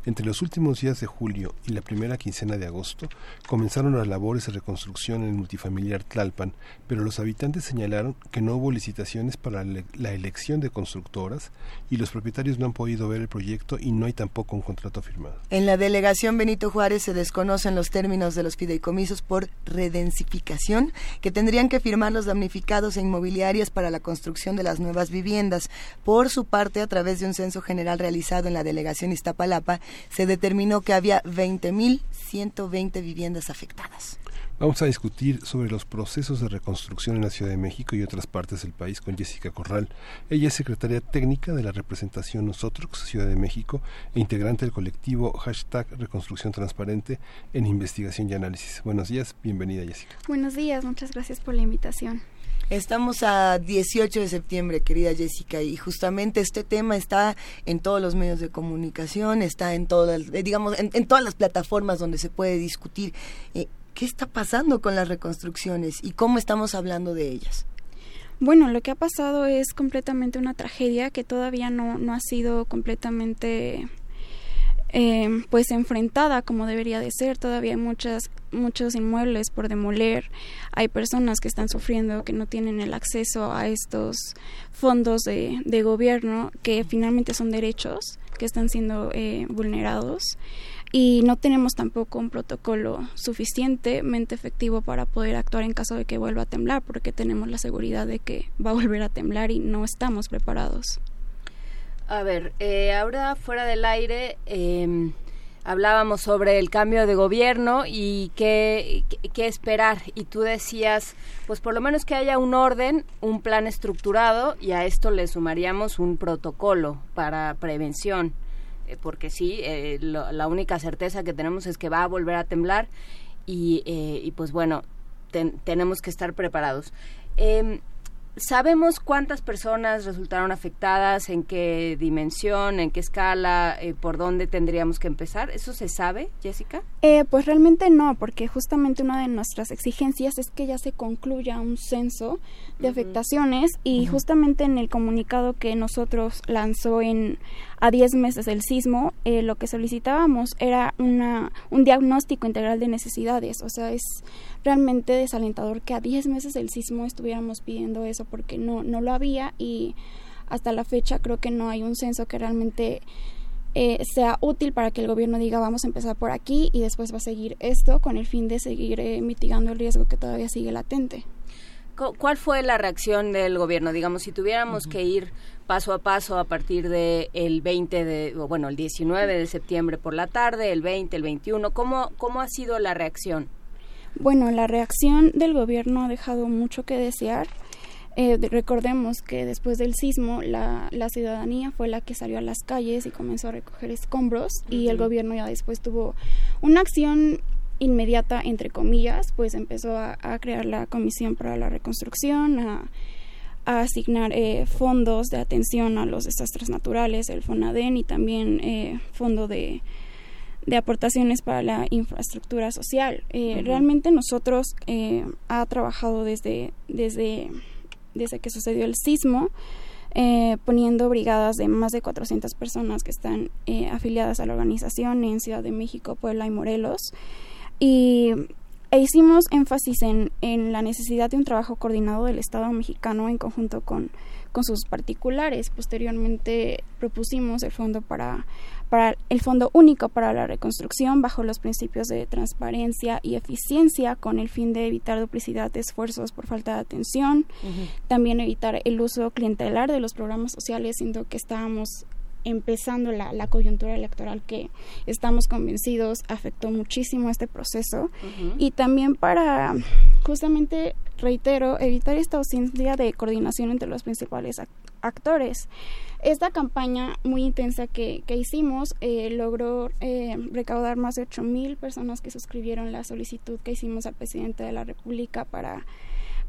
Entre los últimos días de julio y la primera quincena de agosto comenzaron las labores de reconstrucción en el multifamiliar Tlalpan, pero los habitantes señalaron que no hubo licitaciones para la elección de constructoras y los propietarios no han podido ver el proyecto y no hay tampoco un contrato firmado. En la delegación Benito Juárez se desconocen los términos de los fideicomisos por redensificación que tendrían que firmar los damnificados e inmobiliarias para la construcción de las nuevas viviendas. Por su parte, a través de un censo general realizado en la delegación Iztapalapa, se determinó que había 20.120 viviendas afectadas. Vamos a discutir sobre los procesos de reconstrucción en la Ciudad de México y otras partes del país con Jessica Corral. Ella es secretaria técnica de la representación Nosotros, Ciudad de México, e integrante del colectivo hashtag Reconstrucción Transparente en Investigación y Análisis. Buenos días, bienvenida Jessica. Buenos días, muchas gracias por la invitación. Estamos a 18 de septiembre, querida Jessica, y justamente este tema está en todos los medios de comunicación, está en todas, eh, digamos, en, todas las plataformas donde se puede discutir. Eh, ¿Qué está pasando con las reconstrucciones y cómo estamos hablando de ellas? Bueno, lo que ha pasado es completamente una tragedia que todavía no, no ha sido completamente eh, pues enfrentada como debería de ser. Todavía hay muchas, muchos inmuebles por demoler. Hay personas que están sufriendo que no tienen el acceso a estos fondos de, de gobierno que finalmente son derechos que están siendo eh, vulnerados y no tenemos tampoco un protocolo suficientemente efectivo para poder actuar en caso de que vuelva a temblar, porque tenemos la seguridad de que va a volver a temblar y no estamos preparados. A ver, eh, ahora fuera del aire eh, hablábamos sobre el cambio de gobierno y qué, qué, esperar. Y tú decías, pues por lo menos que haya un orden, un plan estructurado y a esto le sumaríamos un protocolo para prevención eh, porque sí, eh, lo, la única certeza que tenemos es que va a volver a temblar y, eh, y pues bueno, ten, tenemos que estar preparados. ¿Sabemos cuántas personas resultaron afectadas, en qué dimensión, en qué escala, eh, por dónde tendríamos que empezar? ¿Eso se sabe, Jessica? Eh, pues realmente no, porque justamente una de nuestras exigencias es que ya se concluya un censo de afectaciones y justamente en el comunicado que nosotros lanzó en a 10 meses del sismo, eh, lo que solicitábamos era una, un diagnóstico integral de necesidades, o sea, es realmente desalentador que a 10 meses del sismo estuviéramos pidiendo eso porque no, no lo había y hasta la fecha creo que no hay un censo que realmente eh, sea útil para que el gobierno diga vamos a empezar por aquí y después va a seguir esto con el fin de seguir eh, mitigando el riesgo que todavía sigue latente. ¿Cuál fue la reacción del gobierno? Digamos, si tuviéramos uh -huh. que ir paso a paso a partir del el 20 de, bueno, el 19 de septiembre por la tarde, el 20, el 21, ¿cómo, cómo ha sido la reacción? Bueno, la reacción del gobierno ha dejado mucho que desear. Eh, recordemos que después del sismo la, la, ciudadanía fue la que salió a las calles y comenzó a recoger escombros uh -huh. y el gobierno ya después tuvo una acción inmediata, entre comillas, pues empezó a, a crear la Comisión para la Reconstrucción, a, a asignar eh, fondos de atención a los desastres naturales, el FONADEN y también eh, fondo de, de aportaciones para la infraestructura social. Eh, uh -huh. Realmente nosotros eh, ha trabajado desde, desde, desde que sucedió el sismo, eh, poniendo brigadas de más de 400 personas que están eh, afiliadas a la organización en Ciudad de México, Puebla y Morelos. Y e hicimos énfasis en, en, la necesidad de un trabajo coordinado del Estado mexicano en conjunto con, con sus particulares. Posteriormente propusimos el fondo para para el Fondo Único para la Reconstrucción bajo los principios de transparencia y eficiencia con el fin de evitar duplicidad de esfuerzos por falta de atención, también evitar el uso clientelar de los programas sociales, siendo que estábamos empezando la, la coyuntura electoral que estamos convencidos afectó muchísimo este proceso. Y también para justamente reitero evitar esta ausencia de coordinación entre los principales ac- actores. Esta campaña muy intensa que, que hicimos eh, logró eh, recaudar más de 8 mil personas que suscribieron la solicitud que hicimos al presidente de la República para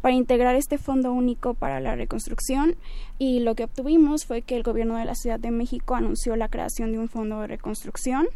para integrar este fondo único para la reconstrucción y lo que obtuvimos fue que el gobierno de la Ciudad de México anunció la creación de un fondo de reconstrucción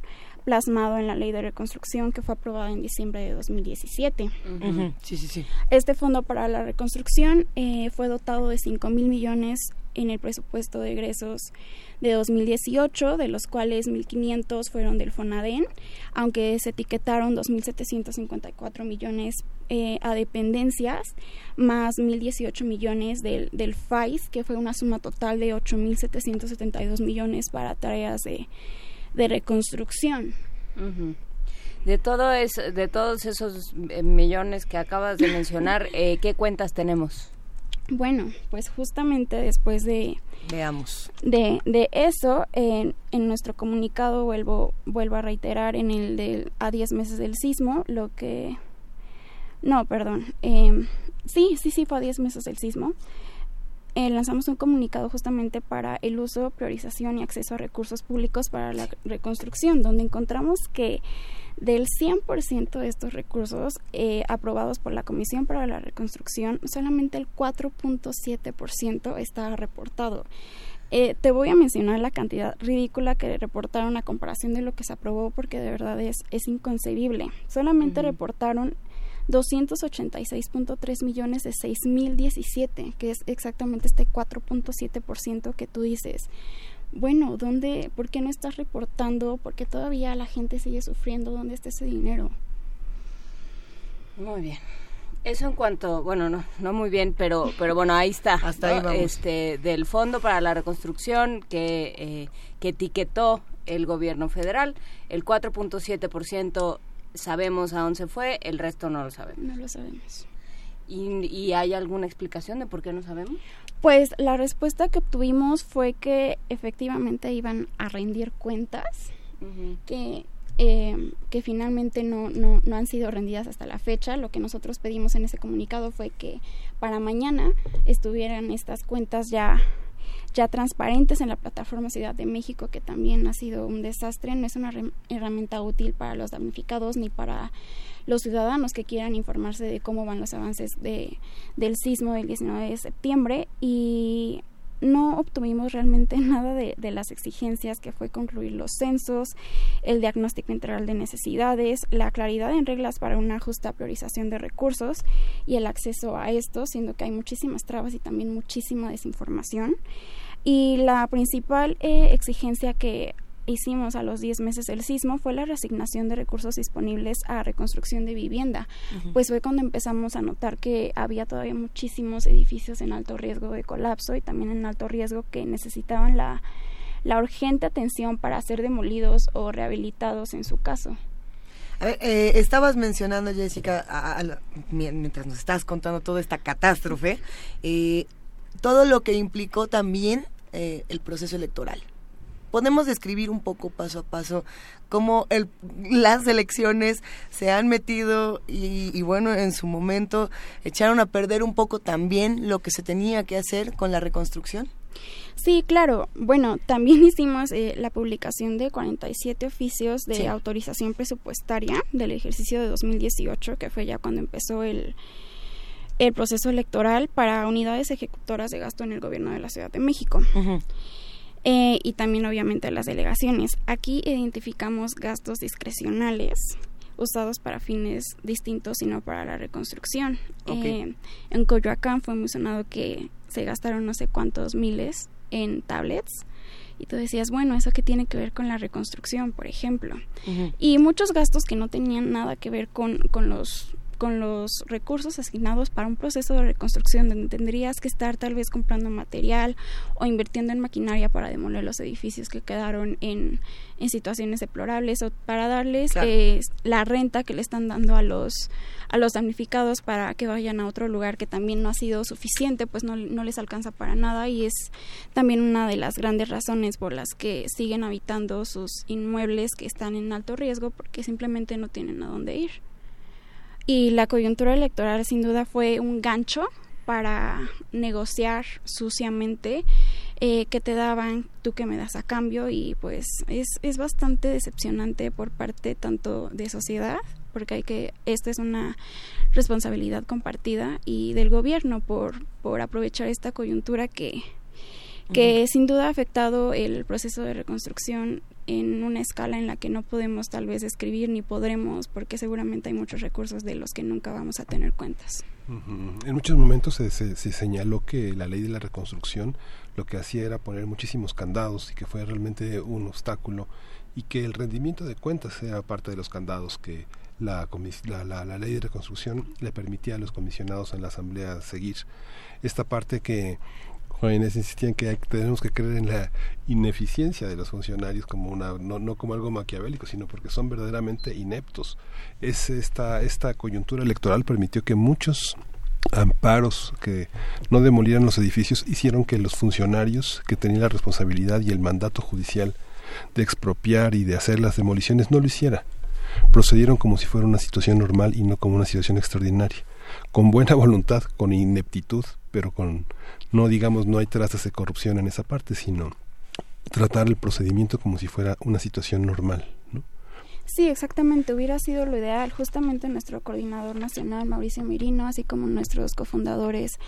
plasmado en la ley de reconstrucción que fue aprobada en diciembre de 2017. Ujú, Sí, sí, sí. Este fondo para la reconstrucción eh, fue dotado de 5 mil millones en el presupuesto de egresos de 2018, de los cuales 1.500 fueron del FONADEN, aunque se etiquetaron 2.754 millones eh, a dependencias, más 1.018 millones del, del FAIS, que fue una suma total de 8.772 millones para tareas de, de reconstrucción. De todo es, de todos esos eh, millones que acabas de mencionar, eh, ¿qué cuentas tenemos? Bueno, pues justamente después de, Veamos. de, de eso, en, en nuestro comunicado vuelvo, vuelvo a reiterar en el del a 10 meses del sismo, lo que... No, perdón. eh, sí, sí, sí, fue a 10 meses del sismo. Eh, lanzamos un comunicado justamente para el uso, priorización y acceso a recursos públicos para la reconstrucción, donde encontramos que del 100% de estos recursos eh, aprobados por la Comisión para la Reconstrucción, solamente el 4.7% está reportado. Eh, te voy a mencionar la cantidad ridícula que reportaron a comparación de lo que se aprobó porque de verdad es, es inconcebible. Solamente reportaron 286.3 millones de 6.017, que es exactamente este 4.7% que tú dices. Bueno, ¿dónde, por qué no estás reportando? ¿Por qué todavía la gente sigue sufriendo? ¿Dónde está ese dinero? Muy bien. Eso en cuanto, bueno, no, no muy bien, pero, pero bueno, ahí está. Hasta ahí vamos. Este, del Fondo para la Reconstrucción que, eh, que etiquetó el gobierno federal, el 4.7% sabemos a dónde se fue, el resto no lo sabemos. No lo sabemos. ¿Y, y hay alguna explicación de por qué no sabemos? Pues la respuesta que obtuvimos fue que efectivamente iban a rendir cuentas, que, eh, que finalmente no, no, no han sido rendidas hasta la fecha. Lo que nosotros pedimos en ese comunicado fue que para mañana estuvieran estas cuentas ya ya transparentes en la plataforma Ciudad de México, que también ha sido un desastre, no es una herramienta útil para los damnificados ni para los ciudadanos que quieran informarse de cómo van los avances de, del sismo del 19 de septiembre y no obtuvimos realmente nada de, de las exigencias que fue concluir los censos, el diagnóstico integral de necesidades, la claridad en reglas para una justa priorización de recursos y el acceso a estos, siendo que hay muchísimas trabas y también muchísima desinformación. Y la principal eh, exigencia que hicimos a los 10 meses del sismo fue la reasignación de recursos disponibles a reconstrucción de vivienda. Pues fue cuando empezamos a notar que había todavía muchísimos edificios en alto riesgo de colapso y también en alto riesgo que necesitaban la, la urgente atención para ser demolidos o rehabilitados en su caso. A ver, eh, estabas mencionando, Jessica, a- a mientras nos estás contando toda esta catástrofe, eh, todo lo que implicó también eh, el proceso electoral. Podemos describir un poco paso a paso cómo el, las elecciones se han metido y, y bueno, en su momento echaron a perder un poco también lo que se tenía que hacer con la reconstrucción. Sí, claro. Bueno, también hicimos eh, la publicación de 47 oficios de Sí. autorización presupuestaria del ejercicio de 2018, que fue ya cuando empezó el, el proceso electoral para unidades ejecutoras de gasto en el gobierno de la Ciudad de México. Eh, y también obviamente las delegaciones. Aquí identificamos gastos discrecionales usados para fines distintos y no para la reconstrucción. Eh, en Coyoacán fue mencionado que se gastaron no sé cuántos miles en tablets y tú decías, bueno, ¿eso qué tiene que ver con la reconstrucción, por ejemplo? Y muchos gastos que no tenían nada que ver con, con los con los recursos asignados para un proceso de reconstrucción donde tendrías que estar tal vez comprando material o invirtiendo en maquinaria para demoler los edificios que quedaron en, en situaciones deplorables o para darles eh, la renta que le están dando a los a los damnificados para que vayan a otro lugar que también no ha sido suficiente, pues no, no les alcanza para nada y es también una de las grandes razones por las que siguen habitando sus inmuebles que están en alto riesgo porque simplemente no tienen a dónde ir. Y la coyuntura electoral sin duda fue un gancho para negociar suciamente eh, que te daban, tú que me das a cambio. Y pues es, es bastante decepcionante por parte tanto de sociedad porque hay que esta es una responsabilidad compartida y del gobierno por por aprovechar esta coyuntura que que sin duda ha afectado el proceso de reconstrucción en una escala en la que no podemos tal vez escribir ni podremos porque seguramente hay muchos recursos de los que nunca vamos a tener cuentas. En muchos momentos se, se- se señaló que la ley de la reconstrucción lo que hacía era poner muchísimos candados y que fue realmente un obstáculo y que el rendimiento de cuentas era parte de los candados que la, la- la ley de reconstrucción le permitía a los comisionados en la asamblea seguir. Esta parte que jóvenes insistían que hay- tenemos que creer en la ineficiencia de los funcionarios como una no, no como algo maquiavélico sino porque son verdaderamente ineptos. Es esta esta coyuntura electoral permitió que muchos amparos que no demolieran los edificios hicieron que los funcionarios que tenían la responsabilidad y el mandato judicial de expropiar y de hacer las demoliciones no lo hiciera. Procedieron como si fuera una situación normal y no como una situación extraordinaria. Con buena voluntad con ineptitud pero con no digamos no hay trazas de corrupción en esa parte sino tratar el procedimiento como si fuera una situación normal ¿no? Sí, exactamente, hubiera sido lo ideal. Justamente nuestro coordinador nacional, Mauricio Mirino, así como nuestros cofundadores,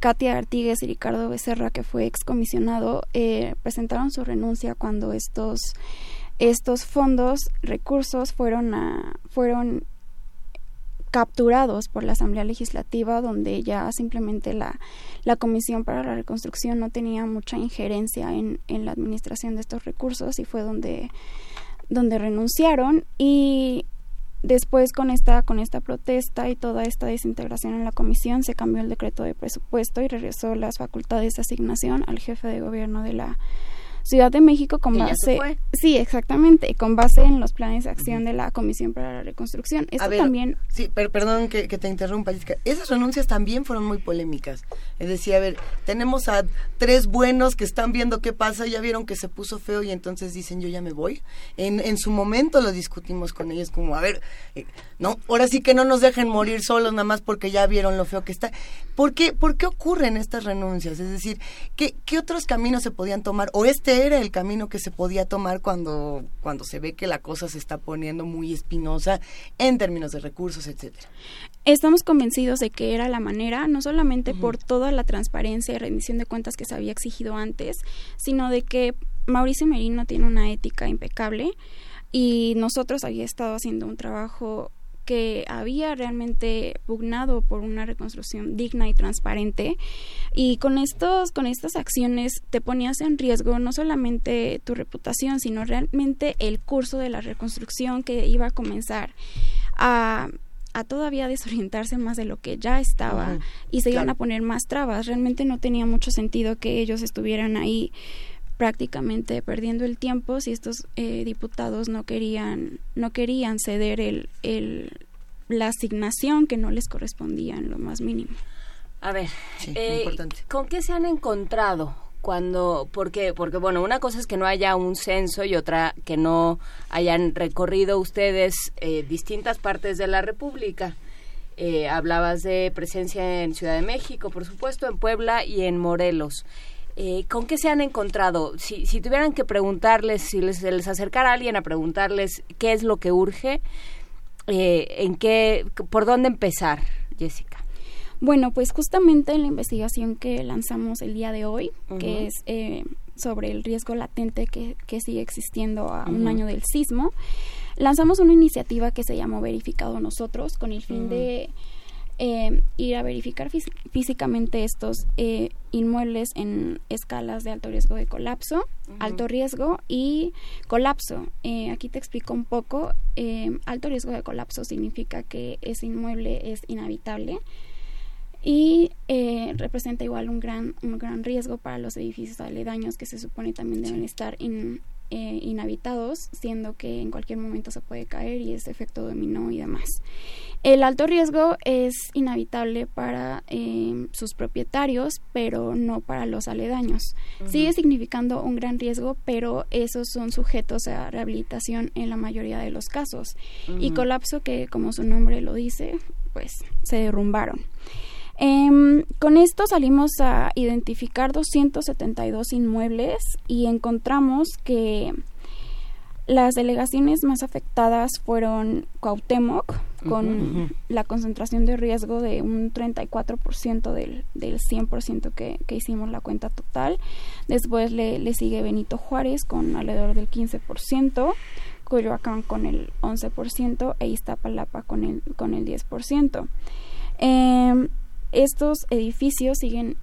Katia Artigues y Ricardo Becerra, que fue excomisionado, eh, presentaron su renuncia cuando estos, estos fondos, recursos, fueron, a, fueron capturados por la Asamblea Legislativa, donde ya simplemente la, la Comisión para la Reconstrucción no tenía mucha injerencia en, en la administración de estos recursos y fue donde donde renunciaron. Y después con esta con esta protesta y toda esta desintegración en la comisión se cambió el decreto de presupuesto y regresó las facultades de asignación al jefe de gobierno de la Ciudad de México con base fue. sí exactamente con base en los planes de acción de la Comisión para la Reconstrucción esto ver, también Sí, per- perdón que, que te interrumpa, Jessica. Esas renuncias también fueron muy polémicas. Es decir, a ver, tenemos a tres buenos que están viendo qué pasa, ya vieron que se puso feo y entonces dicen yo ya me voy. En, en su momento lo discutimos con ellos como, a ver, eh, no, ahora sí que no nos dejen morir solos nada más porque ya vieron lo feo que está. ¿Por qué, por qué ocurren estas renuncias? Es decir, ¿qué, ¿qué otros caminos se podían tomar? ¿O este era el camino que se podía tomar cuando, cuando se ve que la cosa se está poniendo muy espinosa en términos de recursos, etcétera? Estamos convencidos de que era la manera, no solamente por toda la transparencia y rendición de cuentas que se había exigido antes, sino de que Mauricio Merino tiene una ética impecable y nosotros había estado haciendo un trabajo que había realmente pugnado por una reconstrucción digna y transparente. Y con estos con estas acciones te ponías en riesgo no solamente tu reputación sino realmente el curso de la reconstrucción que iba a comenzar a a todavía desorientarse más de lo que ya estaba y se iban a poner más trabas. Realmente no tenía mucho sentido que ellos estuvieran ahí prácticamente perdiendo el tiempo si estos eh, diputados no querían no querían ceder el, el la asignación que no les correspondía en lo más mínimo. A ver, Sí, eh, importante. ¿con qué se han encontrado cuando, porque, porque bueno, una cosa es que no haya un censo y otra que no hayan recorrido ustedes eh, distintas partes de la República? Eh, hablabas de presencia en Ciudad de México, por supuesto, en Puebla y en Morelos. Eh, ¿Con qué se han encontrado? Si, si tuvieran que preguntarles, si les, les acercara a alguien a preguntarles qué es lo que urge, eh, en qué, por dónde empezar, Jessica. Bueno, pues justamente en la investigación que lanzamos el día de hoy, que es eh, sobre el riesgo latente que, que sigue existiendo a un año del sismo, lanzamos una iniciativa que se llamó Verificado Nosotros, con el fin de eh, ir a verificar fís- físicamente estos eh, inmuebles en escalas de alto riesgo de colapso. alto riesgo y colapso. Eh, aquí te explico un poco. Eh, alto riesgo de colapso significa que ese inmueble es inhabitable y eh, representa igual un gran, un gran riesgo para los edificios aledaños que se supone también deben estar in- eh, inhabitados, siendo que en cualquier momento se puede caer y es efecto dominó y demás. El alto riesgo es inhabitable para eh, sus propietarios, pero no para los aledaños. Sigue significando un gran riesgo, pero esos son sujetos a rehabilitación en la mayoría de los casos. Y colapso, que como su nombre lo dice, pues se derrumbaron. Em, con esto salimos a identificar 272 inmuebles y encontramos que las delegaciones más afectadas fueron Cuauhtémoc, con la concentración de riesgo de un 34% del, del 100% que, que hicimos la cuenta total. Después le, le sigue Benito Juárez con alrededor del 15%, Coyoacán con el 11% e Iztapalapa con el, con el 10%. Em, estos edificios siguen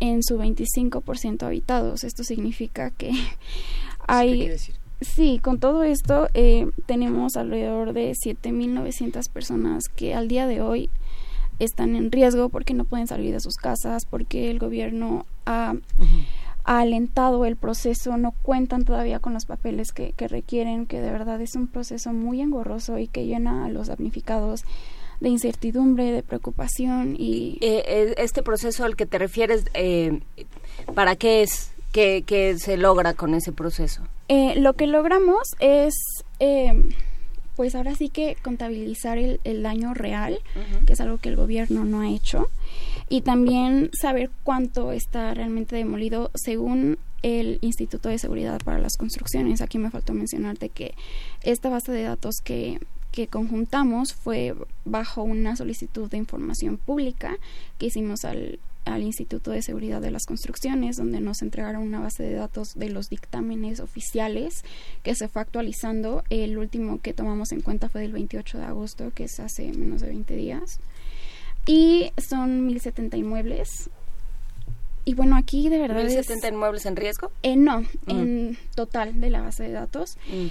en su 25% habitados. Esto significa que hay... quiere decir? Sí, con todo esto eh, tenemos alrededor de 7.900 personas que al día de hoy están en riesgo porque no pueden salir de sus casas, porque el gobierno ha, ha alentado el proceso, no cuentan todavía con los papeles que, que requieren, que de verdad es un proceso muy engorroso y que llena a los damnificados de incertidumbre, de preocupación y... Eh, eh, este proceso al que te refieres, eh, ¿para qué es? ¿Qué, qué se logra con ese proceso? Eh, lo que logramos es, eh, pues ahora sí que contabilizar el, el daño real, que es algo que el gobierno no ha hecho, y también saber cuánto está realmente demolido según el Instituto de Seguridad para las Construcciones. Aquí me faltó mencionarte que esta base de datos que, que conjuntamos fue bajo una solicitud de información pública que hicimos al, al Instituto de Seguridad de las Construcciones, donde nos entregaron una base de datos de los dictámenes oficiales que se fue actualizando. El último que tomamos en cuenta fue del 28 de agosto, que es hace menos de 20 días. Y son 1070 inmuebles. Y bueno, aquí de verdad es... ¿1070 inmuebles en riesgo? Eh, no, Mm. en total de la base de datos. Mm.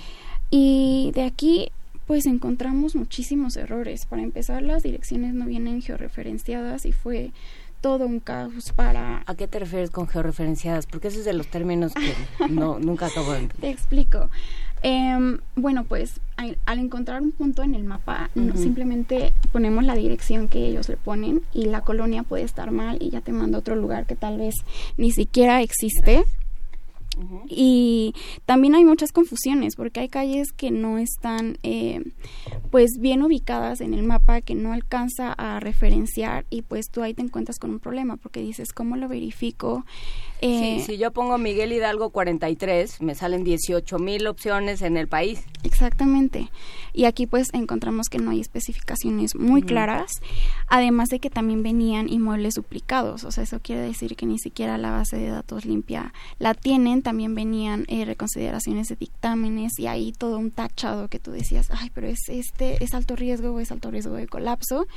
Y de aquí pues encontramos muchísimos errores. Para empezar, las direcciones no vienen georreferenciadas y fue todo un caos para... ¿A qué te refieres con georreferenciadas? Porque ese es de los términos que no, nunca acabo de entender. Te explico. Em, bueno, pues al, al encontrar un punto en el mapa, no- simplemente ponemos la dirección que ellos le ponen y la colonia puede estar mal y ya te manda a otro lugar que tal vez ni siquiera existe. Y también hay muchas confusiones porque hay calles que no están eh, pues bien ubicadas en el mapa que no alcanza a referenciar y pues tú ahí te encuentras con un problema porque dices cómo lo verifico Eh, Sí, si yo pongo Miguel Hidalgo 43, me salen 18 mil opciones en el país. Exactamente. Y aquí pues encontramos que no hay especificaciones muy claras, además de que también venían inmuebles duplicados, o sea, eso quiere decir que ni siquiera la base de datos limpia la tienen, también venían eh, reconsideraciones de dictámenes y ahí todo un tachado que tú decías, ay, pero es este, es alto riesgo o es alto riesgo de colapso.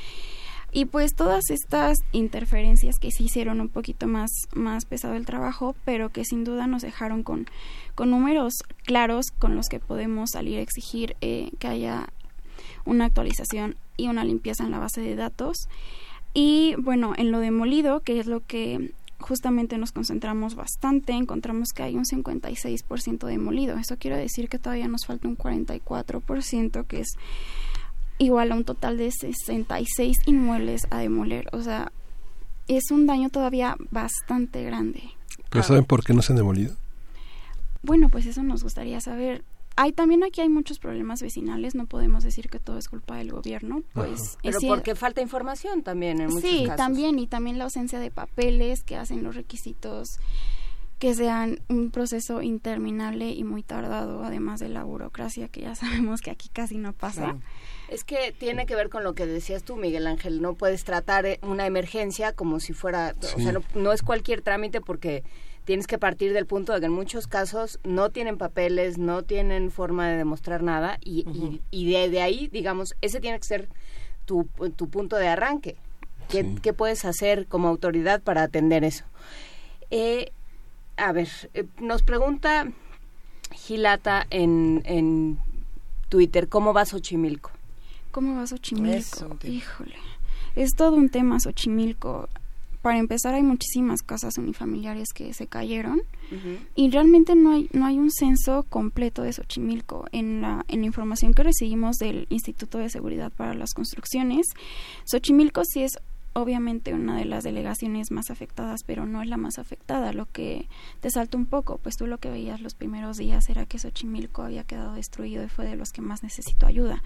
Y pues todas estas interferencias que sí hicieron un poquito más, más pesado el trabajo, pero que sin duda nos dejaron con, con números claros con los que podemos salir a exigir eh, que haya una actualización y una limpieza en la base de datos. Y bueno, en lo demolido, que es lo que justamente nos concentramos bastante, encontramos que hay un 56% demolido. Eso quiere decir que todavía nos falta un 44%, que es igual a un total de 66 inmuebles a demoler. O sea, es un daño todavía bastante grande. ¿Pero saben por qué no se han demolido? Bueno, pues eso nos gustaría saber. Hay también aquí hay muchos problemas vecinales, no podemos decir que todo es culpa del gobierno, pues es Pero porque falta información también en muchos Sí, casos. también y también la ausencia de papeles que hacen los requisitos que sean un proceso interminable y muy tardado, además de la burocracia que ya sabemos que aquí casi no pasa. Claro. Es que tiene que ver con lo que decías tú, Miguel Ángel. No puedes tratar eh, una emergencia como si fuera, o sea, no, no es cualquier trámite porque tienes que partir del punto de que en muchos casos no tienen papeles, no tienen forma de demostrar nada y, y- y de, de ahí, digamos, ese tiene que ser tu, tu punto de arranque. ¿Qué, qué puedes hacer como autoridad para atender eso? Eh, a ver, eh, nos pregunta Gilata en, en Twitter, ¿cómo va Xochimilco? ¿Cómo va Xochimilco? Híjole. Es todo un tema Xochimilco. Para empezar, hay muchísimas casas unifamiliares que se cayeron y realmente no hay, no hay un censo completo de Xochimilco. En la, en la información que recibimos del Instituto de Seguridad para las Construcciones, Xochimilco sí es obviamente una de las delegaciones más afectadas, pero no es la más afectada. Lo que te salta un poco, pues tú lo que veías los primeros días era que Xochimilco había quedado destruido y fue de los que más necesitó ayuda.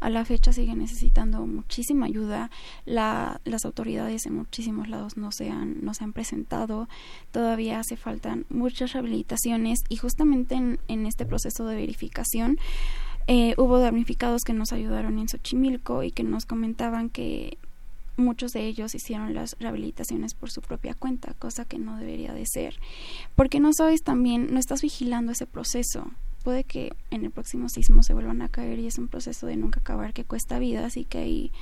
A la fecha sigue necesitando muchísima ayuda. La, las autoridades en muchísimos lados no se han, no se han presentado. Todavía hace falta muchas rehabilitaciones y justamente en, en este proceso de verificación eh, hubo damnificados que nos ayudaron en Xochimilco y que nos comentaban que muchos de ellos hicieron las rehabilitaciones por su propia cuenta, cosa que no debería de ser, porque no sabes también, no estás vigilando ese proceso. Puede que en el próximo sismo se vuelvan a caer y es un proceso de nunca acabar que cuesta vida, así que ahí,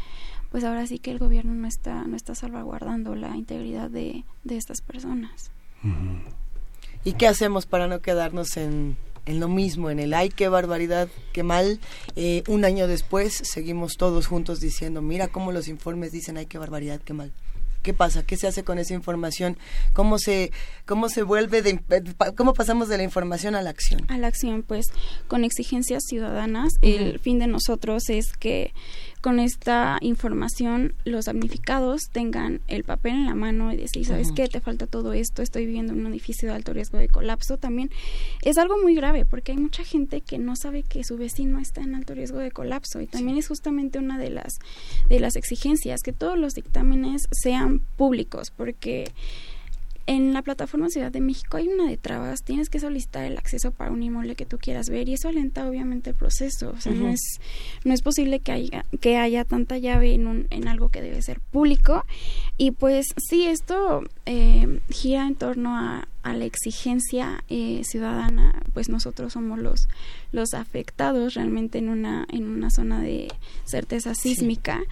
pues ahora sí que el gobierno no está, no está salvaguardando la integridad de, de estas personas. ¿Y qué hacemos para no quedarnos en, en lo mismo, en el ay, qué barbaridad, qué mal? Eh, un año después seguimos todos juntos diciendo, mira cómo los informes dicen ay, qué barbaridad, qué mal. ¿Qué pasa? ¿Qué se hace con esa información? ¿Cómo se, cómo se vuelve de, cómo pasamos de la información a la acción? A la acción, pues, con exigencias ciudadanas. El fin de nosotros es que con esta información los damnificados tengan el papel en la mano y decir, ¿sabes qué? Te falta todo esto, estoy viviendo en un edificio de alto riesgo de colapso. También es algo muy grave porque hay mucha gente que no sabe que su vecino está en alto riesgo de colapso y también es justamente una de las de las exigencias que todos los dictámenes sean públicos porque en la plataforma Ciudad de México hay una de trabas, tienes que solicitar el acceso para un inmueble que tú quieras ver y eso alenta obviamente el proceso, o sea, no es no es posible que haya que haya tanta llave en un en algo que debe ser público. Y pues sí esto eh, gira en torno a, a la exigencia eh, ciudadana, pues nosotros somos los los afectados realmente en una en una zona de certeza sísmica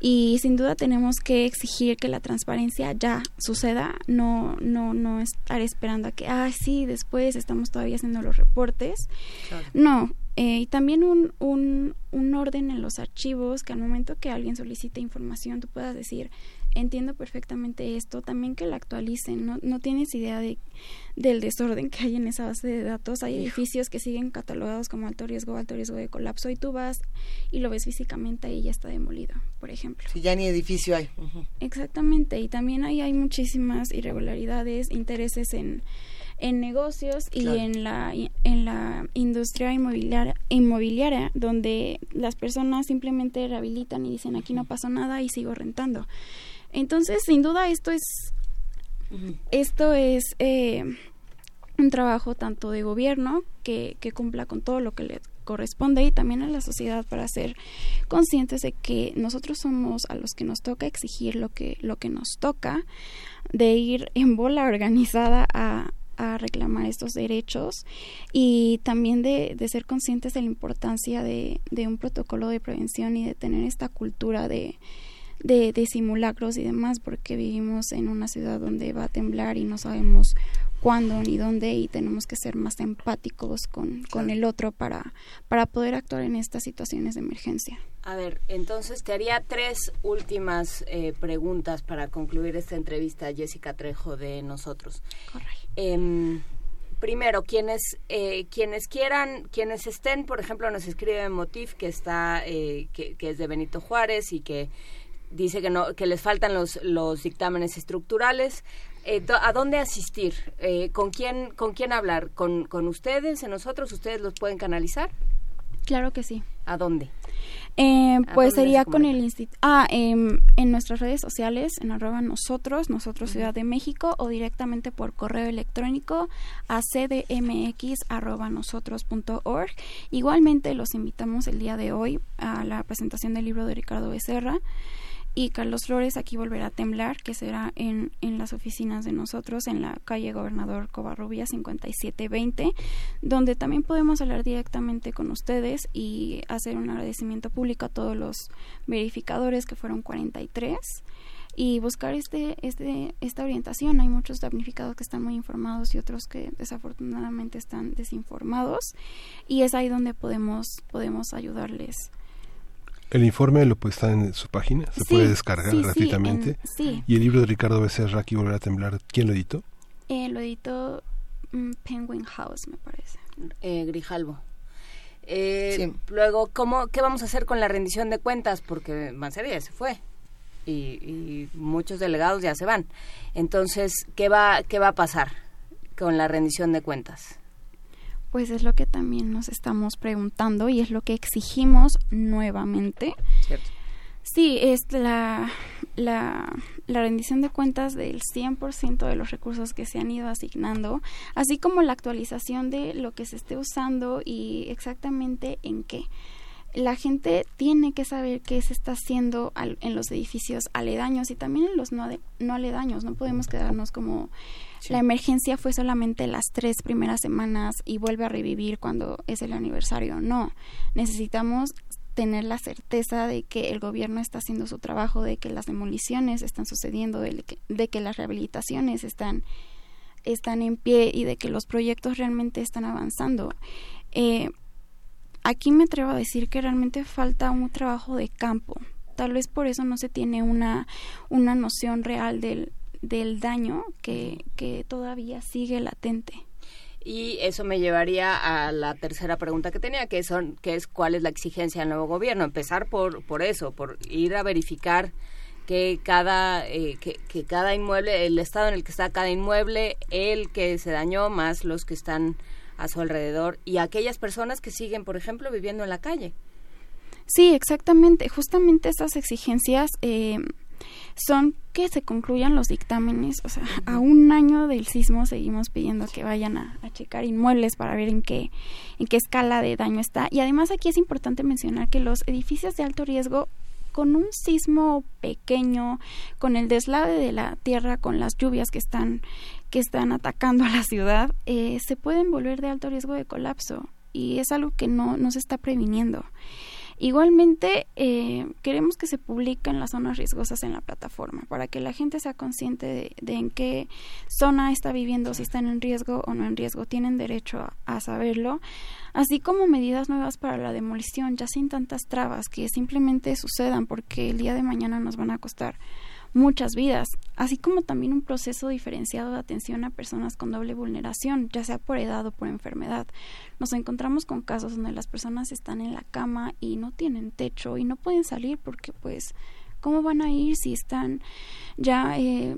y sin duda tenemos que exigir que la transparencia ya suceda, no no no estar esperando a que ah sí después estamos todavía haciendo los reportes, no eh, y también un, un un orden en los archivos que al momento que alguien solicite información tú puedas decir entiendo perfectamente esto, también que la actualicen, no, no tienes idea de, del desorden que hay en esa base de datos, hay Hijo. edificios que siguen catalogados como alto riesgo, alto riesgo de colapso y tú vas y lo ves físicamente y ya está demolido, por ejemplo. Si ya ni edificio hay. Exactamente, y también ahí hay muchísimas irregularidades, intereses en, en negocios y Claro. en la en la industria inmobiliaria, inmobiliaria donde las personas simplemente rehabilitan y dicen aquí no pasó nada y sigo rentando. Entonces, sin duda esto es esto es eh, un trabajo tanto de gobierno que, que cumpla con todo lo que le corresponde y también a la sociedad para ser conscientes de que nosotros somos a los que nos toca exigir lo que lo que nos toca de ir en bola organizada a, a reclamar estos derechos y también de, de ser conscientes de la importancia de, de un protocolo de prevención y de tener esta cultura de, de, de simulacros y demás, porque vivimos en una ciudad donde va a temblar y no sabemos cuándo ni dónde y tenemos que ser más empáticos con, con el otro para, para poder actuar en estas situaciones de emergencia. A ver, entonces te haría tres últimas eh, preguntas para concluir esta entrevista, Jessica Trejo, de nosotros. Em, primero, quienes eh, quienes quieran, quienes estén, por ejemplo, nos escribe Motif que está eh, que, que es de Benito Juárez y que dice que no que les faltan los los dictámenes estructurales. Eh, do- ¿A dónde asistir? Eh, ¿Con quién con quién hablar? ¿Con, ¿Con ustedes? ¿En nosotros? ¿Ustedes los pueden canalizar? Claro que sí. ¿A dónde? Eh, ¿A pues dónde sería se con el instituto. Ah, em, en nuestras redes sociales, en arroba nosotros, nosotros Ciudad de México, o directamente por correo electrónico a cdmx arroba nosotros punto org. Igualmente los invitamos el día de hoy a la presentación del libro de Ricardo Becerra. Y Carlos Flores aquí volverá a temblar, que será en, en las oficinas de nosotros, en la calle Gobernador Covarrubias 5720, donde también podemos hablar directamente con ustedes y hacer un agradecimiento público a todos los verificadores, que fueron 43. y buscar este, este, esta orientación. Hay muchos damnificados que están muy informados y otros que desafortunadamente están desinformados y es ahí donde podemos, podemos ayudarles. El informe lo puede estar en su página, se Sí, puede descargar sí, sí, gratuitamente. en- sí. Y el libro de Ricardo Becerra, Aquí volverá a temblar, ¿quién lo editó? Eh, lo editó mm, Penguin House, me parece. Eh, Grijalvo. Eh, Luego, ¿cómo, ¿qué vamos a hacer con la rendición de cuentas? Porque Mancera ya se fue y, y muchos delegados ya se van. Entonces, ¿qué va, ¿qué va a pasar con la rendición de cuentas? Pues es lo que también nos estamos preguntando y es lo que exigimos nuevamente. Cierto. Sí, es la, la, la rendición de cuentas del 100% de los recursos que se han ido asignando, así como la actualización de lo que se esté usando y exactamente en qué. La gente tiene que saber qué se está haciendo al- en los edificios aledaños y también en los no, no aledaños. No podemos quedarnos como la emergencia fue solamente las tres primeras semanas y vuelve a revivir cuando es el aniversario. No, necesitamos tener la certeza de que el gobierno está haciendo su trabajo, de que las demoliciones están sucediendo, de que, de que las rehabilitaciones están, están en pie y de que los proyectos realmente están avanzando. Eh, aquí me atrevo a decir que realmente falta un trabajo de campo. Tal vez por eso no se tiene una, una noción real del, del daño que, que todavía sigue latente. Y eso me llevaría a la tercera pregunta que tenía, que, son, que es cuál es la exigencia del nuevo gobierno. Empezar por, por eso, por ir a verificar que cada, eh, que, que cada inmueble, el estado en el que está cada inmueble, el que se dañó, más los que están a su alrededor y aquellas personas que siguen, por ejemplo, viviendo en la calle. Sí, exactamente. Justamente estas exigencias eh, son que se concluyan los dictámenes. O sea, a un año del sismo seguimos pidiendo que vayan a, a checar inmuebles para ver en qué, en qué escala de daño está. Y además aquí es importante mencionar que los edificios de alto riesgo con un sismo pequeño, con el deslave de la tierra, con las lluvias que están que están atacando a la ciudad, eh, se pueden volver de alto riesgo de colapso y es algo que no, no se está previniendo. Igualmente, eh, queremos que se publiquen las zonas riesgosas en la plataforma para que la gente sea consciente de, de en qué zona está viviendo, si están en riesgo o no en riesgo. Tienen derecho a, a saberlo, así como medidas nuevas para la demolición, ya sin tantas trabas que simplemente sucedan porque el día de mañana nos van a costar muchas vidas, así como también un proceso diferenciado de atención a personas con doble vulneración, ya sea por edad o por enfermedad. Nos encontramos con casos donde las personas están en la cama y no tienen techo y no pueden salir porque pues ¿cómo van a ir si están ya eh,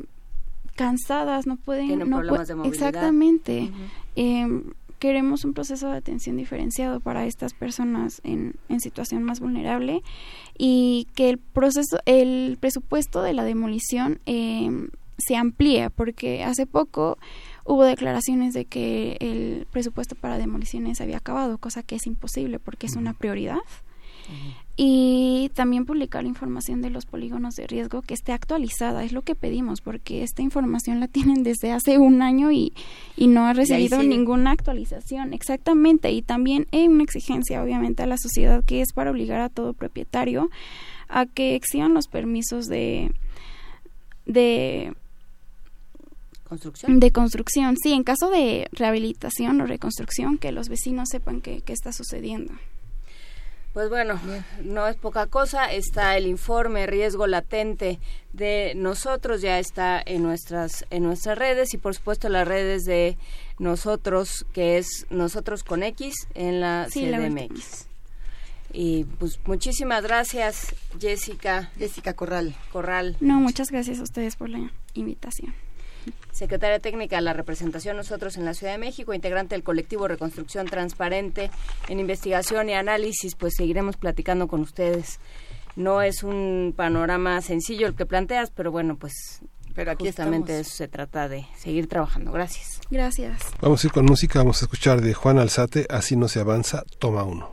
cansadas, no pueden Tienen no problemas de movilidad. Exactamente. Eh, queremos un proceso de atención diferenciado para estas personas en, en situación más vulnerable y que el proceso, el presupuesto de la demolición eh, se amplíe, porque hace poco hubo declaraciones de que el presupuesto para demoliciones había acabado, cosa que es imposible porque es una prioridad. Y también publicar información de los polígonos de riesgo que esté actualizada, es lo que pedimos, porque esta información la tienen desde hace un año y, y no ha recibido ninguna actualización. Exactamente, y también hay una exigencia, obviamente, a la sociedad que es para obligar a todo propietario a que exijan los permisos de de Construcción. de construcción. Sí, en caso de rehabilitación o reconstrucción, que los vecinos sepan que está sucediendo. Pues bueno, no es poca cosa. Está el informe riesgo latente de nosotros, ya está en nuestras en nuestras redes y por supuesto las redes de nosotros, que es nosotros con X en la Sí, la CDMX. Y pues muchísimas gracias, Jessica. Jessica Corral. Corral. No, muchas gracias a ustedes por la invitación. Secretaria Técnica de la Representación Nosotros en la Ciudad de México, integrante del colectivo Reconstrucción Transparente en investigación y análisis, pues seguiremos platicando con ustedes. No es un panorama sencillo el que planteas, pero bueno, pues pero aquí justamente de estamos. eso se trata de seguir trabajando. Gracias. Gracias. Vamos a ir con música, vamos a escuchar de Juan Alzate, Así no se avanza, toma uno.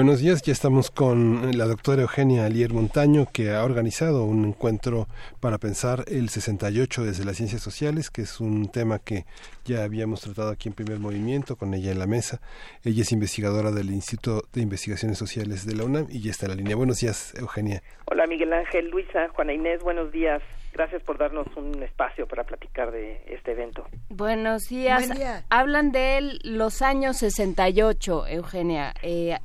Buenos días, ya estamos con la doctora Eugenia Alier Montaño, que ha organizado un encuentro para pensar el 68 desde las ciencias sociales, que es un tema que ya habíamos tratado aquí en primer movimiento con ella en la mesa. Ella es investigadora del Instituto de Investigaciones Sociales de la UNAM y ya está en la línea. Buenos días, Eugenia. Hola Miguel Ángel, Luisa, Juana Inés, buenos días. Gracias por darnos un espacio para platicar de este evento. Buenos días. Buen día. Hablan de los años 68, Eugenia. Eh,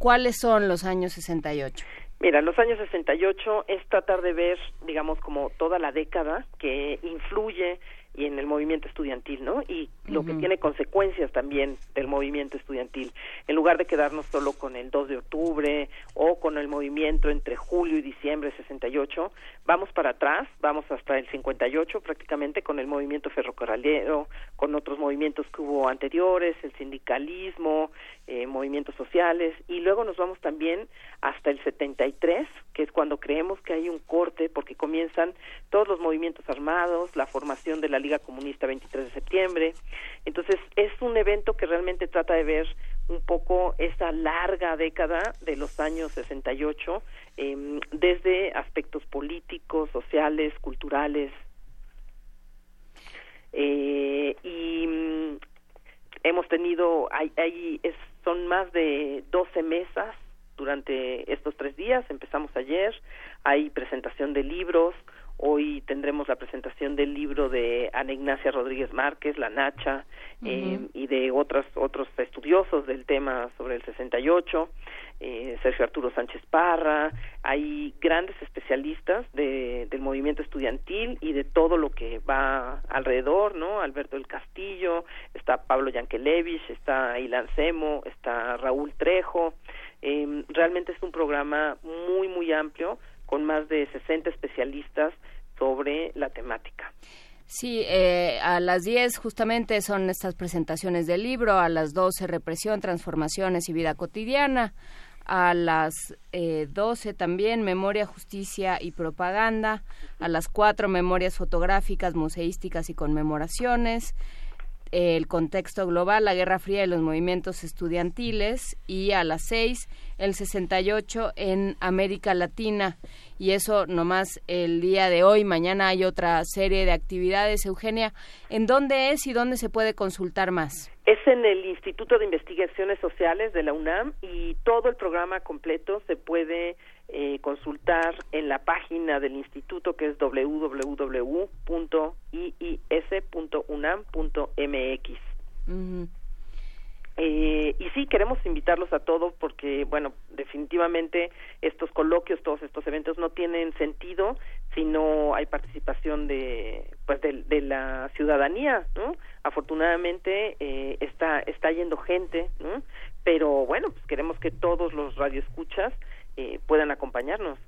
¿Cuáles son los años 68? Mira, los años 68 es tratar de ver, digamos, como toda la década que influye y en el movimiento estudiantil, ¿no? Y lo que tiene consecuencias también del movimiento estudiantil. En lugar de quedarnos solo con el 2 de octubre o con el movimiento entre julio y diciembre de 68, vamos para atrás, vamos hasta el 58 prácticamente con el movimiento ferrocarrilero, con otros movimientos que hubo anteriores, el sindicalismo, eh, movimientos sociales, y luego nos vamos también hasta el 73, que es cuando creemos que hay un corte porque comienzan todos los movimientos armados, la formación de la Liga Comunista 23 de septiembre. Entonces, es un evento que realmente trata de ver un poco esa larga década de los años 68, em, desde aspectos políticos, sociales, culturales. Eh, y mm, hemos tenido, hay, hay, es- son más de 12 mesas durante estos tres días, empezamos ayer, hay presentación de libros, hoy tendremos la presentación del libro de Ana Ignacia Rodríguez Márquez, La Nacha, eh, y de otros, otros estudiosos del tema sobre el 68, eh, Sergio Arturo Sánchez Parra, hay grandes especialistas de, del movimiento estudiantil y de todo lo que va alrededor, ¿no? Alberto del Castillo, está Pablo Yankelevich, está Ilan Semo, está Raúl Trejo, eh, realmente es un programa muy, muy amplio con más de 60 especialistas sobre la temática. Sí, eh, a las 10 justamente son estas presentaciones del libro, a las 12 represión, transformaciones y vida cotidiana, a las eh, 12 también memoria, justicia y propaganda, a las 4 memorias fotográficas, museísticas y conmemoraciones, el contexto global, la Guerra Fría y los movimientos estudiantiles y a las 6 el 68 en América Latina y eso nomás el día de hoy, mañana hay otra serie de actividades. Eugenia, ¿en dónde es y dónde se puede consultar más? Es en el Instituto de Investigaciones Sociales de la UNAM y todo el programa completo se puede eh, consultar en la página del instituto que es www.iis.unam.mx. Ujú. Eh, y sí, queremos invitarlos a todos porque, bueno, definitivamente estos coloquios, todos estos eventos no tienen sentido si no hay participación de, pues, de, de la ciudadanía, ¿no? Afortunadamente eh, está está yendo gente, ¿no? Pero bueno, pues queremos que todos los radioescuchas eh, puedan acompañarnos.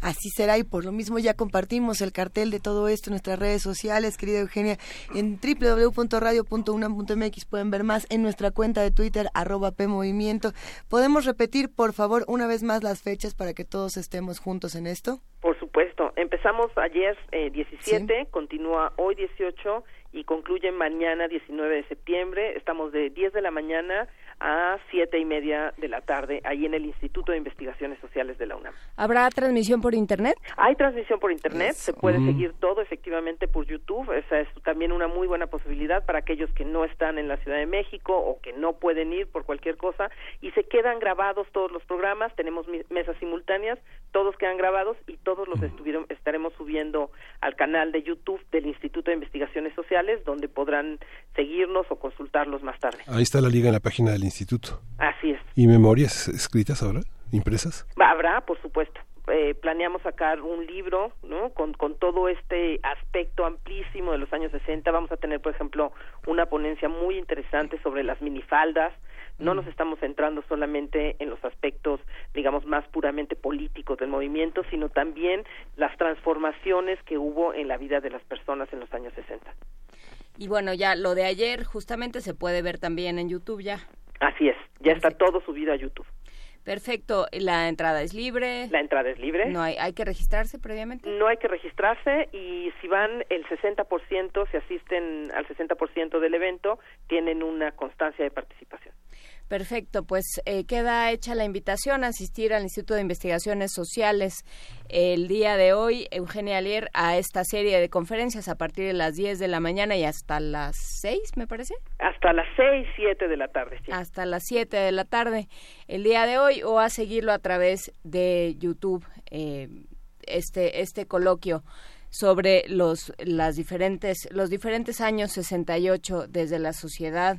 Así será y por lo mismo ya compartimos el cartel de todo esto en nuestras redes sociales, querida Eugenia, en www.radio.unam.mx pueden ver más en nuestra cuenta de Twitter, arroba PMovimiento. ¿Podemos repetir, por favor, una vez más las fechas para que todos estemos juntos en esto? Por supuesto, empezamos ayer eh, 17, continúa hoy 18 y concluye mañana 19 de septiembre. Estamos de 10 de la mañana a siete y media de la tarde ahí en el Instituto de Investigaciones Sociales de la UNAM. ¿Habrá transmisión por internet? Hay transmisión por internet, se puede Mm. seguir todo efectivamente por YouTube. Esa es también una muy buena posibilidad para aquellos que no están en la Ciudad de México o que no pueden ir por cualquier cosa y se quedan grabados todos los programas. Tenemos mesas simultáneas, todos quedan grabados y todos los estuvieron, estaremos subiendo al canal de YouTube del Instituto de Investigaciones Sociales, donde podrán seguirnos o consultarlos más tarde. Ahí está la liga en la página del instituto. Así es. ¿Y memorias escritas ahora? ¿Impresas? Habrá, por supuesto. Eh, planeamos sacar un libro, ¿no? Con, con todo este aspecto amplísimo de los años 60. Vamos a tener, por ejemplo, una ponencia muy interesante sobre las minifaldas. No nos estamos centrando solamente en los aspectos, digamos, más puramente políticos del movimiento, sino también las transformaciones que hubo en la vida de las personas en los años 60. Y bueno, ya lo de ayer justamente se puede ver también en YouTube ya. Así es, ya está todo subido a YouTube. Perfecto, la entrada es libre. La entrada es libre. No hay, hay que registrarse previamente. No hay que registrarse y si van el 60%, si asisten al 60% del evento, tienen una constancia de participación. Perfecto, pues eh, queda hecha la invitación a asistir al Instituto de Investigaciones Sociales el día de hoy, Eugenia Alier, a esta serie de conferencias a partir de las 10 de la mañana y hasta las 6, me parece. Hasta las 6, 7 de la tarde. Sí. Hasta las 7 de la tarde el día de hoy o a seguirlo a través de YouTube, eh, este, este coloquio sobre los, las diferentes, los diferentes años 68 desde la sociedad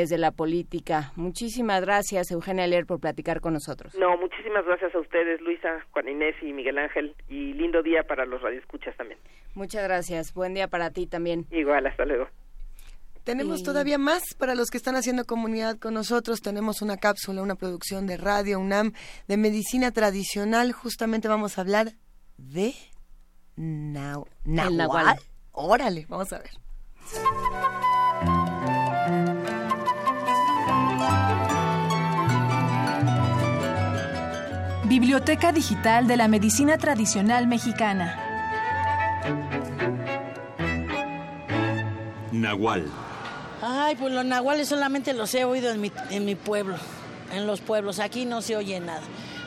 desde la política. Muchísimas gracias, Eugenia Leer, por platicar con nosotros. No, muchísimas gracias a ustedes, Luisa, Juan Inés y Miguel Ángel, y lindo día para los radioescuchas también. Muchas gracias. Buen día para ti también. Igual, hasta luego. Tenemos Y- todavía más para los que están haciendo comunidad con nosotros. Tenemos una cápsula, una producción de Radio UNAM de medicina tradicional. Justamente vamos a hablar de nahual. Órale, vamos a ver. Biblioteca Digital de la Medicina Tradicional Mexicana. Nahual. Ay, pues los nahuales solamente los he oído en mi, en mi pueblo, en los pueblos. Aquí no se oye nada.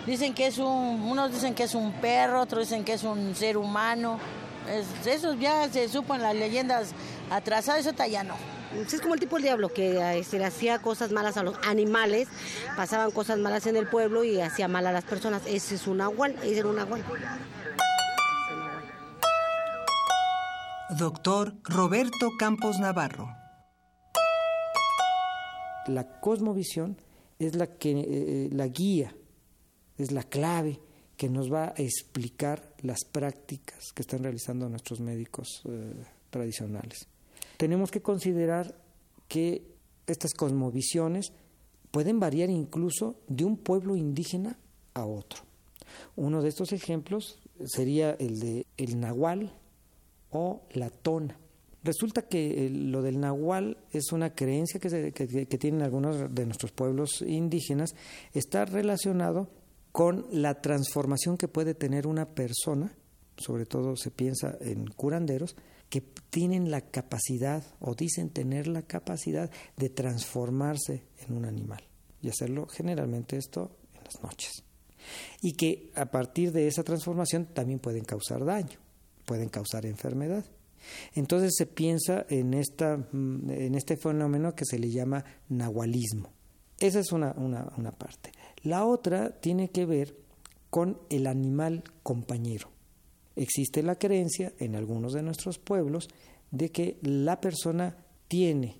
Dicen que es un, unos dicen que es un perro, otros dicen que es un ser humano. Es- eso ya se supo en las leyendas atrasadas, eso está ya no. Es como el tipo del diablo que este, le hacía cosas malas a los animales, pasaban cosas malas en el pueblo y hacía mal a las personas. Ese es un nahual, ese era un nahual. Doctor Roberto Campos Navarro. La cosmovisión es la que eh, la guía, es la clave que nos va a explicar las prácticas que están realizando nuestros médicos eh, tradicionales. Tenemos que considerar que estas cosmovisiones pueden variar incluso de un pueblo indígena a otro. Uno de estos ejemplos sería el de el nahual o la tona. Resulta que eh, lo del nahual es una creencia que, se- que- tienen algunos de nuestros pueblos indígenas, está relacionado con la transformación que puede tener una persona, sobre todo se piensa en curanderos, que tienen la capacidad o dicen tener la capacidad de transformarse en un animal y hacerlo generalmente esto en las noches. Y que a partir de esa transformación también pueden causar daño, pueden causar enfermedad. Entonces se piensa en, esta, mm, en este fenómeno que se le llama nahualismo. Esa es una, una, una parte. La otra tiene que ver con el animal compañero. Existe la creencia en algunos de nuestros pueblos de que la persona tiene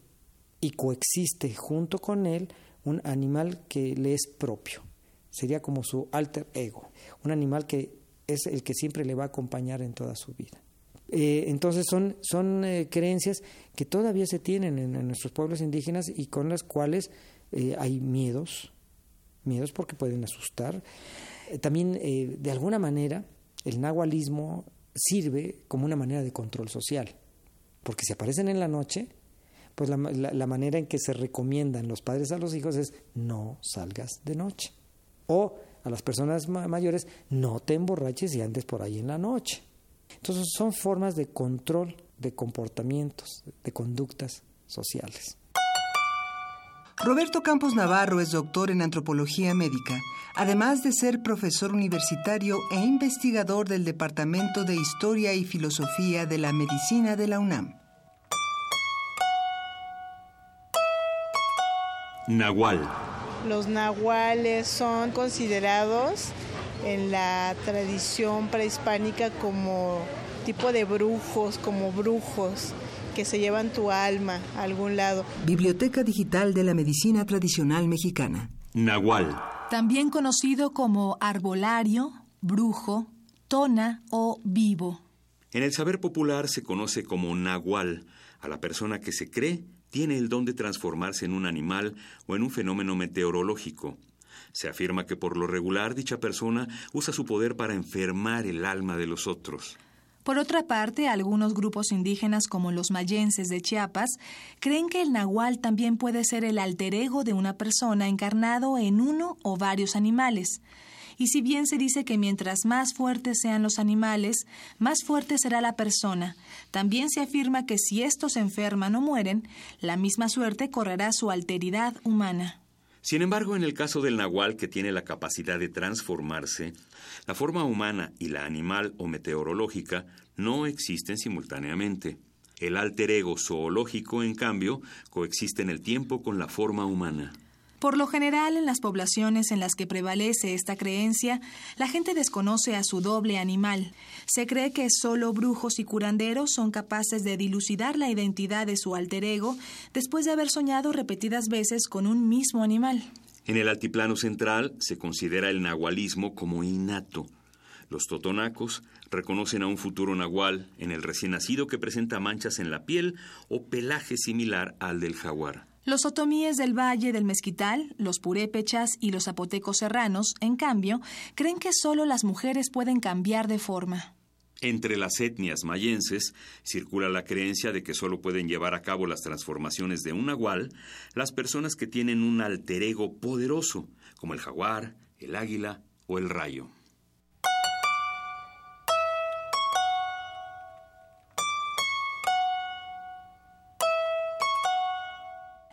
y coexiste junto con él un animal que le es propio. Sería como su alter ego, un animal que es el que siempre le va a acompañar en toda su vida. Eh, entonces son, son eh, creencias que todavía se tienen en, nuestros pueblos indígenas y con las cuales eh, hay miedos, miedos porque pueden asustar. También, de alguna manera, el nahualismo sirve como una manera de control social, porque si aparecen en la noche, pues la, la- manera en que se recomiendan los padres a los hijos es no salgas de noche. O a las personas ma- mayores, no te emborraches y andes por ahí en la noche. Entonces son formas de control de comportamientos, de conductas sociales. Roberto Campos Navarro es doctor en antropología médica, además de ser profesor universitario e investigador del Departamento de Historia y Filosofía de la Medicina de la UNAM. Nahual. Los nahuales son considerados en la tradición prehispánica como tipo de brujos, como brujos que se llevan tu alma a algún lado. Biblioteca Digital de la Medicina Tradicional Mexicana. Nahual. También conocido como arbolario, brujo, tona o vivo. En el saber popular se conoce como nahual a la persona que se cree tiene el don de transformarse en un animal o en un fenómeno meteorológico. Se afirma que por lo regular dicha persona usa su poder para enfermar el alma de los otros. Por otra parte, algunos grupos indígenas como los mayenses de Chiapas creen que el nahual también puede ser el alter ego de una persona encarnado en uno o varios animales. Y si bien se dice que mientras más fuertes sean los animales, más fuerte será la persona, también se afirma que si estos enferman o mueren, la misma suerte correrá su alteridad humana. Sin embargo, en el caso del nahual que tiene la capacidad de transformarse, la forma humana y la animal o meteorológica no existen simultáneamente. El alter ego zoológico, en cambio, coexiste en el tiempo con la forma humana. Por lo general, en las poblaciones en las que prevalece esta creencia, la gente desconoce a su doble animal. Se cree que solo brujos y curanderos son capaces de dilucidar la identidad de su alter ego después de haber soñado repetidas veces con un mismo animal. En el altiplano central se considera el nahualismo como innato. Los totonacos reconocen a un futuro nahual en el recién nacido que presenta manchas en la piel o pelaje similar al del jaguar. Los otomíes del Valle del Mezquital, los purépechas y los zapotecos serranos, en cambio, creen que solo las mujeres pueden cambiar de forma. Entre las etnias mayenses circula la creencia de que solo pueden llevar a cabo las transformaciones de un nahual las personas que tienen un alter ego poderoso, como el jaguar, el águila o el rayo.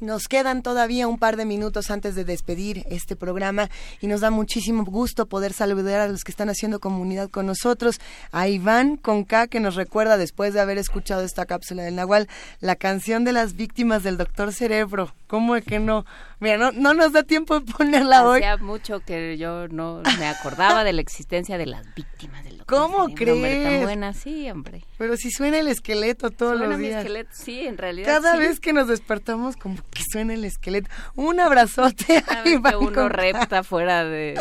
Nos quedan todavía un par de minutos antes de despedir este programa y nos da muchísimo gusto poder saludar a los que están haciendo comunidad con nosotros. A Iván con K que nos recuerda después de haber escuchado esta cápsula del Nahual la canción de las víctimas del Doctor Cerebro. ¿Cómo es que no? Mira, no, no nos da tiempo de ponerla hoy. Hacía mucho que yo no me acordaba de la existencia de las víctimas del ¿Cómo crees? hombre, tan buena, sí, hombre. Pero si suena el esqueleto todos Suena los mi días. esqueleto, sí, en realidad Cada sí. vez que nos despertamos como que suena el esqueleto. Un abrazote a que uno con repta fuera de,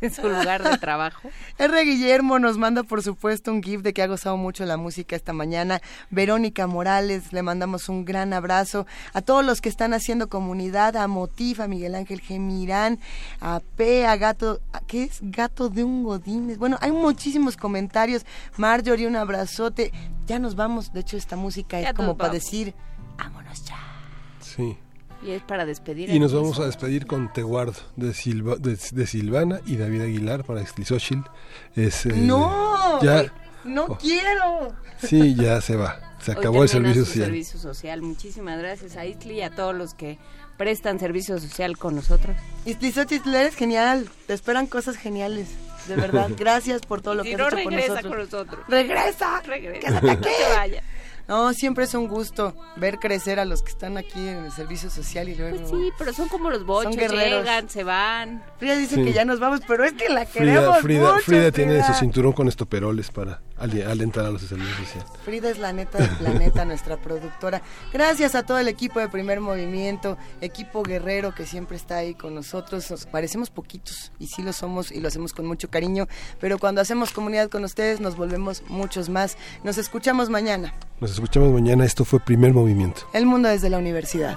de su lugar de trabajo. R. Guillermo nos manda, por supuesto, un GIF de que ha gozado mucho la música esta mañana. Verónica Morales, le mandamos un gran abrazo. A todos los que están haciendo comunidad, a A Miguel Ángel Gemirán, a P, a Gato, ¿a ¿qué es? Gato de un Godínez. Bueno, hay muchísimos comentarios. Marjorie, un abrazote. Ya nos vamos. De hecho, esta música Ya es como para decir, Sí. Y es para despedir. Y nos vamos a despedir con Teguardo de, Silva, de, de Silvana y David Aguilar para Extlisóchil. Es, eh, ¡No! Ya, ¡No Oh. quiero! sí, ya se va. Se acabó el servicio social. servicio social. Muchísimas gracias a Isli y a todos los que prestan servicio social con nosotros. Istlizochitl, eres genial. Te esperan cosas geniales. De verdad, gracias por todo lo Si que no, has hecho regresa nosotros. con nosotros. ¡Regresa! Regresa. ¡Quédate aquí! No se vaya. No, siempre es un gusto ver crecer a los que están aquí en el servicio social y luego... Pues sí, pero son como los bochos, llegan, se van. Frida dice Sí. que ya nos vamos, pero es que la Frida, queremos Frida, mucho, Frida tiene su cinturón con estoperoles para ali- alentar a los de servicio social. Frida es la neta del planeta, nuestra productora. Gracias a todo el equipo de Primer Movimiento, equipo guerrero que siempre está ahí con nosotros. Nos parecemos poquitos y sí lo somos y lo hacemos con mucho cariño, pero cuando hacemos comunidad con ustedes nos volvemos muchos más. Nos escuchamos mañana. Nos escuchamos mañana. Esto fue Primer Movimiento. El mundo desde la universidad.